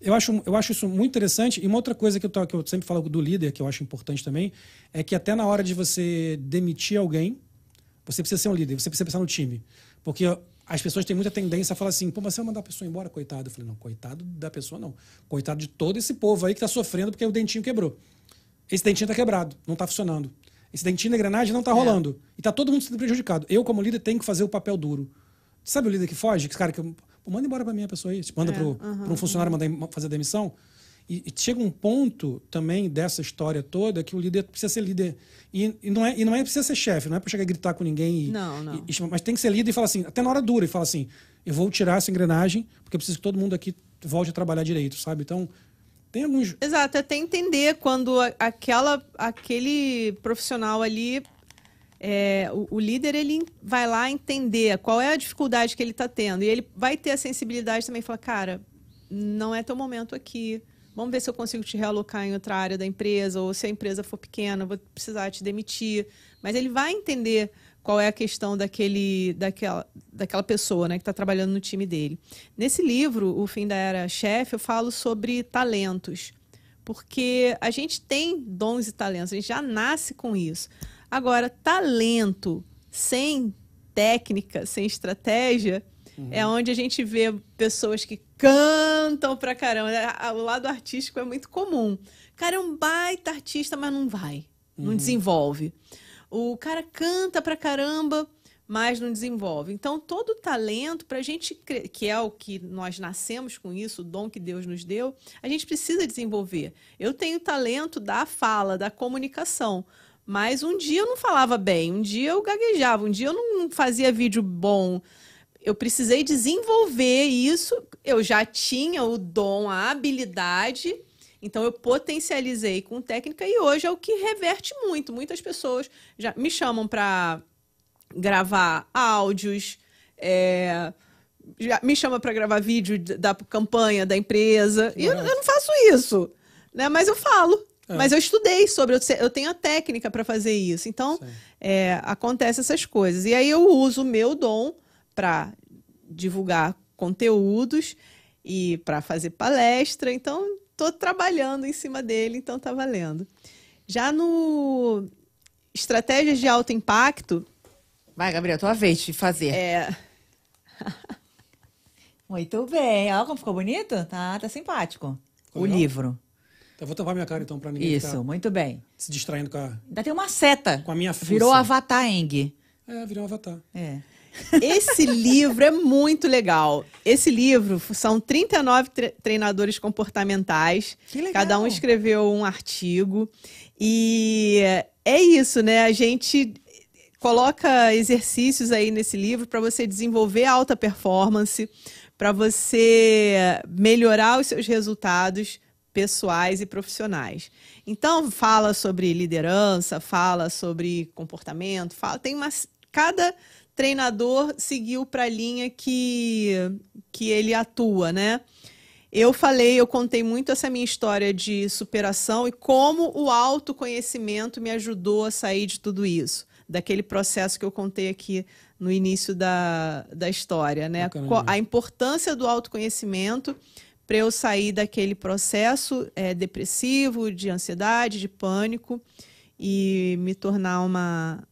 S1: Eu acho, eu acho isso muito interessante. E uma outra coisa que eu, que eu sempre falo do líder, que eu acho importante também, é que até na hora de você demitir alguém, você precisa ser um líder, você precisa pensar no time. Porque as pessoas têm muita tendência a falar assim, pô, mas você vai mandar a pessoa embora, coitado. Eu falei, não, coitado da pessoa não. Coitado de todo esse povo aí que tá sofrendo porque o dentinho quebrou. Esse dentinho tá quebrado, não tá funcionando. Esse dentinho da engrenagem não tá rolando. E tá todo mundo sendo prejudicado. Eu, como líder, tenho que fazer o papel duro. Sabe o líder que foge? Que cara que. Pô, manda embora pra mim a pessoa aí. Manda pro, pra um funcionário mandar fazer a demissão. E, e chega um ponto também dessa história toda que o líder precisa ser líder. E, e não, é, e não é precisa ser chefe, não é pra chegar a gritar com ninguém. E,
S3: Não, não.
S1: e- e- mas tem que ser líder e falar assim, até na hora dura, e fala assim: eu vou tirar essa engrenagem, porque eu preciso que todo mundo aqui volte a trabalhar direito, sabe? Então, tem alguns.
S3: Exato, até entender quando aquela, aquele profissional ali, é, o, o líder, ele vai lá entender qual é a dificuldade que ele está tendo. E ele vai ter a sensibilidade também, falar, cara, não é teu momento aqui. Vamos ver se eu consigo te realocar em outra área da empresa, ou se a empresa for pequena, vou precisar te demitir. Mas ele vai entender qual é a questão daquele, daquela, daquela pessoa né, que está trabalhando no time dele. Nesse livro, O Fim da Era Chefe, eu falo sobre talentos. Porque a gente tem dons e talentos, a gente já nasce com isso. Agora, talento sem técnica, sem estratégia, é onde a gente vê pessoas que cantam pra caramba. A- O lado artístico é muito comum. O cara é um baita artista, mas não vai, não desenvolve. O cara canta pra caramba, mas não desenvolve. Então, todo talento, pra gente, cre- que é o que nós nascemos com isso, o dom que Deus nos deu, a gente precisa desenvolver. Eu tenho talento da fala, da comunicação. Mas um dia eu não falava bem, um dia eu gaguejava, um dia eu não fazia vídeo bom. Eu precisei desenvolver isso. Eu já tinha o dom, a habilidade, então eu potencializei com técnica e hoje é o que reverte muito. Muitas pessoas já me chamam para gravar áudios, é, já me chama para gravar vídeo da campanha da empresa. E eu, eu não faço isso, né? Mas eu falo. Mas eu estudei sobre, eu tenho a técnica para fazer isso. Então, é, acontece essas coisas. E aí eu uso o meu dom para divulgar conteúdos e para fazer palestra. Então, estou trabalhando em cima dele, então tá valendo. Já no estratégias de alto impacto,
S2: Vai, Gabriel, tua vez de fazer.
S3: é,
S2: Muito bem. Olha como ficou bonito. Tá, tá simpático.
S1: Ficou
S2: o
S1: legal?
S2: livro.
S1: Eu vou tampar minha cara então pra ninguém
S2: Isso,
S1: ficar
S2: muito bem.
S1: se distraindo com a.
S2: Ainda tem uma seta.
S1: Com a minha fuça.
S2: Virou Avatar Eng.
S1: É, virou um avatar.
S2: É.
S3: Esse livro é muito legal. Esse livro são 39 tre treinadores comportamentais.
S2: Que legal.
S3: Cada um escreveu um artigo. E é isso, né? A gente coloca exercícios aí nesse livro para você desenvolver alta performance, para você melhorar os seus resultados pessoais e profissionais. Então fala sobre liderança, fala sobre comportamento, fala, tem uma cada treinador seguiu para a linha que que ele atua, né? Eu falei, eu contei muito essa minha história de superação e como o autoconhecimento me ajudou a sair de tudo isso, daquele processo que eu contei aqui no início da, da história, né? A importância do autoconhecimento para eu sair daquele processo é, depressivo, de ansiedade, de pânico e me tornar uma.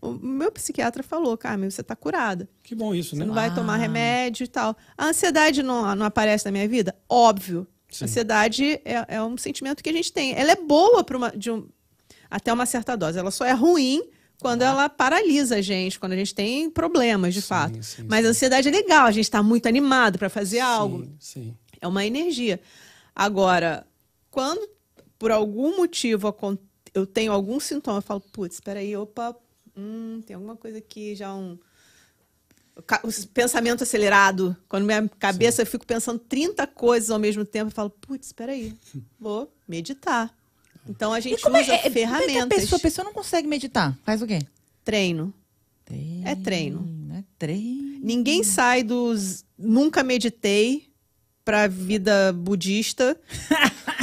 S3: O meu psiquiatra falou, Carmen, você está curada.
S1: Que bom isso,
S3: Você
S1: né?
S3: não vai
S2: Ah.
S3: tomar remédio e tal. A ansiedade não, não aparece na minha vida? Óbvio.
S1: Sim.
S3: Ansiedade é, é um sentimento que a gente tem. Ela é boa para uma, de um, até uma certa dose. Ela só é ruim quando ela paralisa a gente, quando a gente tem problemas, de
S1: Sim,
S3: fato.
S1: sim,
S3: Mas a ansiedade é legal, a gente está muito animado para fazer algo. É uma energia. Agora, quando por algum motivo eu tenho algum sintoma, eu falo, putz, espera aí, opa, hum, tem alguma coisa aqui, já um o pensamento acelerado. Quando minha cabeça eu fico pensando 30 coisas ao mesmo tempo, eu falo, putz, espera aí, vou meditar. Então a gente
S2: é-
S3: usa
S2: é- como é que a
S3: ferramentas.
S2: pessoa, a pessoa não consegue meditar. Faz o quê?
S3: Treino. É treino.
S2: É treino.
S3: Ninguém sai dos nunca meditei para vida budista.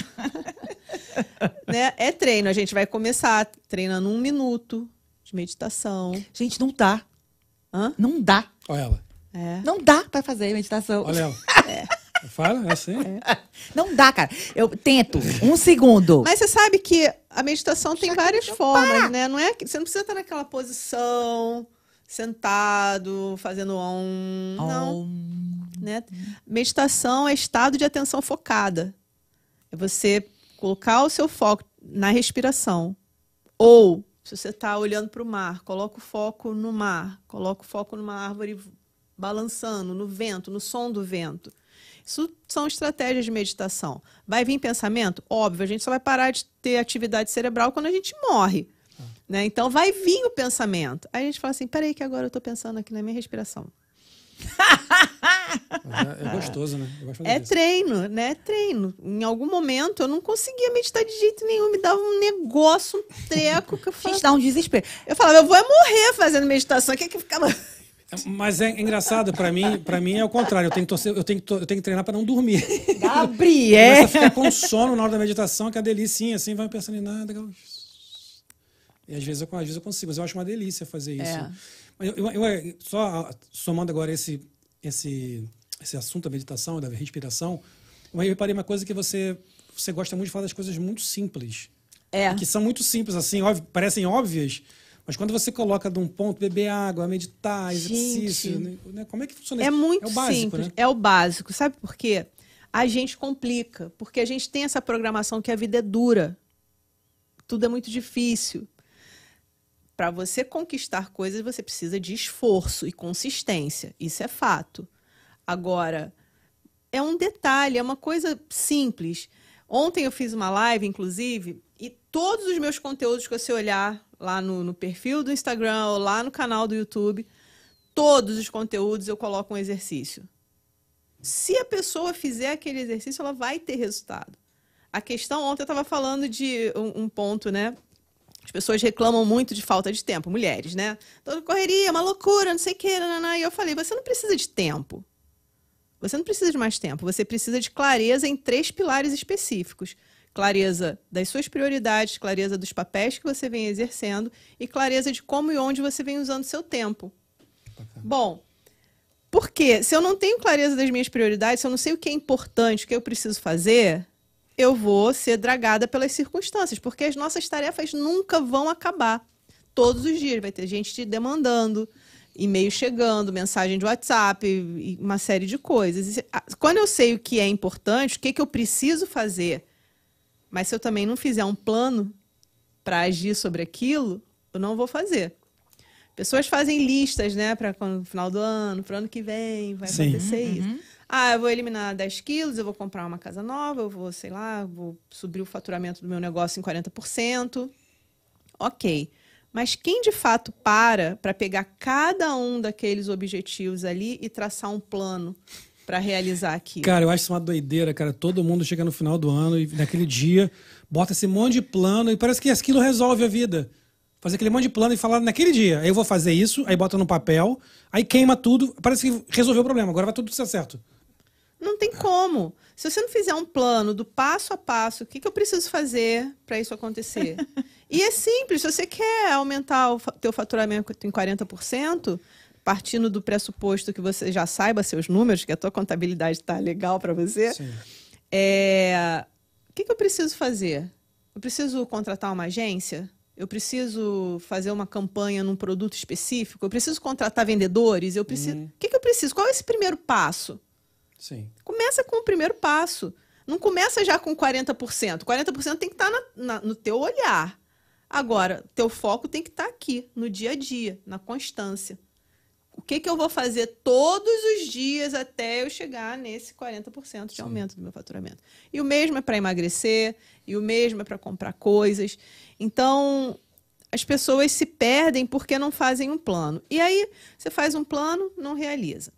S3: né? É treino. A gente vai começar treinando um minuto de meditação.
S2: Gente, não dá.
S3: Hã?
S2: Não dá.
S1: Olha ela.
S3: É.
S2: Não dá pra fazer meditação.
S1: Olha ela. Fala, é assim?
S2: Não dá, cara. Eu tento. Um segundo.
S3: Mas você sabe que a meditação tem
S2: que
S3: várias formas,
S2: para.
S3: né? Não é que você não precisa estar naquela posição, sentado, fazendo um, não. Né? Meditação é estado de atenção focada. É você colocar o seu foco na respiração. Ou, se você está olhando para o mar, coloca o foco no mar, coloca o foco numa árvore balançando, no vento, no som do vento. Isso são estratégias de meditação. Vai vir pensamento? Óbvio, a gente só vai parar de ter atividade cerebral quando a gente morre. Né? Então vai vir o pensamento. Aí a gente fala assim: peraí, que agora eu estou pensando aqui na minha respiração.
S1: É, é gostoso, né? Eu gosto de fazer
S3: É
S1: isso.
S3: treino, né? É treino. Em algum momento eu não conseguia meditar de jeito nenhum, me dava um negócio, um treco que eu
S2: Gente,
S3: falava.
S2: dá um desespero.
S3: Eu falava, eu vou é morrer fazendo meditação. O que é que ficava.
S1: Mas é engraçado, pra mim, para mim é o contrário. Eu tenho que, torcer, eu tenho que, to- eu tenho que treinar pra não dormir. Começa a
S2: Gabriel!
S1: ficar com sono na hora da meditação, que é delicinha, assim, vai pensando em nada. E às vezes, eu, às vezes eu consigo, mas eu acho uma delícia fazer isso.
S3: É.
S1: Eu, eu- eu- só somando agora esse, esse, esse assunto da meditação, da respiração, eu reparei uma coisa que você, você gosta muito de falar das coisas muito simples.
S3: É.
S1: Que são muito simples, assim, óbvio- parecem óbvias, mas quando você coloca de um ponto, beber água, meditar, exercício,
S3: Gente.
S1: né? né? Como é que funciona
S3: É
S1: isso?
S3: muito
S1: é o básico,
S3: simples.
S1: né?
S3: É o básico. Sabe por quê? A gente complica. Porque a gente tem essa programação que a vida é dura. Tudo é muito difícil. Para você conquistar coisas, você precisa de esforço e consistência. Isso é fato. Agora, é um detalhe, é uma coisa simples. Ontem eu fiz uma live, inclusive, e todos os meus conteúdos que você olhar lá no, no perfil do Instagram ou lá no canal do YouTube, todos os conteúdos eu coloco um exercício. Se a pessoa fizer aquele exercício, ela vai ter resultado. A questão, ontem eu estava falando de um, um ponto, né? As pessoas reclamam muito de falta de tempo, mulheres, né? Toda correria, uma loucura, não sei o. Nanana. E eu falei, você não precisa de tempo. Você não precisa de mais tempo. Você precisa de clareza em três pilares específicos: clareza das suas prioridades, clareza dos papéis que você vem exercendo e clareza de como e onde você vem usando seu tempo. Bom, porque se eu não tenho clareza das minhas prioridades, se eu não sei o que é importante, o que eu preciso fazer, eu vou ser dragada pelas circunstâncias, porque as nossas tarefas nunca vão acabar. Todos os dias vai ter gente te demandando, e-mail chegando, mensagem de WhatsApp, e uma série de coisas. E Quando eu sei o que é importante, o que, que eu preciso fazer, mas se eu também não fizer um plano para agir sobre aquilo, eu não vou fazer. Pessoas fazem listas, né, para no final do ano, para o ano que vem, vai
S1: Sim.
S3: acontecer isso. Ah, eu vou eliminar 10 quilos, eu vou comprar uma casa nova, eu vou, sei lá, vou subir o faturamento do meu negócio em 40%. Ok. Mas quem de fato para para pegar cada um daqueles objetivos ali e traçar um plano para realizar aquilo?
S1: Cara, eu acho isso uma doideira, cara. Todo mundo chega no final do ano e naquele dia bota esse monte de plano e parece que aquilo resolve a vida. Fazer aquele monte de plano e falar naquele dia, aí eu vou fazer isso, aí bota no papel, aí queima tudo, parece que resolveu o problema, agora vai tudo ser certo.
S3: Não tem como. Se você não fizer um plano do passo a passo, o que, que eu preciso fazer para isso acontecer? e é simples, se você quer aumentar o teu faturamento em 40%, partindo do pressuposto que você já saiba seus números, que a tua contabilidade está legal para você, é, o que, que eu preciso fazer? Eu preciso contratar uma agência? Eu preciso fazer uma campanha num produto específico? Eu preciso contratar vendedores? Eu preciso. O que, que eu preciso? Qual é esse primeiro passo?
S1: Sim.
S3: Começa com o primeiro passo. Não começa já com 40%. 40% tem que estar na- na- no teu olhar. Agora, teu foco tem que estar aqui, no dia a dia, na constância. O que, que eu vou fazer todos os dias até eu chegar nesse 40% de aumento do meu faturamento? E o mesmo é para emagrecer, e o mesmo é para comprar coisas. Então, as pessoas se perdem porque não fazem um plano. E aí, você faz um plano, não realiza.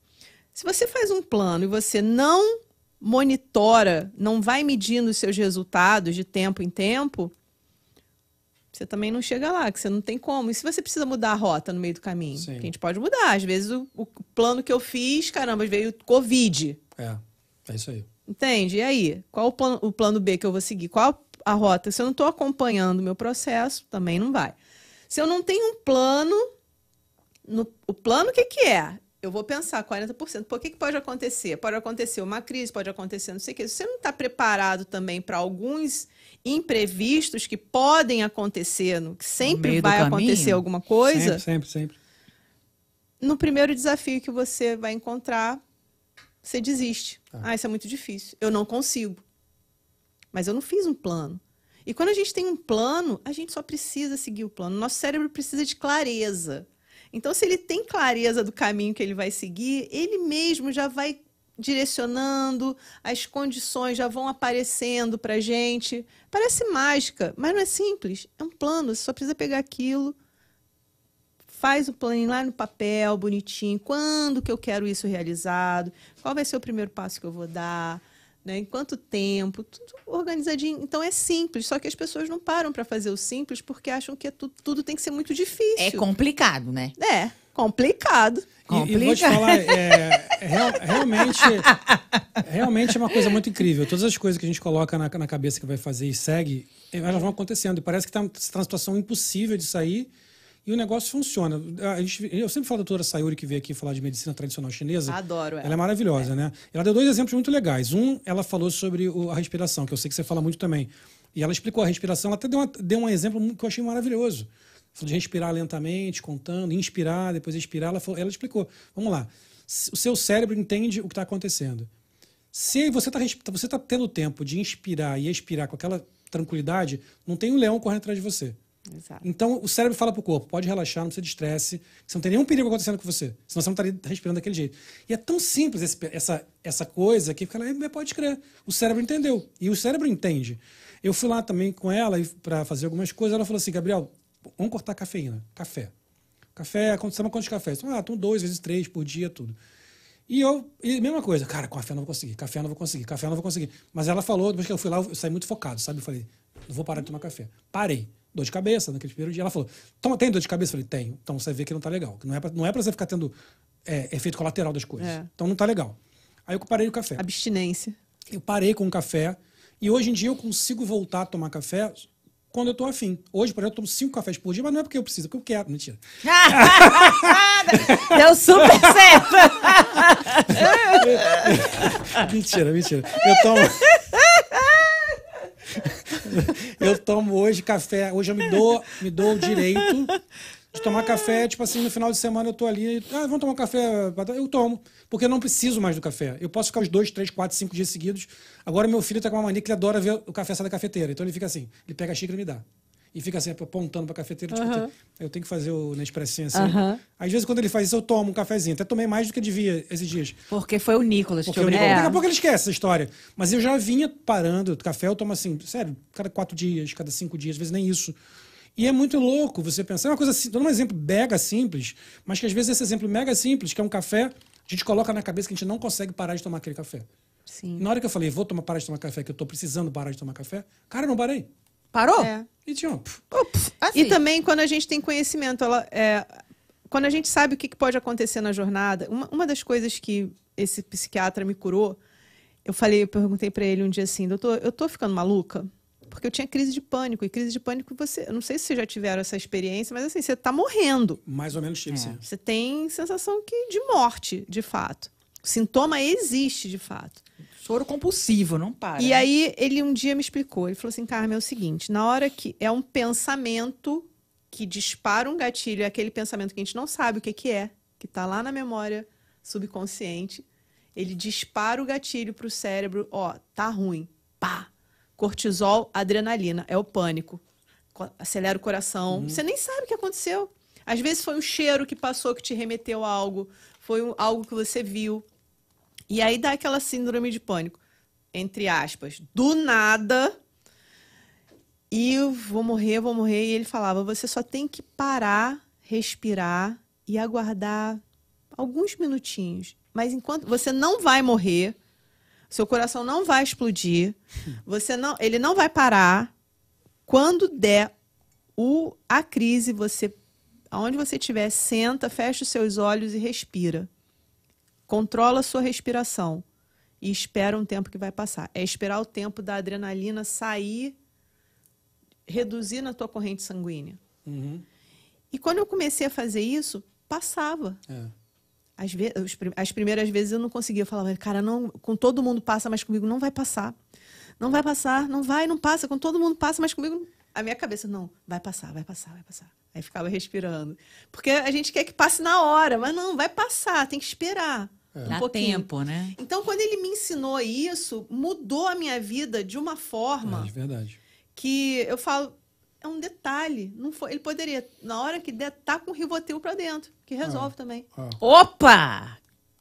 S3: Se você faz um plano e você não monitora, não vai medindo os seus resultados de tempo em tempo, você também não chega lá, que você não tem como. E se você precisa mudar a rota no meio do caminho?
S1: Sim.
S3: A gente pode mudar. Às vezes o, o plano que eu fiz, caramba, veio Covid.
S1: É, é isso aí.
S3: Entende? E aí? Qual o plano, o plano B que eu vou seguir? Qual a rota? Se eu não estou acompanhando o meu processo, também não vai. Se eu não tenho um plano, no- o plano o que, que é? Eu vou pensar 40%. Por que, que pode acontecer? Pode acontecer uma crise, pode acontecer não sei o quê. Se você não está preparado também para alguns imprevistos que podem acontecer, no- que sempre
S2: do
S3: vai acontecer alguma coisa,
S1: Sempre, sempre, sempre.
S3: no primeiro desafio que você vai encontrar, você desiste.
S1: Tá.
S3: Ah, isso é muito difícil. Eu não consigo. Mas eu não fiz um plano. E quando a gente tem um plano, a gente só precisa seguir o plano. Nosso cérebro precisa de clareza. Então, se ele tem clareza do caminho que ele vai seguir, ele mesmo já vai direcionando, as condições já vão aparecendo pra gente. Parece mágica, mas não é simples. É um plano, você só precisa pegar aquilo, faz o planinho lá no papel, bonitinho. Quando que eu quero isso realizado? Qual vai ser o primeiro passo que eu vou dar? Né? Em quanto tempo? Tudo organizadinho. Então é simples, só que as pessoas não param para fazer o simples porque acham que é tu- tudo tem que ser muito difícil.
S2: É complicado, né?
S3: É, complicado.
S1: E, e vou te falar, é, é real- realmente, realmente é uma coisa muito incrível. Todas as coisas que a gente coloca na, na cabeça que vai fazer e segue, elas vão acontecendo. E parece que está tá numa situação impossível de sair e o negócio funciona. A gente- eu sempre falo da doutora Sayuri, que veio aqui falar de medicina tradicional chinesa.
S3: Adoro ela.
S1: Ela é maravilhosa, né? Ela deu dois exemplos muito legais. Um, ela falou sobre o- a respiração, que eu sei que você fala muito também. E ela explicou a respiração, ela até deu, uma- deu um exemplo que eu achei maravilhoso. Falou de respirar lentamente, contando, inspirar, depois expirar. Ela, falou- ela explicou. Vamos lá. O seu cérebro entende o que está acontecendo. Se você está você tá tendo tempo de inspirar e expirar com aquela tranquilidade, não tem um leão correndo atrás de você.
S3: Exato.
S1: Então o cérebro fala pro corpo, pode relaxar, não precisa de estresse, você não tem nenhum perigo acontecendo com você, senão você não estaria respirando daquele jeito. E é tão simples esse- essa, essa coisa que fica lá, "É, pode crer, o cérebro entendeu. E o cérebro entende. Eu fui lá também com ela para fazer algumas coisas, ela falou assim, Gabriel, vamos cortar a cafeína, café. Café, sabe quantos cafés? Ah, estão dois vezes três por dia, tudo. E eu, e mesma coisa, cara, com café não vou conseguir, café não vou conseguir, café não vou conseguir. Mas ela falou, depois que eu fui lá, eu saí muito focado, sabe? Eu falei, não vou parar de tomar café. Parei. Dor de cabeça naquele primeiro dia. Ela falou, Toma, tem dor de cabeça? Eu falei, tenho. Então você vê que não tá legal. Não é pra, não é pra você ficar tendo é, efeito colateral das coisas.
S3: É.
S1: Então não tá legal. Aí eu parei o café.
S3: Abstinência.
S1: Eu parei com o café. E hoje em dia eu consigo voltar a tomar café quando eu tô afim. Hoje, por exemplo, eu tomo cinco cafés por dia, mas não é porque eu preciso, é porque eu quero. Mentira.
S2: Deu super certo.
S1: mentira, mentira. Eu tomo. eu tomo hoje café. Hoje eu me dou, me dou o direito de tomar café. Tipo assim, no final de semana eu tô ali. Ah, vamos tomar um café? Eu tomo. Porque eu não preciso mais do café. Eu posso ficar os dois, três, quatro, cinco dias seguidos. Agora meu filho tá com uma mania que ele adora ver o café sair da cafeteira. Então ele fica assim: ele pega a xícara e me dá. E fica assim apontando pra cafeteira. Tipo, eu tenho que fazer o Nespressinho assim.
S3: Aham.
S1: Às vezes, quando ele faz isso, eu tomo um cafezinho. Até tomei mais do que devia esses dias.
S2: Porque foi o Nicolas
S1: Porque eu,
S2: obrigou.
S1: daqui a pouco ele esquece essa história. Mas eu já vinha parando. Café eu tomo assim, sério, cada quatro dias, cada cinco dias, às vezes nem isso. E é muito louco você pensar. É uma coisa assim, dando um exemplo mega simples, mas que às vezes esse exemplo mega simples, que é um café, a gente coloca na cabeça que a gente não consegue parar de tomar aquele café.
S3: Sim.
S1: Na hora que eu falei, vou tomar, parar de tomar café, que eu tô precisando parar de tomar café, cara, eu não parei.
S2: Parou?
S3: É.
S1: E tinha,
S2: Ups, assim.
S3: E também quando a gente tem conhecimento, ela, é, quando a gente sabe o que pode acontecer na jornada, uma, uma das coisas que esse psiquiatra me curou, eu falei, eu perguntei pra ele um dia assim, doutor, eu tô ficando maluca? Porque eu tinha crise de pânico, e crise de pânico você, eu não sei se vocês já tiveram essa experiência, mas assim, você tá morrendo.
S1: mais ou menos tive, sim.
S3: Você tem sensação que de morte, de fato. O sintoma existe, de fato.
S2: Choro compulsivo, não para.
S3: E
S2: né?
S3: aí ele um dia me explicou. Ele falou assim, Carmen, é o seguinte: na hora que é um pensamento que dispara um gatilho, é aquele pensamento que a gente não sabe o que, que é, que está lá na memória subconsciente, ele dispara o gatilho para o cérebro, ó, tá ruim, pá, cortisol, adrenalina, é o pânico, Co- acelera o coração, você nem sabe o que aconteceu. Às vezes foi um cheiro que passou que te remeteu a algo, foi algo que você viu, e aí dá aquela síndrome de pânico, entre aspas, do nada. E eu vou morrer, vou morrer. E ele falava: você só tem que parar, respirar e aguardar alguns minutinhos. Mas enquanto você não vai morrer, seu coração não vai explodir, você não, ele não vai parar. Quando der o, a crise, você, aonde você estiver, senta, fecha os seus olhos e respira. Controla a sua respiração e espera um tempo que vai passar. É esperar o tempo da adrenalina sair, reduzir na tua corrente sanguínea.
S1: Uhum.
S3: E quando eu comecei a fazer isso, passava.
S1: É.
S3: Prim- as primeiras vezes eu não conseguia. Eu falava, cara, não, com todo mundo passa, mas comigo não vai passar. Não vai passar, não vai, não passa. Com todo mundo passa, mas comigo. A minha cabeça, não, vai passar, vai passar, vai passar. Aí ficava respirando. Porque a gente quer que passe na hora, mas não, vai passar, tem que esperar. Um
S2: Dá
S3: pouquinho.
S2: tempo, né?
S3: Então, quando ele me ensinou isso, mudou a minha vida de uma forma
S1: É, de verdade.
S3: que eu falo, é um detalhe. Não foi, ele poderia, na hora que der, tá com o Rivotril pra dentro, que resolve também.
S1: Ó,
S2: Opa!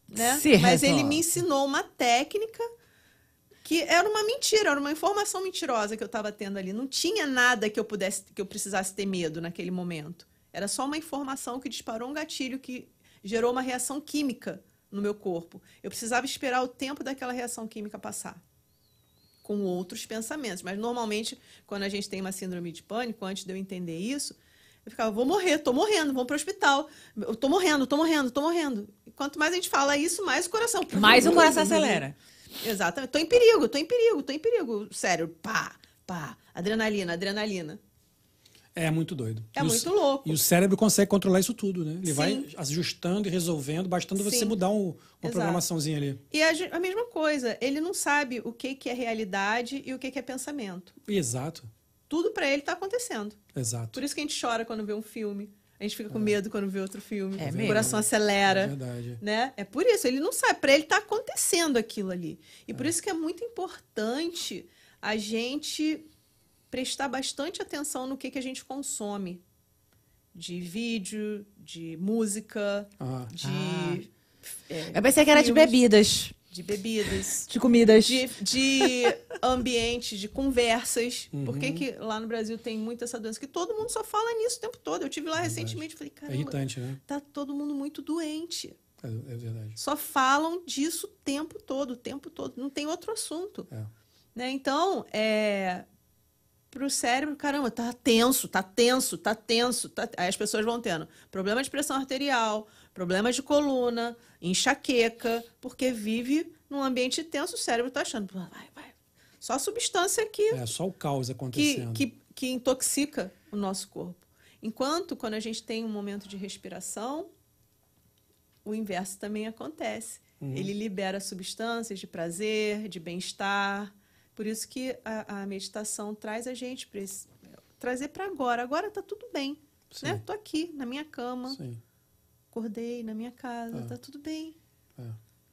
S3: Né? Mas ele
S2: resolve.
S3: me ensinou uma técnica que era uma mentira, era uma informação mentirosa que eu estava tendo ali. Não tinha nada que eu pudesse, que eu precisasse ter medo naquele momento. Era só uma informação que disparou um gatilho que gerou uma reação química no meu corpo. Eu precisava esperar o tempo daquela reação química passar. Com outros pensamentos. Mas normalmente, quando a gente tem uma síndrome de pânico, antes de eu entender isso, eu ficava, vou morrer, tô morrendo, vamos pro hospital. Eu tô morrendo, tô morrendo, tô morrendo. E quanto mais a gente fala isso, mais o coração.
S2: Mais o coração acelera.
S3: Exatamente. Tô em perigo, tô em perigo, tô em perigo. Sério, pá, pá. Adrenalina, adrenalina.
S1: É muito doido.
S3: É
S1: E o
S3: muito
S1: c-
S3: louco.
S1: E o cérebro consegue controlar isso tudo, né? Ele
S3: Sim.
S1: vai ajustando e resolvendo, bastando você
S3: Sim.
S1: mudar um- uma
S3: Exato.
S1: programaçãozinha ali.
S3: E a, a mesma coisa, ele não sabe o que, que é realidade e o que, que é pensamento.
S1: Exato,
S3: Tudo pra ele tá acontecendo.
S1: exato.
S3: Por isso que a gente chora quando vê um filme. A gente fica com medo quando vê outro filme.
S2: É
S3: o
S2: mesmo?
S3: coração
S1: É
S3: acelera.
S1: verdade.
S3: né? É por isso, ele não sabe, para ele tá acontecendo aquilo ali. E por isso que é muito importante a gente prestar bastante atenção no que, que a gente consome. De vídeo, de música,
S1: Ah,
S3: de, é,
S2: Eu pensei que era de bebidas,
S3: de bebidas,
S2: de comidas.
S3: de, de ambientes, de conversas. Por
S1: Uhum.
S3: que, que lá no Brasil tem muito essa doença? Que todo mundo só fala nisso o tempo todo. Eu tive lá recentemente e falei,
S1: é
S3: caramba,
S1: irritante, né?
S3: tá todo mundo muito doente.
S1: É, é verdade.
S3: só falam disso o tempo todo, o tempo todo. Não tem outro assunto.
S1: É.
S3: Né? Então, é, para o cérebro, caramba, tá tenso, tá tenso, tá tenso. Tá... Aí as pessoas vão tendo problema de pressão arterial, problemas de coluna, enxaqueca, porque vive num ambiente tenso, o cérebro tá achando, "Ah, vai, vai. Só substância que
S1: É só o caos
S3: que,
S1: acontecendo.
S3: que, que intoxica o nosso corpo. Enquanto, quando a gente tem um momento de respiração, o inverso também acontece.
S1: Uhum.
S3: Ele libera substâncias de prazer, de bem-estar. Por isso que a, a meditação traz a gente para trazer para agora. Agora tá tudo bem,
S1: Sim.
S3: né? Tô aqui na minha cama,
S1: Sim.
S3: acordei na minha casa,
S1: É.
S3: tá tudo bem,
S1: É.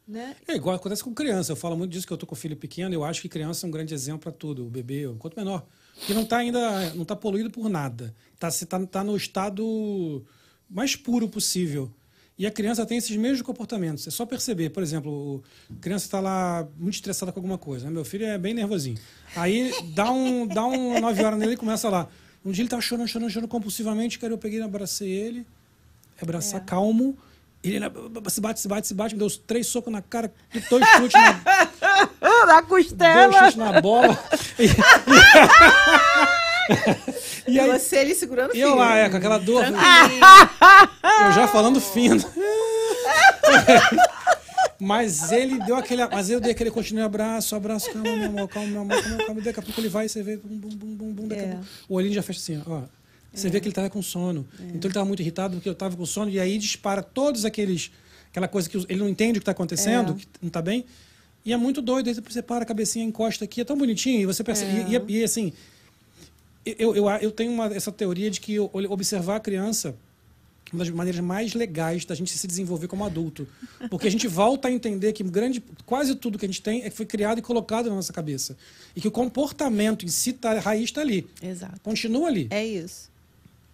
S3: né?
S1: É igual acontece com criança. Eu falo muito disso que eu tô com filho pequeno. Eu acho que criança é um grande exemplo para tudo. O bebê, quanto menor, que não está ainda não tá poluído por nada. Está tá, tá no estado mais puro possível. E a criança tem esses mesmos comportamentos. É só perceber, por exemplo, a criança está lá muito estressada com alguma coisa. né? Meu filho é bem nervosinho. Aí dá um, dá um 9 horas nele e começa lá. Um dia ele estava chorando, chorando, chorando compulsivamente. Cara, eu peguei e abracei ele. Abraçar calmo. Ele se bate, se bate, se bate. Me deu três socos na cara, dois chutes na,
S2: Na
S1: dois
S2: costela.
S1: chutes na bola. E, e aí,
S3: Você ele segurando o
S1: e eu lá, é, com aquela dor. Eu já falando fino. Mas ele deu aquele. Mas eu dei aquele continue abraço, abraço, calma, meu amor, calma, meu amor, calma, calma. Daqui a pouco ele vai e você vê. Bum, bum, bum, bum, bum, daqui a
S3: É.
S1: pouco. O olhinho já fecha assim, ó. Você vê que ele tava com sono. Então ele tava muito irritado porque eu tava com sono. E aí dispara todos aqueles. Aquela coisa que ele não entende o que tá acontecendo,
S3: É.
S1: que não tá bem. E é muito doido. Aí você para a cabecinha, encosta aqui, é tão bonitinho. E você percebe. E, e, e, assim. Eu, eu, eu tenho uma, essa teoria de que observar a criança é uma das maneiras mais legais da gente se desenvolver como adulto. Porque a gente volta a entender que grande, quase tudo que a gente tem é que foi criado e colocado na nossa cabeça. E que o comportamento em si, tá, a raiz está ali.
S3: Exato.
S1: Continua ali.
S3: É isso.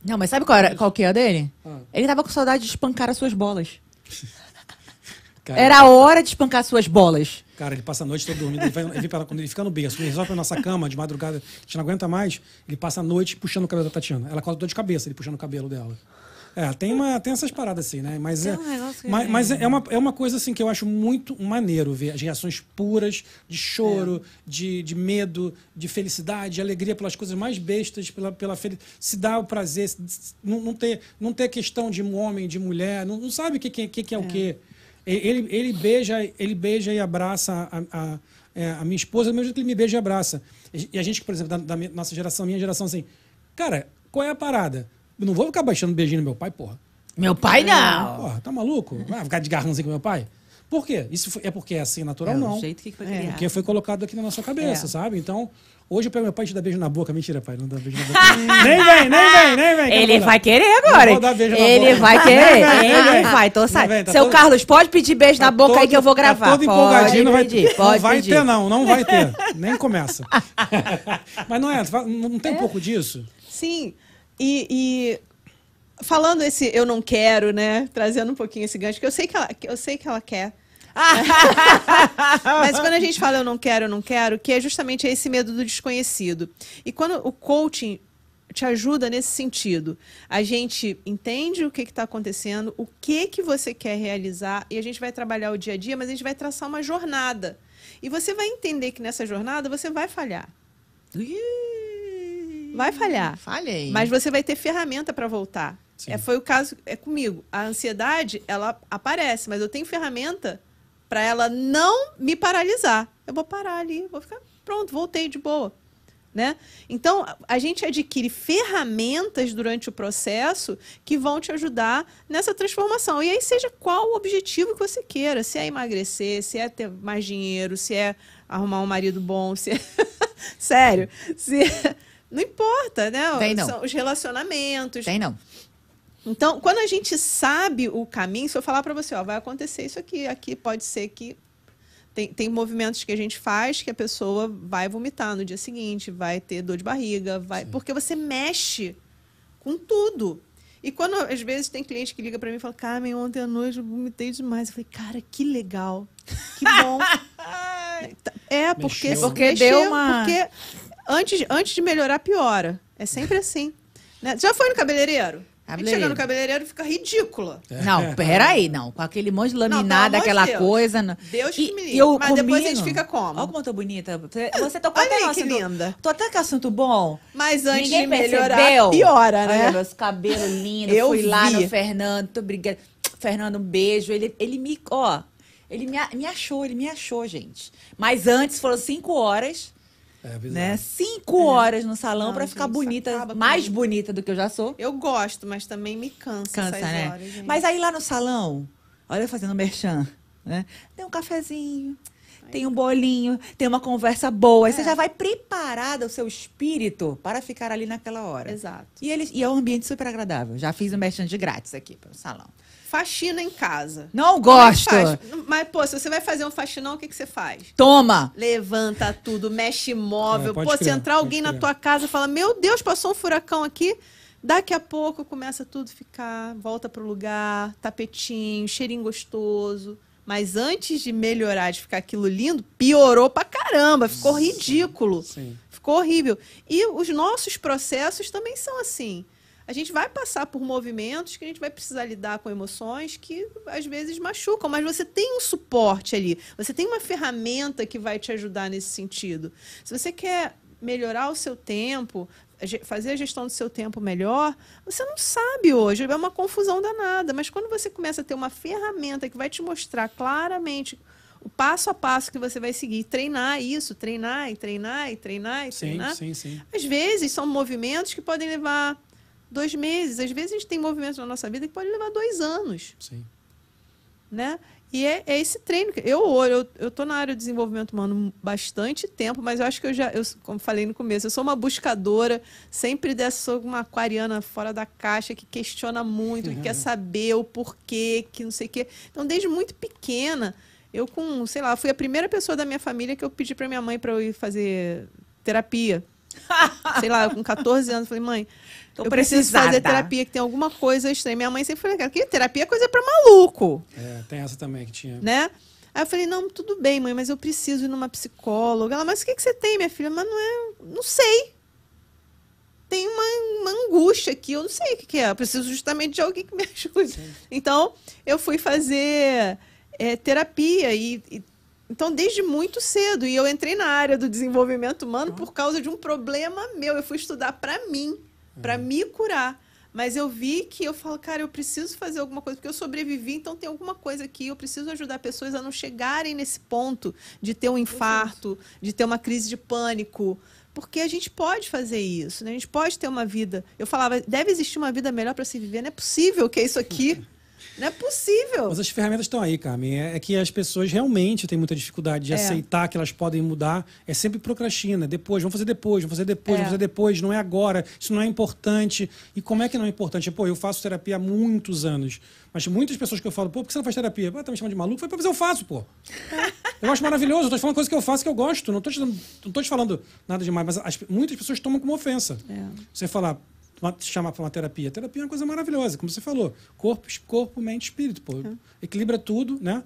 S2: Não, mas sabe qual, era, qual que é a dele?
S1: Ah.
S2: Ele tava com saudade de espancar as suas bolas. Era a hora de espancar as suas bolas.
S1: Cara, ele passa a noite todo dormindo. Ele, vai, ele, para- quando ele fica no berço, ele resolve pra nossa cama de madrugada, a gente não aguenta mais, ele passa a noite puxando o cabelo da Tatiana. Ela causa dor de cabeça, ele puxando o cabelo dela. É, tem, uma, tem essas paradas assim, né? Mas, é,
S2: que-
S1: mas, mas é, uma, é uma coisa assim que eu acho muito maneiro ver as reações puras de choro, de, de medo, de felicidade, de alegria pelas coisas mais bestas, pela, pela felicidade. Se dá o prazer, se- não, não, ter, não ter questão de homem, de mulher, não, não sabe o que, que, que, que é, o quê. Ele, ele, beija, ele beija e abraça a, a, é, a minha esposa, do mesmo jeito que ele me beija e abraça. E a gente, por exemplo, da, da minha- nossa geração, minha geração, assim, cara, qual é a parada? Eu não vou ficar baixando beijinho no meu pai, porra.
S2: Meu pai não.
S1: Porra, tá maluco? Vai ficar de garrãozinho com meu pai? Por quê? Isso foi- é porque é assim natural?
S2: É
S1: não.
S2: jeito que foi
S3: É.
S2: criado.
S1: Porque foi colocado aqui na nossa cabeça,
S2: É.
S1: sabe? Então, hoje eu pego meu pai e te dá beijo na boca. Mentira, pai, não dá beijo na boca. nem vem, nem vem, nem vem.
S2: Ele vai querer
S1: Não
S2: agora.
S1: vou dar beijo na
S2: Ele
S1: boca.
S2: vai querer.
S1: vem,
S2: Ele vai, tô
S1: vem, tá
S2: Seu
S1: todo-
S2: Carlos, pode pedir beijo na
S1: Tá
S2: boca aí
S1: todo-
S2: que eu vou gravar.
S1: Tá todo
S2: pode
S1: empolgadinho, não vai,
S2: pedir,
S1: não vai
S2: pedir.
S1: ter, não, não vai ter. Nem começa. Mas não é, não tem um pouco disso?
S3: Sim. E, e falando esse eu não quero, né? Trazendo um pouquinho esse gancho, que eu sei que ela, que eu sei que ela quer. Mas quando a gente fala eu não quero, eu não quero, que é justamente esse medo do desconhecido. E quando o coaching te ajuda nesse sentido, a gente entende o que está acontecendo, o que que você quer realizar e a gente vai trabalhar o dia a dia, mas a gente vai traçar uma jornada. E você vai entender que nessa jornada você vai falhar. Vai falhar.
S2: Falhei.
S3: Mas você vai ter ferramenta para voltar. É, foi o caso é comigo. A ansiedade, ela aparece, mas eu tenho ferramenta para ela não me paralisar. Eu vou parar ali, vou ficar pronto, voltei de boa. Né? Então, a- gente adquire ferramentas durante o processo que vão te ajudar nessa transformação. E aí, seja qual o objetivo que você queira, se é emagrecer, se é ter mais dinheiro, se é arrumar um marido bom, se é... Sério, se... Não importa, né?
S2: Tem não.
S3: São os relacionamentos.
S2: Tem não.
S3: Então, quando a gente sabe o caminho, se eu falar para você, ó, vai acontecer isso aqui, aqui pode ser que tem, tem movimentos que a gente faz que a pessoa vai vomitar no dia seguinte, vai ter dor de barriga, vai, porque você mexe com tudo. E quando às vezes tem cliente que liga para mim e fala: "Carmen, ontem à noite eu vomitei demais". Eu falei: "Cara, que legal. Que bom". é, porque
S1: Mexeu.
S2: Porque deu uma-
S3: porque antes, antes de melhorar piora. É sempre assim. Né? Já foi no cabeleireiro? A gente chega
S2: Cabeleireiro.
S3: no cabeleireiro e fica ridícula.
S2: Não, peraí, não. Com aquele monte de laminada, aquela
S3: de Deus.
S2: coisa. Não.
S3: Deus que me livre.
S2: eu
S3: Mas depois a gente
S2: combino.
S3: fica como?
S2: Olha como eu tô bonita. Você, você tocou
S3: Olha
S2: até
S3: aí que
S2: assunto-
S3: linda.
S2: Tô até com assunto bom.
S3: Mas antes
S2: Ninguém
S3: de melhorar,
S2: percebeu.
S3: piora, né?
S2: Olha, meus cabelos lindos.
S3: Eu
S2: fui lá
S3: vi.
S2: no Fernando. Tô obrigada. Fernando, um beijo. Ele, ele me. Ó, ele me, me achou, ele me achou, gente. Mas antes foram cinco horas,
S1: É,
S2: né? Cinco horas no salão pra ficar bonita. Mais bonita do que eu já sou.
S3: Eu gosto, mas também me cansa,
S2: Cansa,
S3: essas
S2: né?
S3: horas.
S2: Mas aí lá no salão, olha eu fazendo merchan, né? Tem um cafezinho. tem um bolinho, tem uma conversa boa. Aí você já vai preparada o seu espírito para ficar ali naquela hora.
S3: Exato.
S2: E, eles, e é um ambiente super agradável. Já fiz um merchan de grátis aqui para o salão.
S3: Faxina em casa.
S2: Não
S3: Como é
S2: gosto.
S3: Mas, pô, se você vai fazer um faxinão, o que, que você faz?
S2: Toma!
S3: Levanta tudo, mexe móvel.
S1: É, pode
S3: Pô, se entrar alguém na tua casa e fala, meu Deus, passou um furacão aqui. Daqui a pouco começa tudo a ficar, volta pro lugar, tapetinho, cheirinho gostoso. Mas antes de melhorar, de ficar aquilo lindo, piorou pra caramba, ficou ridículo.
S1: Sim.
S3: Ficou horrível. E os nossos processos também são assim. A gente vai passar por movimentos que a gente vai precisar lidar com emoções que às vezes machucam, mas você tem um suporte ali. Você tem uma ferramenta que vai te ajudar nesse sentido. Se você quer melhorar o seu tempo, fazer a gestão do seu tempo melhor, você não sabe hoje, é uma confusão danada. Mas quando você começa a ter uma ferramenta que vai te mostrar claramente o passo a passo que você vai seguir, treinar isso, treinar e treinar e treinar e
S1: Sim,
S3: treinar.
S1: sim, sim.
S3: Às vezes são movimentos que podem levar dois meses. Às vezes a gente tem movimentos na nossa vida que podem levar dois anos,
S1: sim.
S3: né? E é, é esse treino. que- Eu olho, eu, tô na área de desenvolvimento humano bastante tempo, mas eu acho que eu já, eu, como falei no começo, eu sou uma buscadora, sempre dessa, sou uma aquariana fora da caixa, que questiona muito, que quer saber o porquê, que não sei o quê. Então, desde muito pequena, eu com, sei lá, fui a primeira pessoa da minha família que eu pedi para minha mãe para eu ir fazer terapia. sei lá, com 14 anos, falei, mãe,
S2: Tô
S3: eu preciso
S2: precisada.
S3: fazer terapia, que tem alguma coisa estranha. Minha mãe sempre falou, cara, que terapia é coisa pra maluco,
S1: É, tem essa também que tinha.
S3: né? Aí eu falei, não, tudo bem, mãe, mas eu preciso ir numa psicóloga. Ela, mas o que, que você tem, minha filha? Mas não é, não sei. Tem uma, uma angústia aqui, eu não sei o que, que é. Eu preciso justamente de alguém que me ajude. Então, eu fui fazer é, terapia e, e- então desde muito cedo e eu entrei na área do desenvolvimento humano por causa de um problema meu. Eu fui estudar para mim, para me curar. Mas eu vi que eu falo, cara, eu preciso fazer alguma coisa, porque eu sobrevivi, então tem alguma coisa aqui. Eu preciso ajudar pessoas a não chegarem nesse ponto de ter um infarto, de ter uma crise de pânico. Porque a gente pode fazer isso, né? A gente pode ter uma vida. Eu falava, deve existir uma vida melhor para se viver. Não é possível que é isso aqui. Não é possível.
S1: Mas as ferramentas estão aí, Carmen. É, é que as pessoas realmente têm muita dificuldade de
S3: É.
S1: aceitar que elas podem mudar. É sempre procrastina. Depois, vamos fazer depois, vamos fazer depois,
S3: É.
S1: vamos fazer depois. Não é agora. Isso não é importante. E como é que não é importante? Pô, eu faço terapia há muitos anos. Mas muitas pessoas que eu falo, pô, por que você não faz terapia? Pô, tá me chamando de maluco? Falei, mas eu faço, pô. Eu acho maravilhoso. Eu tô te falando coisa que eu faço que eu gosto. Não tô te, não tô te falando nada demais. Mas as- muitas pessoas tomam como ofensa.
S3: É.
S1: Você falar, uma- chamar para uma terapia. Terapia é uma coisa maravilhosa, como você falou. Corpo, corpo mente, espírito. Pô. Equilibra tudo, né?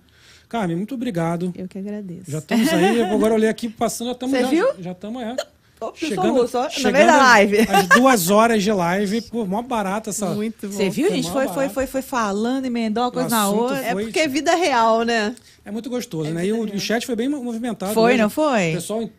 S1: Carmen, muito obrigado.
S3: Eu que agradeço.
S1: Já estamos aí, agora eu olhei aqui passando, já estamos
S2: Você
S1: já,
S2: viu?
S1: Já estamos, é.
S2: Tô
S1: Chegando,
S2: soluço, ó, no
S1: chegando
S2: da live.
S1: As duas horas de live, pô, mó barata essa.
S3: Muito bom.
S2: Você viu, gente? Foi, foi, foi, foi falando, emendou uma coisa na outra.
S3: É porque é vida real, né?
S1: É muito gostoso, né? E o, o chat foi bem movimentado.
S2: Foi,
S1: hoje.
S2: não foi?
S1: O pessoal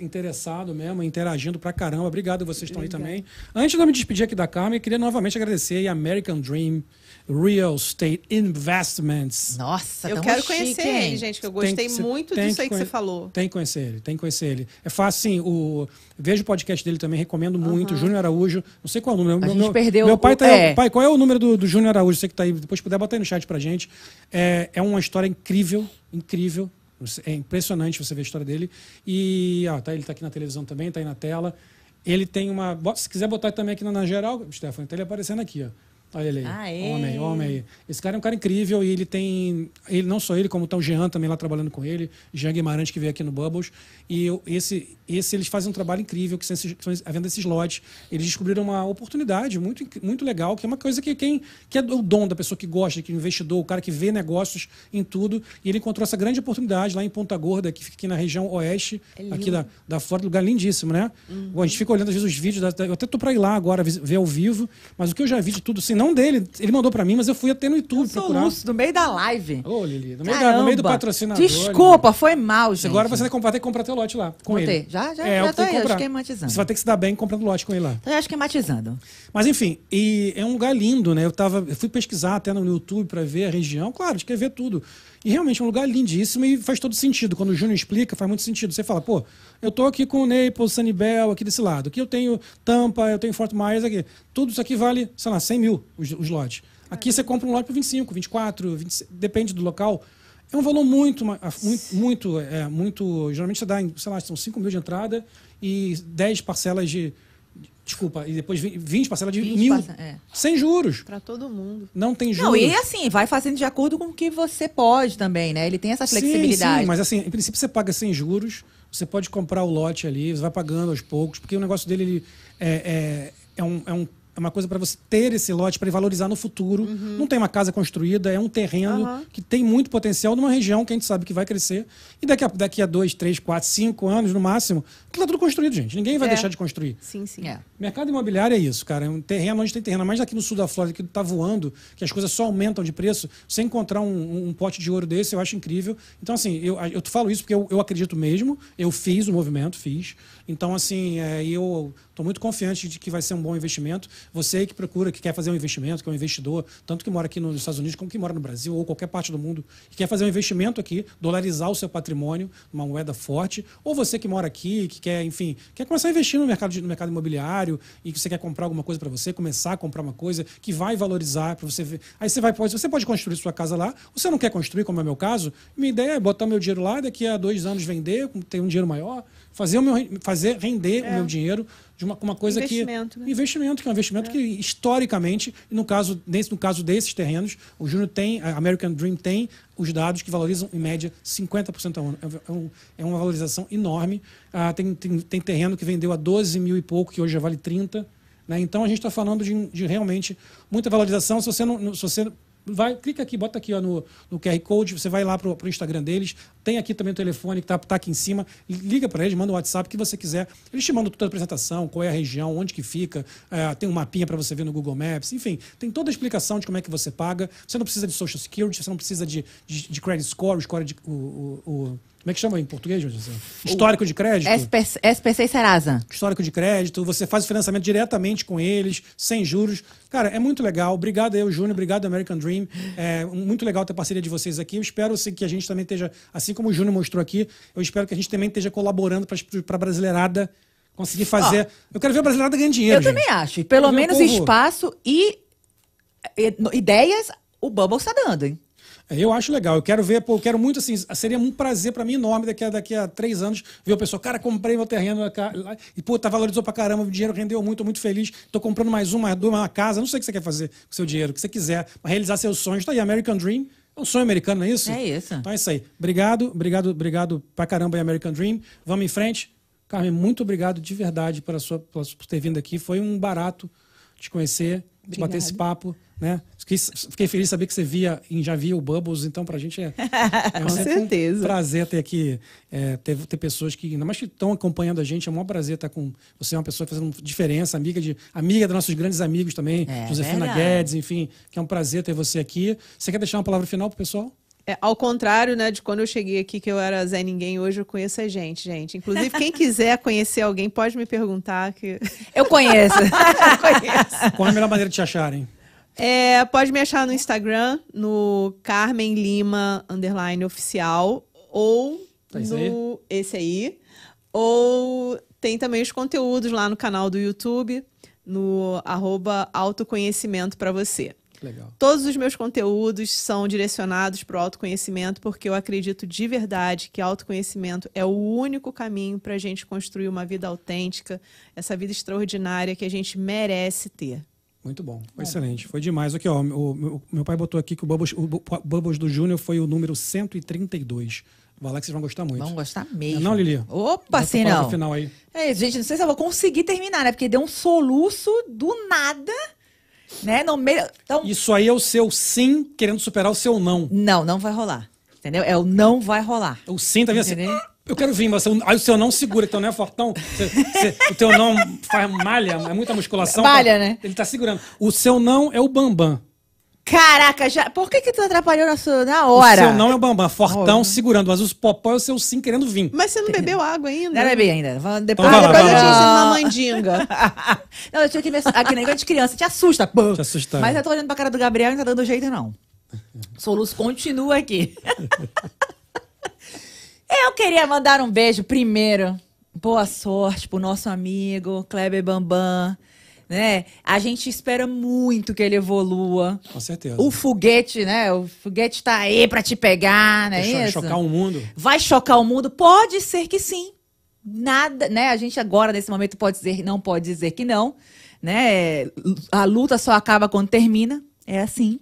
S1: interessado mesmo, interagindo pra caramba. Obrigado, vocês estão aí também. Antes de eu me despedir aqui da Carmen, eu queria novamente agradecer a American Dream Real Estate Investments.
S2: Nossa,
S3: eu quero
S2: chique,
S3: conhecer
S2: hein?
S3: ele, gente, que eu gostei
S1: que-
S3: muito disso aí que você falou.
S1: Tem que conhecer ele, tem que conhecer ele. É fácil, sim. O, vejo o podcast dele também, recomendo muito. Júnior Araújo, não sei qual é o número.
S2: A
S1: meu,
S2: gente
S1: meu-
S2: perdeu
S1: Meu pai
S2: o-
S1: tá
S2: é.
S1: Pai, qual é o número do, do Júnior Araújo? Você que tá aí, depois puder botar aí no chat pra gente. É, é uma história incrível, incrível. É impressionante você ver a história dele. E ó, tá, ele tá aqui na televisão também, tá aí na tela. Ele tem uma. Se quiser botar também aqui na, na geral, Stefano, tá ele aparecendo aqui, ó. Olha ele aí.
S2: Aê.
S1: Homem, homem aí. Esse cara é um cara incrível e ele tem. Ele, não só ele, como tá o Jean também lá trabalhando com ele, Jean Guimarães que veio aqui no Bubbles. E esse, esse eles fazem um trabalho incrível, que são esses- são a venda desses lotes. Eles descobriram uma oportunidade muito, muito legal, que é uma coisa que quem que é o dom da pessoa que gosta, que é o investidor, o cara que vê negócios em tudo. E ele encontrou essa grande oportunidade lá em Ponta Gorda, que fica aqui na região oeste, aqui da, da Flórida, lugar lindíssimo, né? Bom, a gente fica olhando às vezes os vídeos, da- eu até tô para ir lá agora ver ao vivo, mas o que eu já vi de tudo, assim, não dele, ele mandou para mim, mas eu fui até no YouTube procurar.
S2: Soluço, no meio da live.
S1: Ô, Lili, no meio, da- no meio do patrocinador.
S2: Desculpa, foi mal, gente.
S1: Agora você vai comprar, tem que comprar teu lote lá, com
S2: Botei.
S1: ele.
S2: Já, já,
S1: é,
S2: já tô aí, esquematizando.
S1: Você vai ter que se dar bem comprando lote com ele lá.
S2: Já esquematizando.
S1: Mas enfim, e é um lugar lindo, né? Eu, tava, eu fui pesquisar até no YouTube para ver a região, claro, a gente quer ver tudo. E realmente é um lugar lindíssimo e faz todo sentido. Quando o Júnior explica, faz muito sentido. Você fala, pô, eu tô aqui com o Naples, Sunnybel, aqui desse lado. Aqui eu tenho Tampa, eu tenho Fort Myers aqui. Tudo isso aqui vale, sei lá, 100 mil os, os lotes. Aqui você compra um lote por 25, 24, 26, depende do local. É um valor muito, muito, muito, é, muito. Geralmente você dá, sei lá, são 5 mil de entrada e 10 parcelas de. De- Desculpa, e depois 20 20 parcelas de
S2: 20
S1: mil.
S2: parce- é.
S1: Sem juros.
S3: Para todo mundo.
S1: Não tem juros.
S2: Não, e assim, vai fazendo de acordo com o que você pode também, né? Ele tem essa flexibilidade.
S1: Sim, sim, mas assim, em princípio você paga sem juros, você pode comprar o lote ali, você vai pagando aos poucos, porque o negócio dele ele é, é, é, um, é, um- é uma coisa para você ter esse lote para valorizar no futuro. Não tem uma casa construída, é um terreno
S3: Uhum.
S1: que tem muito potencial numa região que a gente sabe que vai crescer. E daqui a, daqui a dois, três, quatro, cinco anos no máximo, aquilo tá tudo construído, gente. Ninguém vai
S3: É.
S1: deixar de construir.
S3: Sim, sim.
S2: É.
S1: Mercado imobiliário é isso, cara. É um terreno onde tem terreno. Mas aqui no sul da Flórida, que tá voando, que as coisas só aumentam de preço, você encontrar um, um pote de ouro desse, eu acho incrível. Então, assim, eu, eu falo isso porque eu, eu acredito mesmo. Eu fiz o movimento, fiz. Então, assim, é, eu estou muito confiante de que vai ser um bom investimento. Você que procura, que quer fazer um investimento, que é um investidor, tanto que mora aqui nos Estados Unidos como que mora no Brasil ou qualquer parte do mundo, que quer fazer um investimento aqui, dolarizar o seu patrimônio, uma moeda forte, ou você que mora aqui, que quer, enfim, quer começar a investir no mercado, no mercado imobiliário e que você quer comprar alguma coisa para você, começar a comprar uma coisa que vai valorizar para você ver. Aí você vai, pode, você pode construir sua casa lá, ou você não quer construir, como é o meu caso, minha ideia é botar meu dinheiro lá, daqui a dois anos vender, ter um dinheiro maior, fazer, o meu, fazer render o meu dinheiro de uma, uma coisa
S3: Investimento,
S1: que.
S3: né?
S1: Investimento, que é um investimento que, historicamente, no caso, nesse, no caso desses terrenos, o Júnior tem, a American Dream tem os dados que valorizam, em média, 50% ao ano. É, um- é uma valorização enorme. Ah, tem, tem, tem terreno que vendeu a 12 mil e pouco, que hoje já vale 30. Né? Então a gente está falando de, de realmente muita valorização. Se você não. Se você Vai, clica aqui, bota aqui ó, no, no QR Code, você vai lá pro, pro Instagram deles. Tem aqui também o telefone que tá, tá aqui em cima. Liga para eles, manda o WhatsApp que você quiser. Eles te mandam toda a apresentação, qual é a região, onde que fica. é, tem um mapinha para você ver no Google Maps. Enfim, tem toda a explicação de como é que você paga. Você não precisa de Social Security, você não precisa de, de, de credit score, o score de. O, o- o- como é que chama em português, José? Histórico de crédito
S2: SPC, SPC Serasa.
S1: histórico de crédito, você faz o financiamento diretamente com eles, sem juros. Cara, é muito legal. Obrigado eu, Júnior, obrigado American Dream. É muito legal ter a parceria de vocês aqui. Eu espero assim, que a gente também esteja, assim como o Júnior mostrou aqui, eu espero que a gente também esteja colaborando para a brasileirada conseguir fazer. eu quero ver a brasileirada ganhando dinheiro.
S2: Eu
S1: gente.
S2: também acho. Pelo menos
S1: povo-
S2: espaço e, e- ideias o Bubble está dando, hein?
S1: É, Eu acho legal. Eu quero ver, pô, eu quero muito assim. Seria um prazer pra mim enorme daqui a, daqui a três anos ver o pessoal, cara, comprei meu terreno e, pô, tá valorizou pra caramba, o dinheiro rendeu muito, tô muito feliz. Tô comprando mais uma, mais duas, uma casa. Não sei o que você quer fazer com o seu dinheiro, o que você quiser, realizar seus sonhos. Tá aí, American Dream. É um sonho americano, não é isso?
S2: É isso.
S1: Então é isso aí. Obrigado, obrigado, obrigado pra caramba aí, American Dream. Vamos em frente. Carmen, muito obrigado de verdade pela sua, por ter vindo aqui. Foi um barato te conhecer, te bater esse papo. Né? Fiquei, fiquei feliz de saber que você via e já via o Bubbles, então pra gente é, é
S3: Com
S1: sempre um
S3: certeza.
S1: prazer ter aqui, é, ter, ter pessoas que, ainda mais que estão acompanhando a gente, é um maior prazer estar com você, é uma pessoa fazendo diferença, amiga de amiga dos nossos grandes amigos também,
S2: É,
S1: Josefina
S2: verdade.
S1: Guedes, enfim, que é um prazer ter você aqui. Você quer deixar uma palavra final pro pessoal?
S3: É, ao contrário, né, de quando eu cheguei aqui que eu era Zé Ninguém, hoje eu conheço a gente, gente. Inclusive, quem quiser conhecer alguém, pode me perguntar que
S2: Eu conheço.
S1: Qual é a melhor maneira de te acharem?
S3: É, pode me achar no Instagram, no Carmen Lima underline oficial, ou
S1: Tá esse aí?
S3: no esse aí, ou tem também os conteúdos lá no canal do YouTube, no arroba autoconhecimento para você.
S1: Legal.
S3: Todos os meus conteúdos são direcionados para o autoconhecimento, porque eu acredito de verdade que autoconhecimento é o único caminho para a gente construir uma vida autêntica, essa vida extraordinária que a gente merece ter.
S1: Muito bom, foi excelente, foi demais. Aqui, ó, o, meu- meu pai botou aqui que o Bubbles, o Bu- Bubbles do Júnior foi o número 132. Vai lá que vocês vão gostar muito.
S2: Vão gostar mesmo.
S1: Não, Lili?
S2: Opa, sim, não.
S1: final aí.
S2: É isso, gente. Não sei se eu vou conseguir terminar, né? Porque deu um soluço do nada, né? No meio. Então,
S1: Isso aí é o seu sim querendo superar o seu não.
S2: não, não vai rolar. Entendeu? É o não vai rolar.
S1: O sim tá vindo assim. "Ah, Eu quero vir, mas aí o seu não segura, que teu não é fortão. Você- você- o teu não faz malha, é muita musculação.
S2: Malha,
S1: tá-
S2: né?
S1: Ele tá segurando. O seu não é o bambam.
S2: Caraca, já. Por que que tu atrapalhou na, sua... na hora?
S1: O seu não é o bambam, fortão
S2: Olha.
S1: segurando. Mas o popó é o seu sim querendo vir.
S3: Mas você não bebeu água ainda?
S2: Não bebi ainda. Vamos- Depois,
S1: Então lá,
S3: Depois eu te ensino uma mandinga.
S2: não, eu tinha que ver. Aqui negócio de criança, te assusta. pô.
S1: Te assusta.
S2: Mas eu tô olhando pra cara do Gabriel e não tá dando jeito, não. Soluço continua aqui. eu queria mandar um beijo primeiro. Boa sorte pro nosso amigo Kleber Bambam. né? A gente espera muito que ele evolua.
S1: Com certeza.
S2: O foguete, né? O foguete tá aí pra te pegar, né? Isso?
S1: chocar o mundo.
S2: Vai chocar o mundo? Pode ser que sim. Nada, né? A gente agora, nesse momento, pode dizer, não pode dizer que não, né? A luta só acaba quando termina. É assim.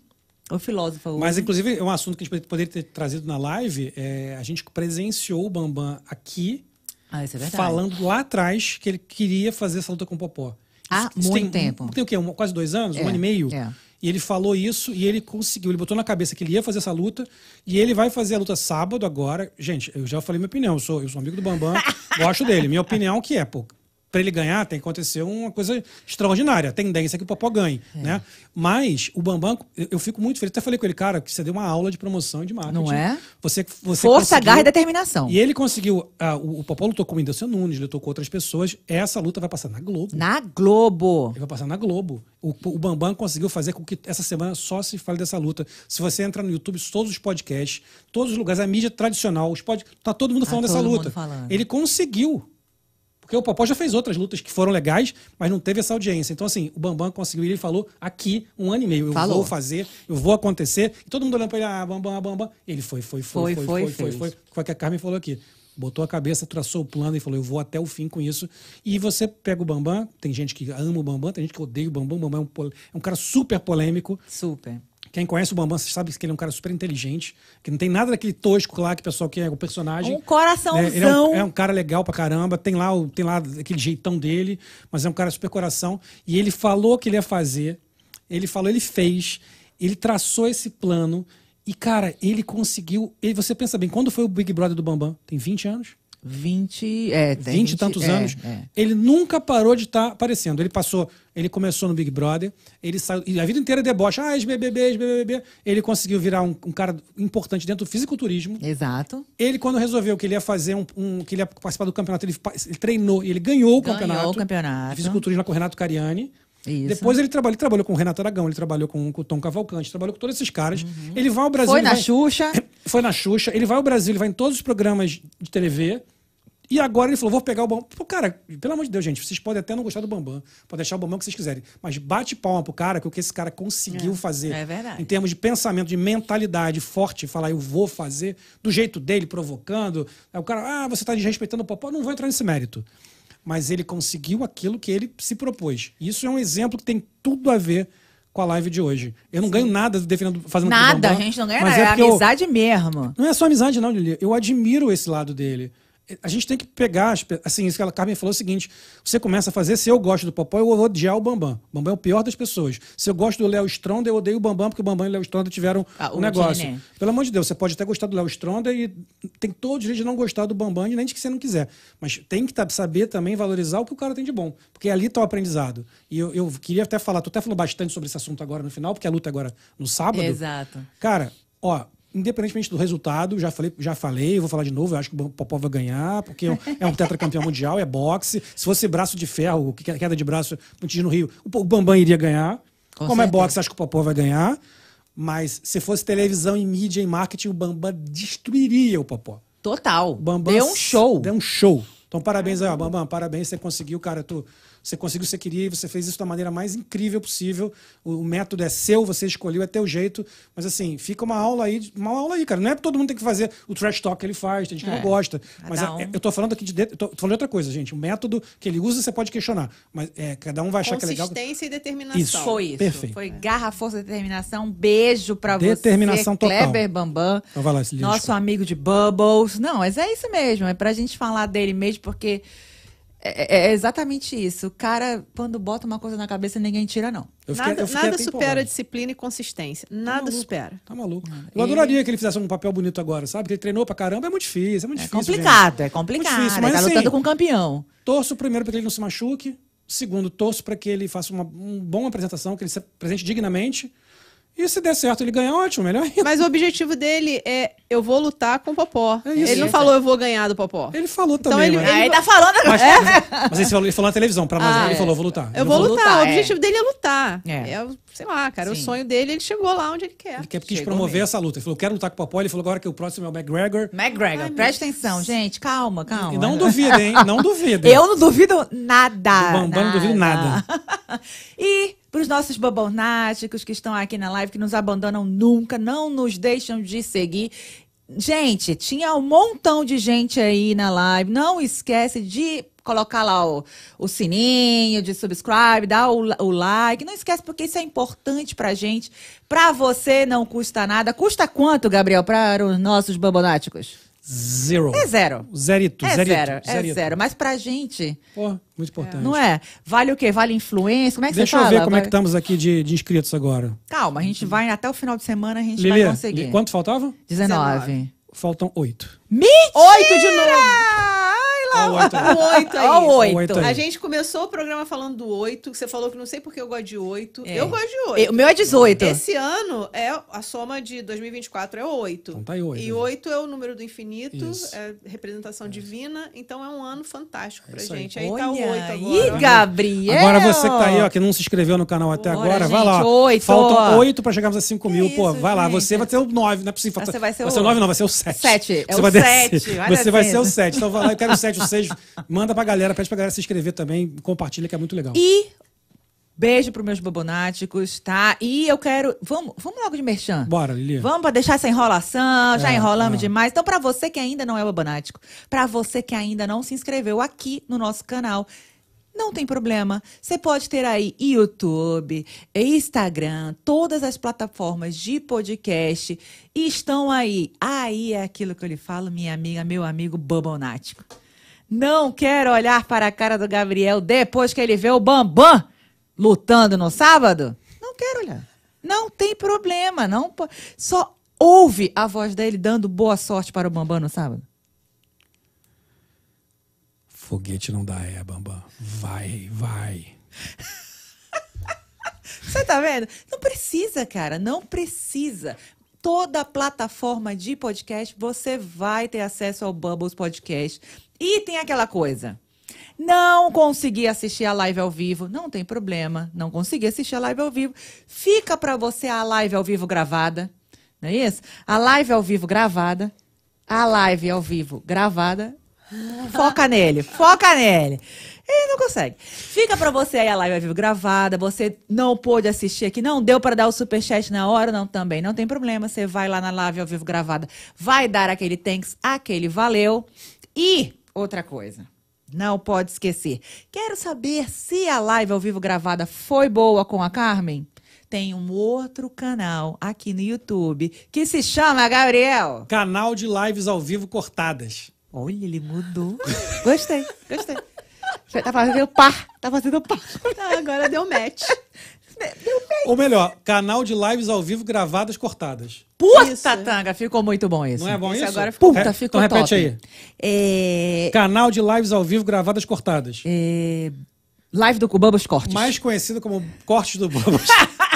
S2: O filósofo.
S1: Mas, inclusive, é um assunto que a gente poderia ter trazido na live. é, a gente presenciou o Bambam aqui,
S2: Ah, isso é verdade.
S1: falando lá atrás que ele queria fazer essa luta com o Popó.
S2: Há
S1: Isso
S2: muito
S1: tem,
S2: tempo.
S1: Tem o quê? Um- quase dois anos?
S2: É,
S1: um ano e meio?
S2: é.
S1: E ele falou isso e ele conseguiu. Ele botou na cabeça que ele ia fazer essa luta. E ele vai fazer a luta sábado agora. Gente, eu já falei minha opinião. Eu sou, eu sou amigo do Bambam, gosto dele. Minha opinião que é, pô, pra ele ganhar tem que acontecer uma coisa extraordinária. A tendência é que o Popó ganhe,
S2: É.
S1: né? Mas o Bambam, eu, eu fico muito feliz. Até falei com ele, cara, que você deu uma aula de promoção e de marketing.
S2: Não é?
S1: Você, você
S2: Força, garra e determinação.
S1: E ele conseguiu. ah, o, o Popó lutou com o Whindersson Nunes, lutou com outras pessoas. Essa luta vai passar na Globo.
S2: Na Globo.
S1: Ele vai passar na Globo. O, o Bambam conseguiu fazer com que essa semana só se fale dessa luta. Se você entrar no YouTube, todos os podcasts, todos os lugares, a mídia tradicional, os pod... tá todo mundo
S2: Tá
S1: falando dessa
S2: todo mundo
S1: luta.
S2: falando.
S1: Ele conseguiu. Porque o Popó já fez outras lutas que foram legais, mas não teve essa audiência. Então, assim, o Bambam conseguiu. Ele falou aqui um ano e meio. Eu
S2: Falou.
S1: vou fazer, eu vou acontecer. E todo mundo olhando pra ele, ah, Bambam, Bambam. Ele foi, foi, foi,
S2: Foi,
S1: foi, foi,
S2: foi,
S1: foi, foi. Foi o que a Carmen falou aqui. Botou a cabeça, traçou o plano e falou: Eu vou até o fim com isso. E você pega o Bambam, tem gente que ama o Bambam, tem gente que odeia o Bambam. O Bambam é um, é um cara super polêmico.
S2: Super.
S1: Quem conhece o Bambam sabe que ele é um cara super inteligente, que não tem nada daquele tosco lá que o pessoal quer, o personagem.
S2: Um coraçãozão.
S1: né? Ele é um, é um cara legal pra caramba, tem lá, o- tem lá aquele jeitão dele, mas é um cara super coração. E ele falou que ele ia fazer, ele falou, ele fez, ele traçou esse plano. E, cara, ele conseguiu. Ele, você pensa bem, quando foi o Big Brother do Bambam? Tem 20 anos?
S2: 20, é, tem
S1: 20 e tantos
S2: é,
S1: anos.
S2: é.
S1: Ele nunca parou de estar aparecendo. Ele passou, ele começou no Big Brother, ele saiu, e a vida inteira debocha, ah, ex-BBB, ex-BBB. Ele conseguiu virar um, um cara importante dentro do fisiculturismo.
S2: Exato.
S1: Ele, quando resolveu que ele ia fazer um, um- que ele ia participar do campeonato, ele, ele treinou e ele ganhou o
S2: Ganhou
S1: campeonato.
S2: o campeonato.
S1: Fisiculturismo lá com o Renato Cariani.
S2: Isso.
S1: Depois ele trabalhou, ele trabalhou com o Renato Aragão, ele trabalhou com, com o Tom Cavalcante, trabalhou com todos esses caras. Ele vai ao Brasil.
S2: Uhum. Foi na
S1: vai-
S2: Xuxa.
S1: foi na Xuxa, ele vai ao Brasil, ele vai em todos os programas de TV. E agora ele falou: vou pegar o Bambam. Pô, cara, pelo amor de Deus, gente, vocês podem até não gostar do Bambam, podem deixar o Bambam que vocês quiserem. Mas bate palma pro cara, que o que esse cara conseguiu fazer.
S2: é verdade.
S1: Em termos de pensamento, de mentalidade forte, falar, eu vou fazer, do jeito dele, provocando. Aí o cara, ah, você tá desrespeitando o Popó. Não vou entrar nesse mérito. Mas ele conseguiu aquilo que ele se propôs. Isso é um exemplo que tem tudo a ver com a live de hoje. Eu não ganho nada defendendo, fazendo
S2: Nada, a
S1: Bambam,
S2: gente não ganha
S1: mas
S2: nada. É,
S1: eu-
S2: amizade mesmo.
S1: não é só amizade, não, Lili. Eu admiro esse lado dele. A gente tem que pegar, as pe- assim, isso que a Carmen falou é o seguinte: você começa a fazer, se eu gosto do Popó, eu vou odiar o Bambam. O Bambam é o pior das pessoas. Se eu gosto do Léo Stronda, eu odeio o Bambam, porque o Bambam e o Léo Stronda tiveram
S2: Ah,
S1: um negócio.
S2: Tininê.
S1: Pelo amor de Deus, você pode até gostar do Léo Stronda e tem todo o direito de não gostar do Bambam, nem de que você não quiser. Mas tem que saber também valorizar o que o cara tem de bom. Porque ali tá o aprendizado. E eu, eu queria até falar, tô até falando bastante sobre esse assunto agora no final, porque a luta é agora no sábado.
S2: Exato.
S1: Cara, ó, independentemente do resultado, já falei, já falei, vou falar de novo, eu acho que o Popó vai ganhar, porque é um tetracampeão mundial, é boxe. Se fosse braço de ferro, que- queda de braço no Rio, o Bambam iria ganhar.
S2: Com
S1: Como é boxe, acho que o Popó vai ganhar. Mas se fosse televisão e mídia e marketing, o Bambam destruiria o Popó.
S2: Total.
S1: O Bambam
S2: Deu um show.
S1: Deu um show. Então, parabéns aí, ó, Bambam, parabéns, você conseguiu, cara, tu, você conseguiu o que você queria e você fez isso da maneira mais incrível possível. O, o método é seu, você escolheu, é teu jeito. Mas assim, fica uma aula aí, uma aula aí, cara. Não é todo mundo tem que fazer o trash talk que ele faz, tem gente que
S2: É.
S1: não gosta. Mas é-
S2: um.
S1: eu tô falando aqui de dentro, eu tô, tô falando de outra coisa, gente. O método que ele usa, você pode questionar. Mas é, cada um vai achar que é legal.
S3: Consistência e determinação.
S1: Isso.
S2: Foi isso.
S1: Perfeito.
S2: Foi garra, força, determinação. Beijo pra
S1: Determinação
S2: você,
S1: total.
S2: Kleber Bambam.
S1: Então vai lá,
S2: Nosso amigo de Bubbles. Não, mas é isso mesmo. É pra gente falar dele mesmo, porque é, é exatamente isso. O cara, quando bota uma coisa na cabeça, ninguém tira, não.
S1: Eu fiquei-
S3: Nada,
S1: eu
S3: nada supera disciplina e consistência. Nada
S1: maluco.
S3: supera.
S1: Tá maluco. Eu adoraria que ele fizesse um papel bonito agora, sabe? Porque ele treinou pra caramba, é muito difícil, é muito
S2: É
S1: difícil.
S2: complicado,
S1: gente.
S2: é complicado.
S1: Difícil,
S2: Ele
S1: mas
S2: tá
S1: assim,
S2: lutando com um campeão.
S1: Torço primeiro para que ele não se machuque. Segundo, torço para que ele faça uma, uma boa apresentação, que ele se apresente dignamente. E se der certo ele ganhar, ótimo, melhor ainda.
S3: Mas o objetivo dele é eu vou lutar com o Popó.
S1: É isso.
S3: ele não falou eu vou ganhar do Popó.
S1: Ele falou
S3: Então
S1: também,
S3: ele-
S1: mas...
S3: ele-
S2: Aí tá falando agora.
S1: Mas, mas ele, falou, ele falou na televisão, pra nós,
S3: Ah,
S1: ele
S3: é.
S1: falou, vou lutar.
S3: Eu vou
S2: vou
S3: lutar.
S2: lutar,
S3: o
S2: é.
S3: objetivo dele é lutar.
S2: É.
S3: É, o- sei lá, cara, o
S2: Sim.
S3: sonho dele, ele chegou lá onde ele quer.
S1: Ele quer, quis promover
S2: mesmo.
S1: essa luta. Ele falou, quero lutar com o Popó. Ele falou agora que o próximo é o McGregor.
S2: McGregor, presta atenção, gente. Calma, calma.
S1: E não duvidem, hein? Não duvidem.
S2: Eu não duvido nada.
S1: Do Bambam não duvido nada.
S2: e para os nossos babonáticos que estão aqui na live, que nos abandonam nunca, não nos deixam de seguir. Gente, tinha um montão de gente aí na live. Não esquece de colocar lá o, o sininho, de subscribe, dar o, o like. Não esquece, porque isso é importante pra gente. Pra você não custa nada. Custa quanto, Gabriel, para os nossos babonáticos?
S1: Zero.
S2: É zero.
S1: Zerito,
S2: É
S1: zerito,
S2: zero, é
S1: zerito.
S2: zero. Mas pra gente,
S1: Pô, muito importante.
S2: não é? Vale o quê? Vale influência? Como é que
S1: Deixa
S2: você
S1: eu
S2: fala?
S1: ver como é que estamos aqui de, de inscritos agora.
S2: Calma, a gente vai até o final de semana, a gente
S1: Lili,
S2: vai conseguir.
S1: quanto faltava?
S2: 19.
S1: Faltam oito.
S2: Mentira!
S3: Oito de novo.
S1: Ó, o oito aí.
S3: O oito aí.
S2: Ó, o
S1: Ó, o
S2: oito.
S1: oito aí.
S3: A gente começou o programa falando do oito, você falou que não sei porque eu gosto de oito.
S2: É.
S3: Eu gosto de oito.
S2: O meu é 18.
S3: Esse ano é a soma de 2024 é oito.
S1: Então tá aí oito,
S3: E oito é o número do infinito,
S1: Isso.
S3: é representação divina, então é um ano fantástico pra
S1: isso aí.
S3: gente. Aí
S2: Olha
S3: tá o oito agora.
S2: Gabriel.
S1: Agora você que tá aí, ó, que não se inscreveu no canal até
S2: Bora,
S1: agora, vai
S2: gente,
S1: lá.
S2: oito.
S1: Faltam oito pra chegarmos a 5 mil. Pô,
S2: isso,
S1: vai lá.
S2: gente.
S1: Você vai ter o 9, não é possível. Falta-
S2: Você vai ser
S1: vai
S2: o-
S1: ser o 9, não, vai ser o 7.
S2: Sete, é
S1: Você
S2: o
S1: vai
S2: sete,
S1: descer.
S2: vai
S1: Você vai ser o. 7. Então vai lá, eu quero o 7, 6. Manda pra galera, pede pra galera se inscrever também. Compartilha, que é muito legal.
S2: E beijo pros meus babonáticos, tá? E eu quero. Vamos, vamos logo de merchan.
S1: Bora, Lili.
S2: Vamos para deixar essa enrolação, já
S1: É,
S2: enrolamos
S1: é.
S2: demais. Então, para você que ainda não é babonático, para você que ainda não se inscreveu aqui no nosso canal, não tem problema. Você pode ter aí YouTube, Instagram, todas as plataformas de podcast estão aí. Aí é aquilo que eu lhe falo, minha amiga, meu amigo babonático. Não quero olhar para a cara do Gabriel depois que ele vê o Bambam lutando no sábado? Não quero olhar. Não tem problema, não po- só ouve a voz dele dando boa sorte para o Bambam no sábado.
S1: Foguete não dá é, Bambam. Vai, vai.
S2: Você tá vendo? Não precisa, cara, não precisa. Toda plataforma de podcast você vai ter acesso ao Bubbles Podcast. E tem aquela coisa. Não consegui assistir a live ao vivo, não tem problema. Não consegui assistir a live ao vivo. Fica pra você a live ao vivo gravada. Não é isso? A live ao vivo gravada. A live ao vivo gravada. Foca nele, foca nele. Ele não consegue. Fica pra você aí a live ao vivo gravada. Você não pôde assistir aqui, não deu pra dar o superchat na hora, não também. Não tem problema. Você vai lá na live ao vivo gravada, vai dar aquele thanks, aquele valeu. E outra coisa. Não pode esquecer. Quero saber se a live ao vivo gravada foi boa com a Carmen? Tem um outro canal aqui no YouTube que se chama Gabriel.
S1: Canal de lives ao vivo cortadas.
S2: Olha, ele mudou. Gostei, gostei. Tá fazendo par, tá fazendo par.
S3: Tá, agora deu match.
S1: Ou melhor, canal de lives ao vivo gravadas cortadas.
S2: Puta
S3: Isso.
S2: tanga, ficou muito bom isso.
S1: Não é bom
S3: Esse
S1: isso?
S3: agora ficou
S2: Puta,
S1: Re-
S2: ficou
S1: Então repete
S2: top.
S1: aí.
S2: É,
S1: Canal de lives ao vivo gravadas cortadas.
S2: é, live do Cubamos Cortes.
S1: Mais conhecido como Cortes do Bobos.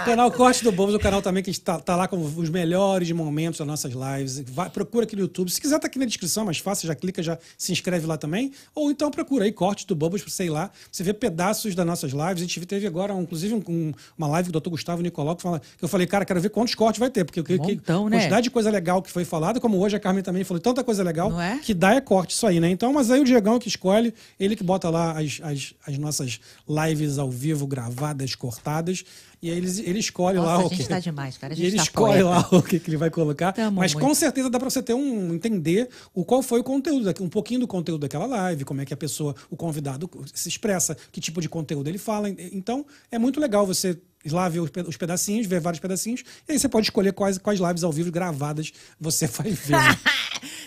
S1: O canal Cortes do Bobos é o canal também que está tá lá com os melhores momentos das nossas lives. Vai, procura aqui no YouTube. Se quiser, tá aqui na descrição, mais fácil, já clica, já se inscreve lá também. Ou então procura aí Cortes do Bobos, sei lá. Você vê pedaços das nossas lives. A gente teve agora, um- inclusive, um- um- uma live do Dr. Gustavo Nicolau que, fala, que eu falei, cara, quero ver quantos cortes vai ter. Porque o que, que-
S2: Montão, né?
S1: quantidade de coisa legal que foi falada, como hoje a Carmen também falou, tanta coisa legal
S2: é?
S1: que dá é corte isso aí, né? Então, mas aí o Diegão que escolhe, ele que bota lá as, as, as nossas lives ao vivo, gravadas, cortadas, e aí ele, ele escolhe
S2: Nossa,
S1: lá
S2: a
S1: o
S2: gente
S1: que.
S2: tá demais, cara. A
S1: E
S2: gente
S1: ele
S2: tá
S1: escolhe
S2: poeta.
S1: lá o que, que ele vai colocar.
S2: Tamo
S1: mas
S2: muito.
S1: com certeza dá pra você ter um entender o qual foi o conteúdo, um pouquinho do conteúdo daquela live, como é que a pessoa, o convidado se expressa, que tipo de conteúdo ele fala. Então, é muito legal você ir lá ver os pe- os pedacinhos, ver vários pedacinhos, e aí você pode escolher quais, quais lives ao vivo gravadas você vai ver. né?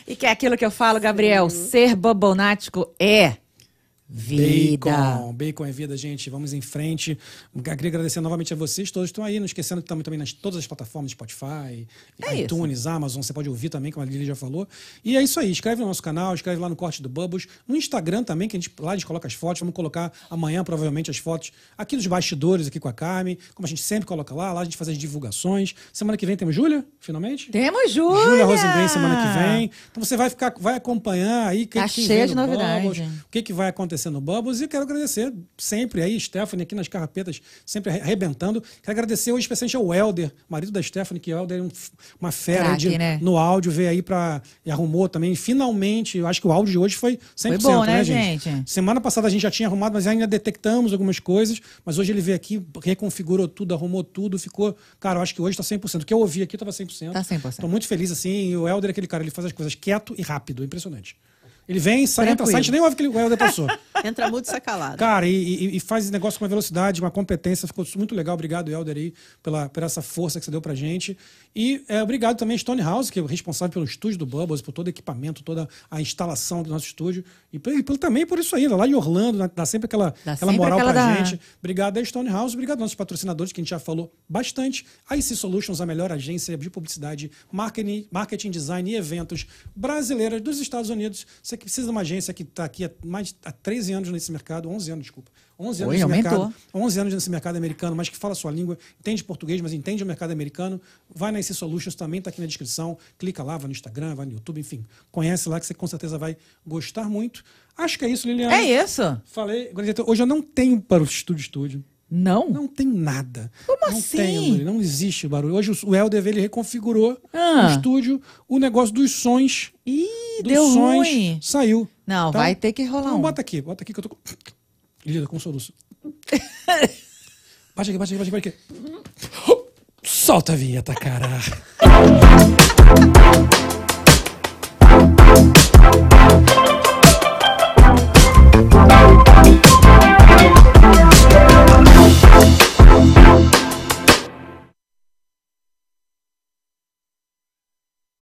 S2: E que é aquilo que eu falo, Gabriel, ser babonático é vida.
S1: Bacon, bacon é vida, gente. Vamos em frente. Queria agradecer novamente a vocês, todos estão aí. Não esquecendo que estamos também nas todas as plataformas, Spotify,
S2: É
S1: iTunes, Amazon, você pode ouvir também, como a Lili já falou. E é isso aí. Escreve no nosso canal, escreve lá no Corte do Bubbles. No Instagram também, que a gente, lá a gente coloca as fotos. Vamos colocar amanhã, provavelmente, as fotos aqui dos bastidores, aqui com a Carmen. Como a gente sempre coloca lá, lá a gente faz as divulgações. Semana que vem temos Júlia, finalmente?
S2: Temos Júlia!
S1: Júlia Rosengreen semana que vem. Então você vai ficar, vai acompanhar aí que,
S2: Tá
S1: que
S2: cheia de
S1: no
S2: novidade.
S1: Bubbles, o que, que vai acontecer acontecendo no Bubbles e quero agradecer sempre aí, Stephanie, aqui nas carrapetas, sempre arre- arrebentando. Quero agradecer hoje especialmente ao Helder, marido da Stephanie, que o Helder é um uma fera de-
S2: né?
S1: no áudio, veio aí pra. e arrumou também. Finalmente, eu acho que o áudio de hoje foi 100%,
S2: Foi bom, né,
S1: gente?
S2: gente?
S1: Semana passada a gente já tinha arrumado, mas ainda detectamos algumas coisas. Mas hoje ele veio aqui, reconfigurou tudo, arrumou tudo, ficou. Cara, eu acho que hoje tá 100%. O que eu ouvi aqui tava 100%.
S2: Tá 100%.
S1: Tô muito feliz, assim. E o Helder é aquele cara, ele faz as coisas quieto e rápido, impressionante. Ele vem, sai, entra, sai, a gente nem ouve que o Helder passou.
S3: Entra mudo e sai calado.
S1: Cara, e, e- e faz esse negócio com uma velocidade, uma competência, ficou muito legal. Obrigado, Helder, aí, pela, por essa força que você deu pra gente. E é, obrigado também, Stone House, que é o responsável pelo estúdio do Bubbles, por todo o equipamento, toda a instalação do nosso estúdio. E, e também por isso aí, lá em Orlando, né, dá sempre aquela,
S2: Dá
S1: aquela
S2: sempre
S1: moral
S2: aquela
S1: pra
S2: da-
S1: gente. Obrigado a Stone House, obrigado aos nossos patrocinadores, que a gente já falou bastante. A IC Solutions, a melhor agência de publicidade, marketing, marketing design e eventos brasileira dos Estados Unidos. Você que precisa de uma agência que está aqui há mais há 13 anos nesse mercado, 11 anos, desculpa. 11 anos
S2: Oi,
S1: nesse
S2: aumentou.
S1: mercado. 11 anos nesse mercado americano, mas que fala a sua língua, entende português, mas entende o mercado americano. Vai na IC Solutions, também está aqui na descrição. Clica lá, vai no Instagram, vai no YouTube, enfim. Conhece lá que você com certeza vai gostar muito. Acho que é isso, Liliana.
S2: É isso?
S1: Falei, hoje eu não tenho para o estúdio estúdio.
S2: Não?
S1: Não tem nada.
S2: Como
S1: não
S2: assim?
S1: Tem, não existe barulho. Hoje o Helder ele reconfigurou
S2: Ah.
S1: o estúdio, o negócio dos sons.
S2: Ih,
S1: dos
S2: deu
S1: sons
S2: ruim.
S1: saiu.
S2: Não,
S1: Então-
S2: vai ter que rolar
S1: Então
S2: um.
S1: bota aqui, bota aqui que eu tô com. Lida com soluço. bate aqui, bate aqui, bate aqui, bate aqui. Solta a vinheta, cara.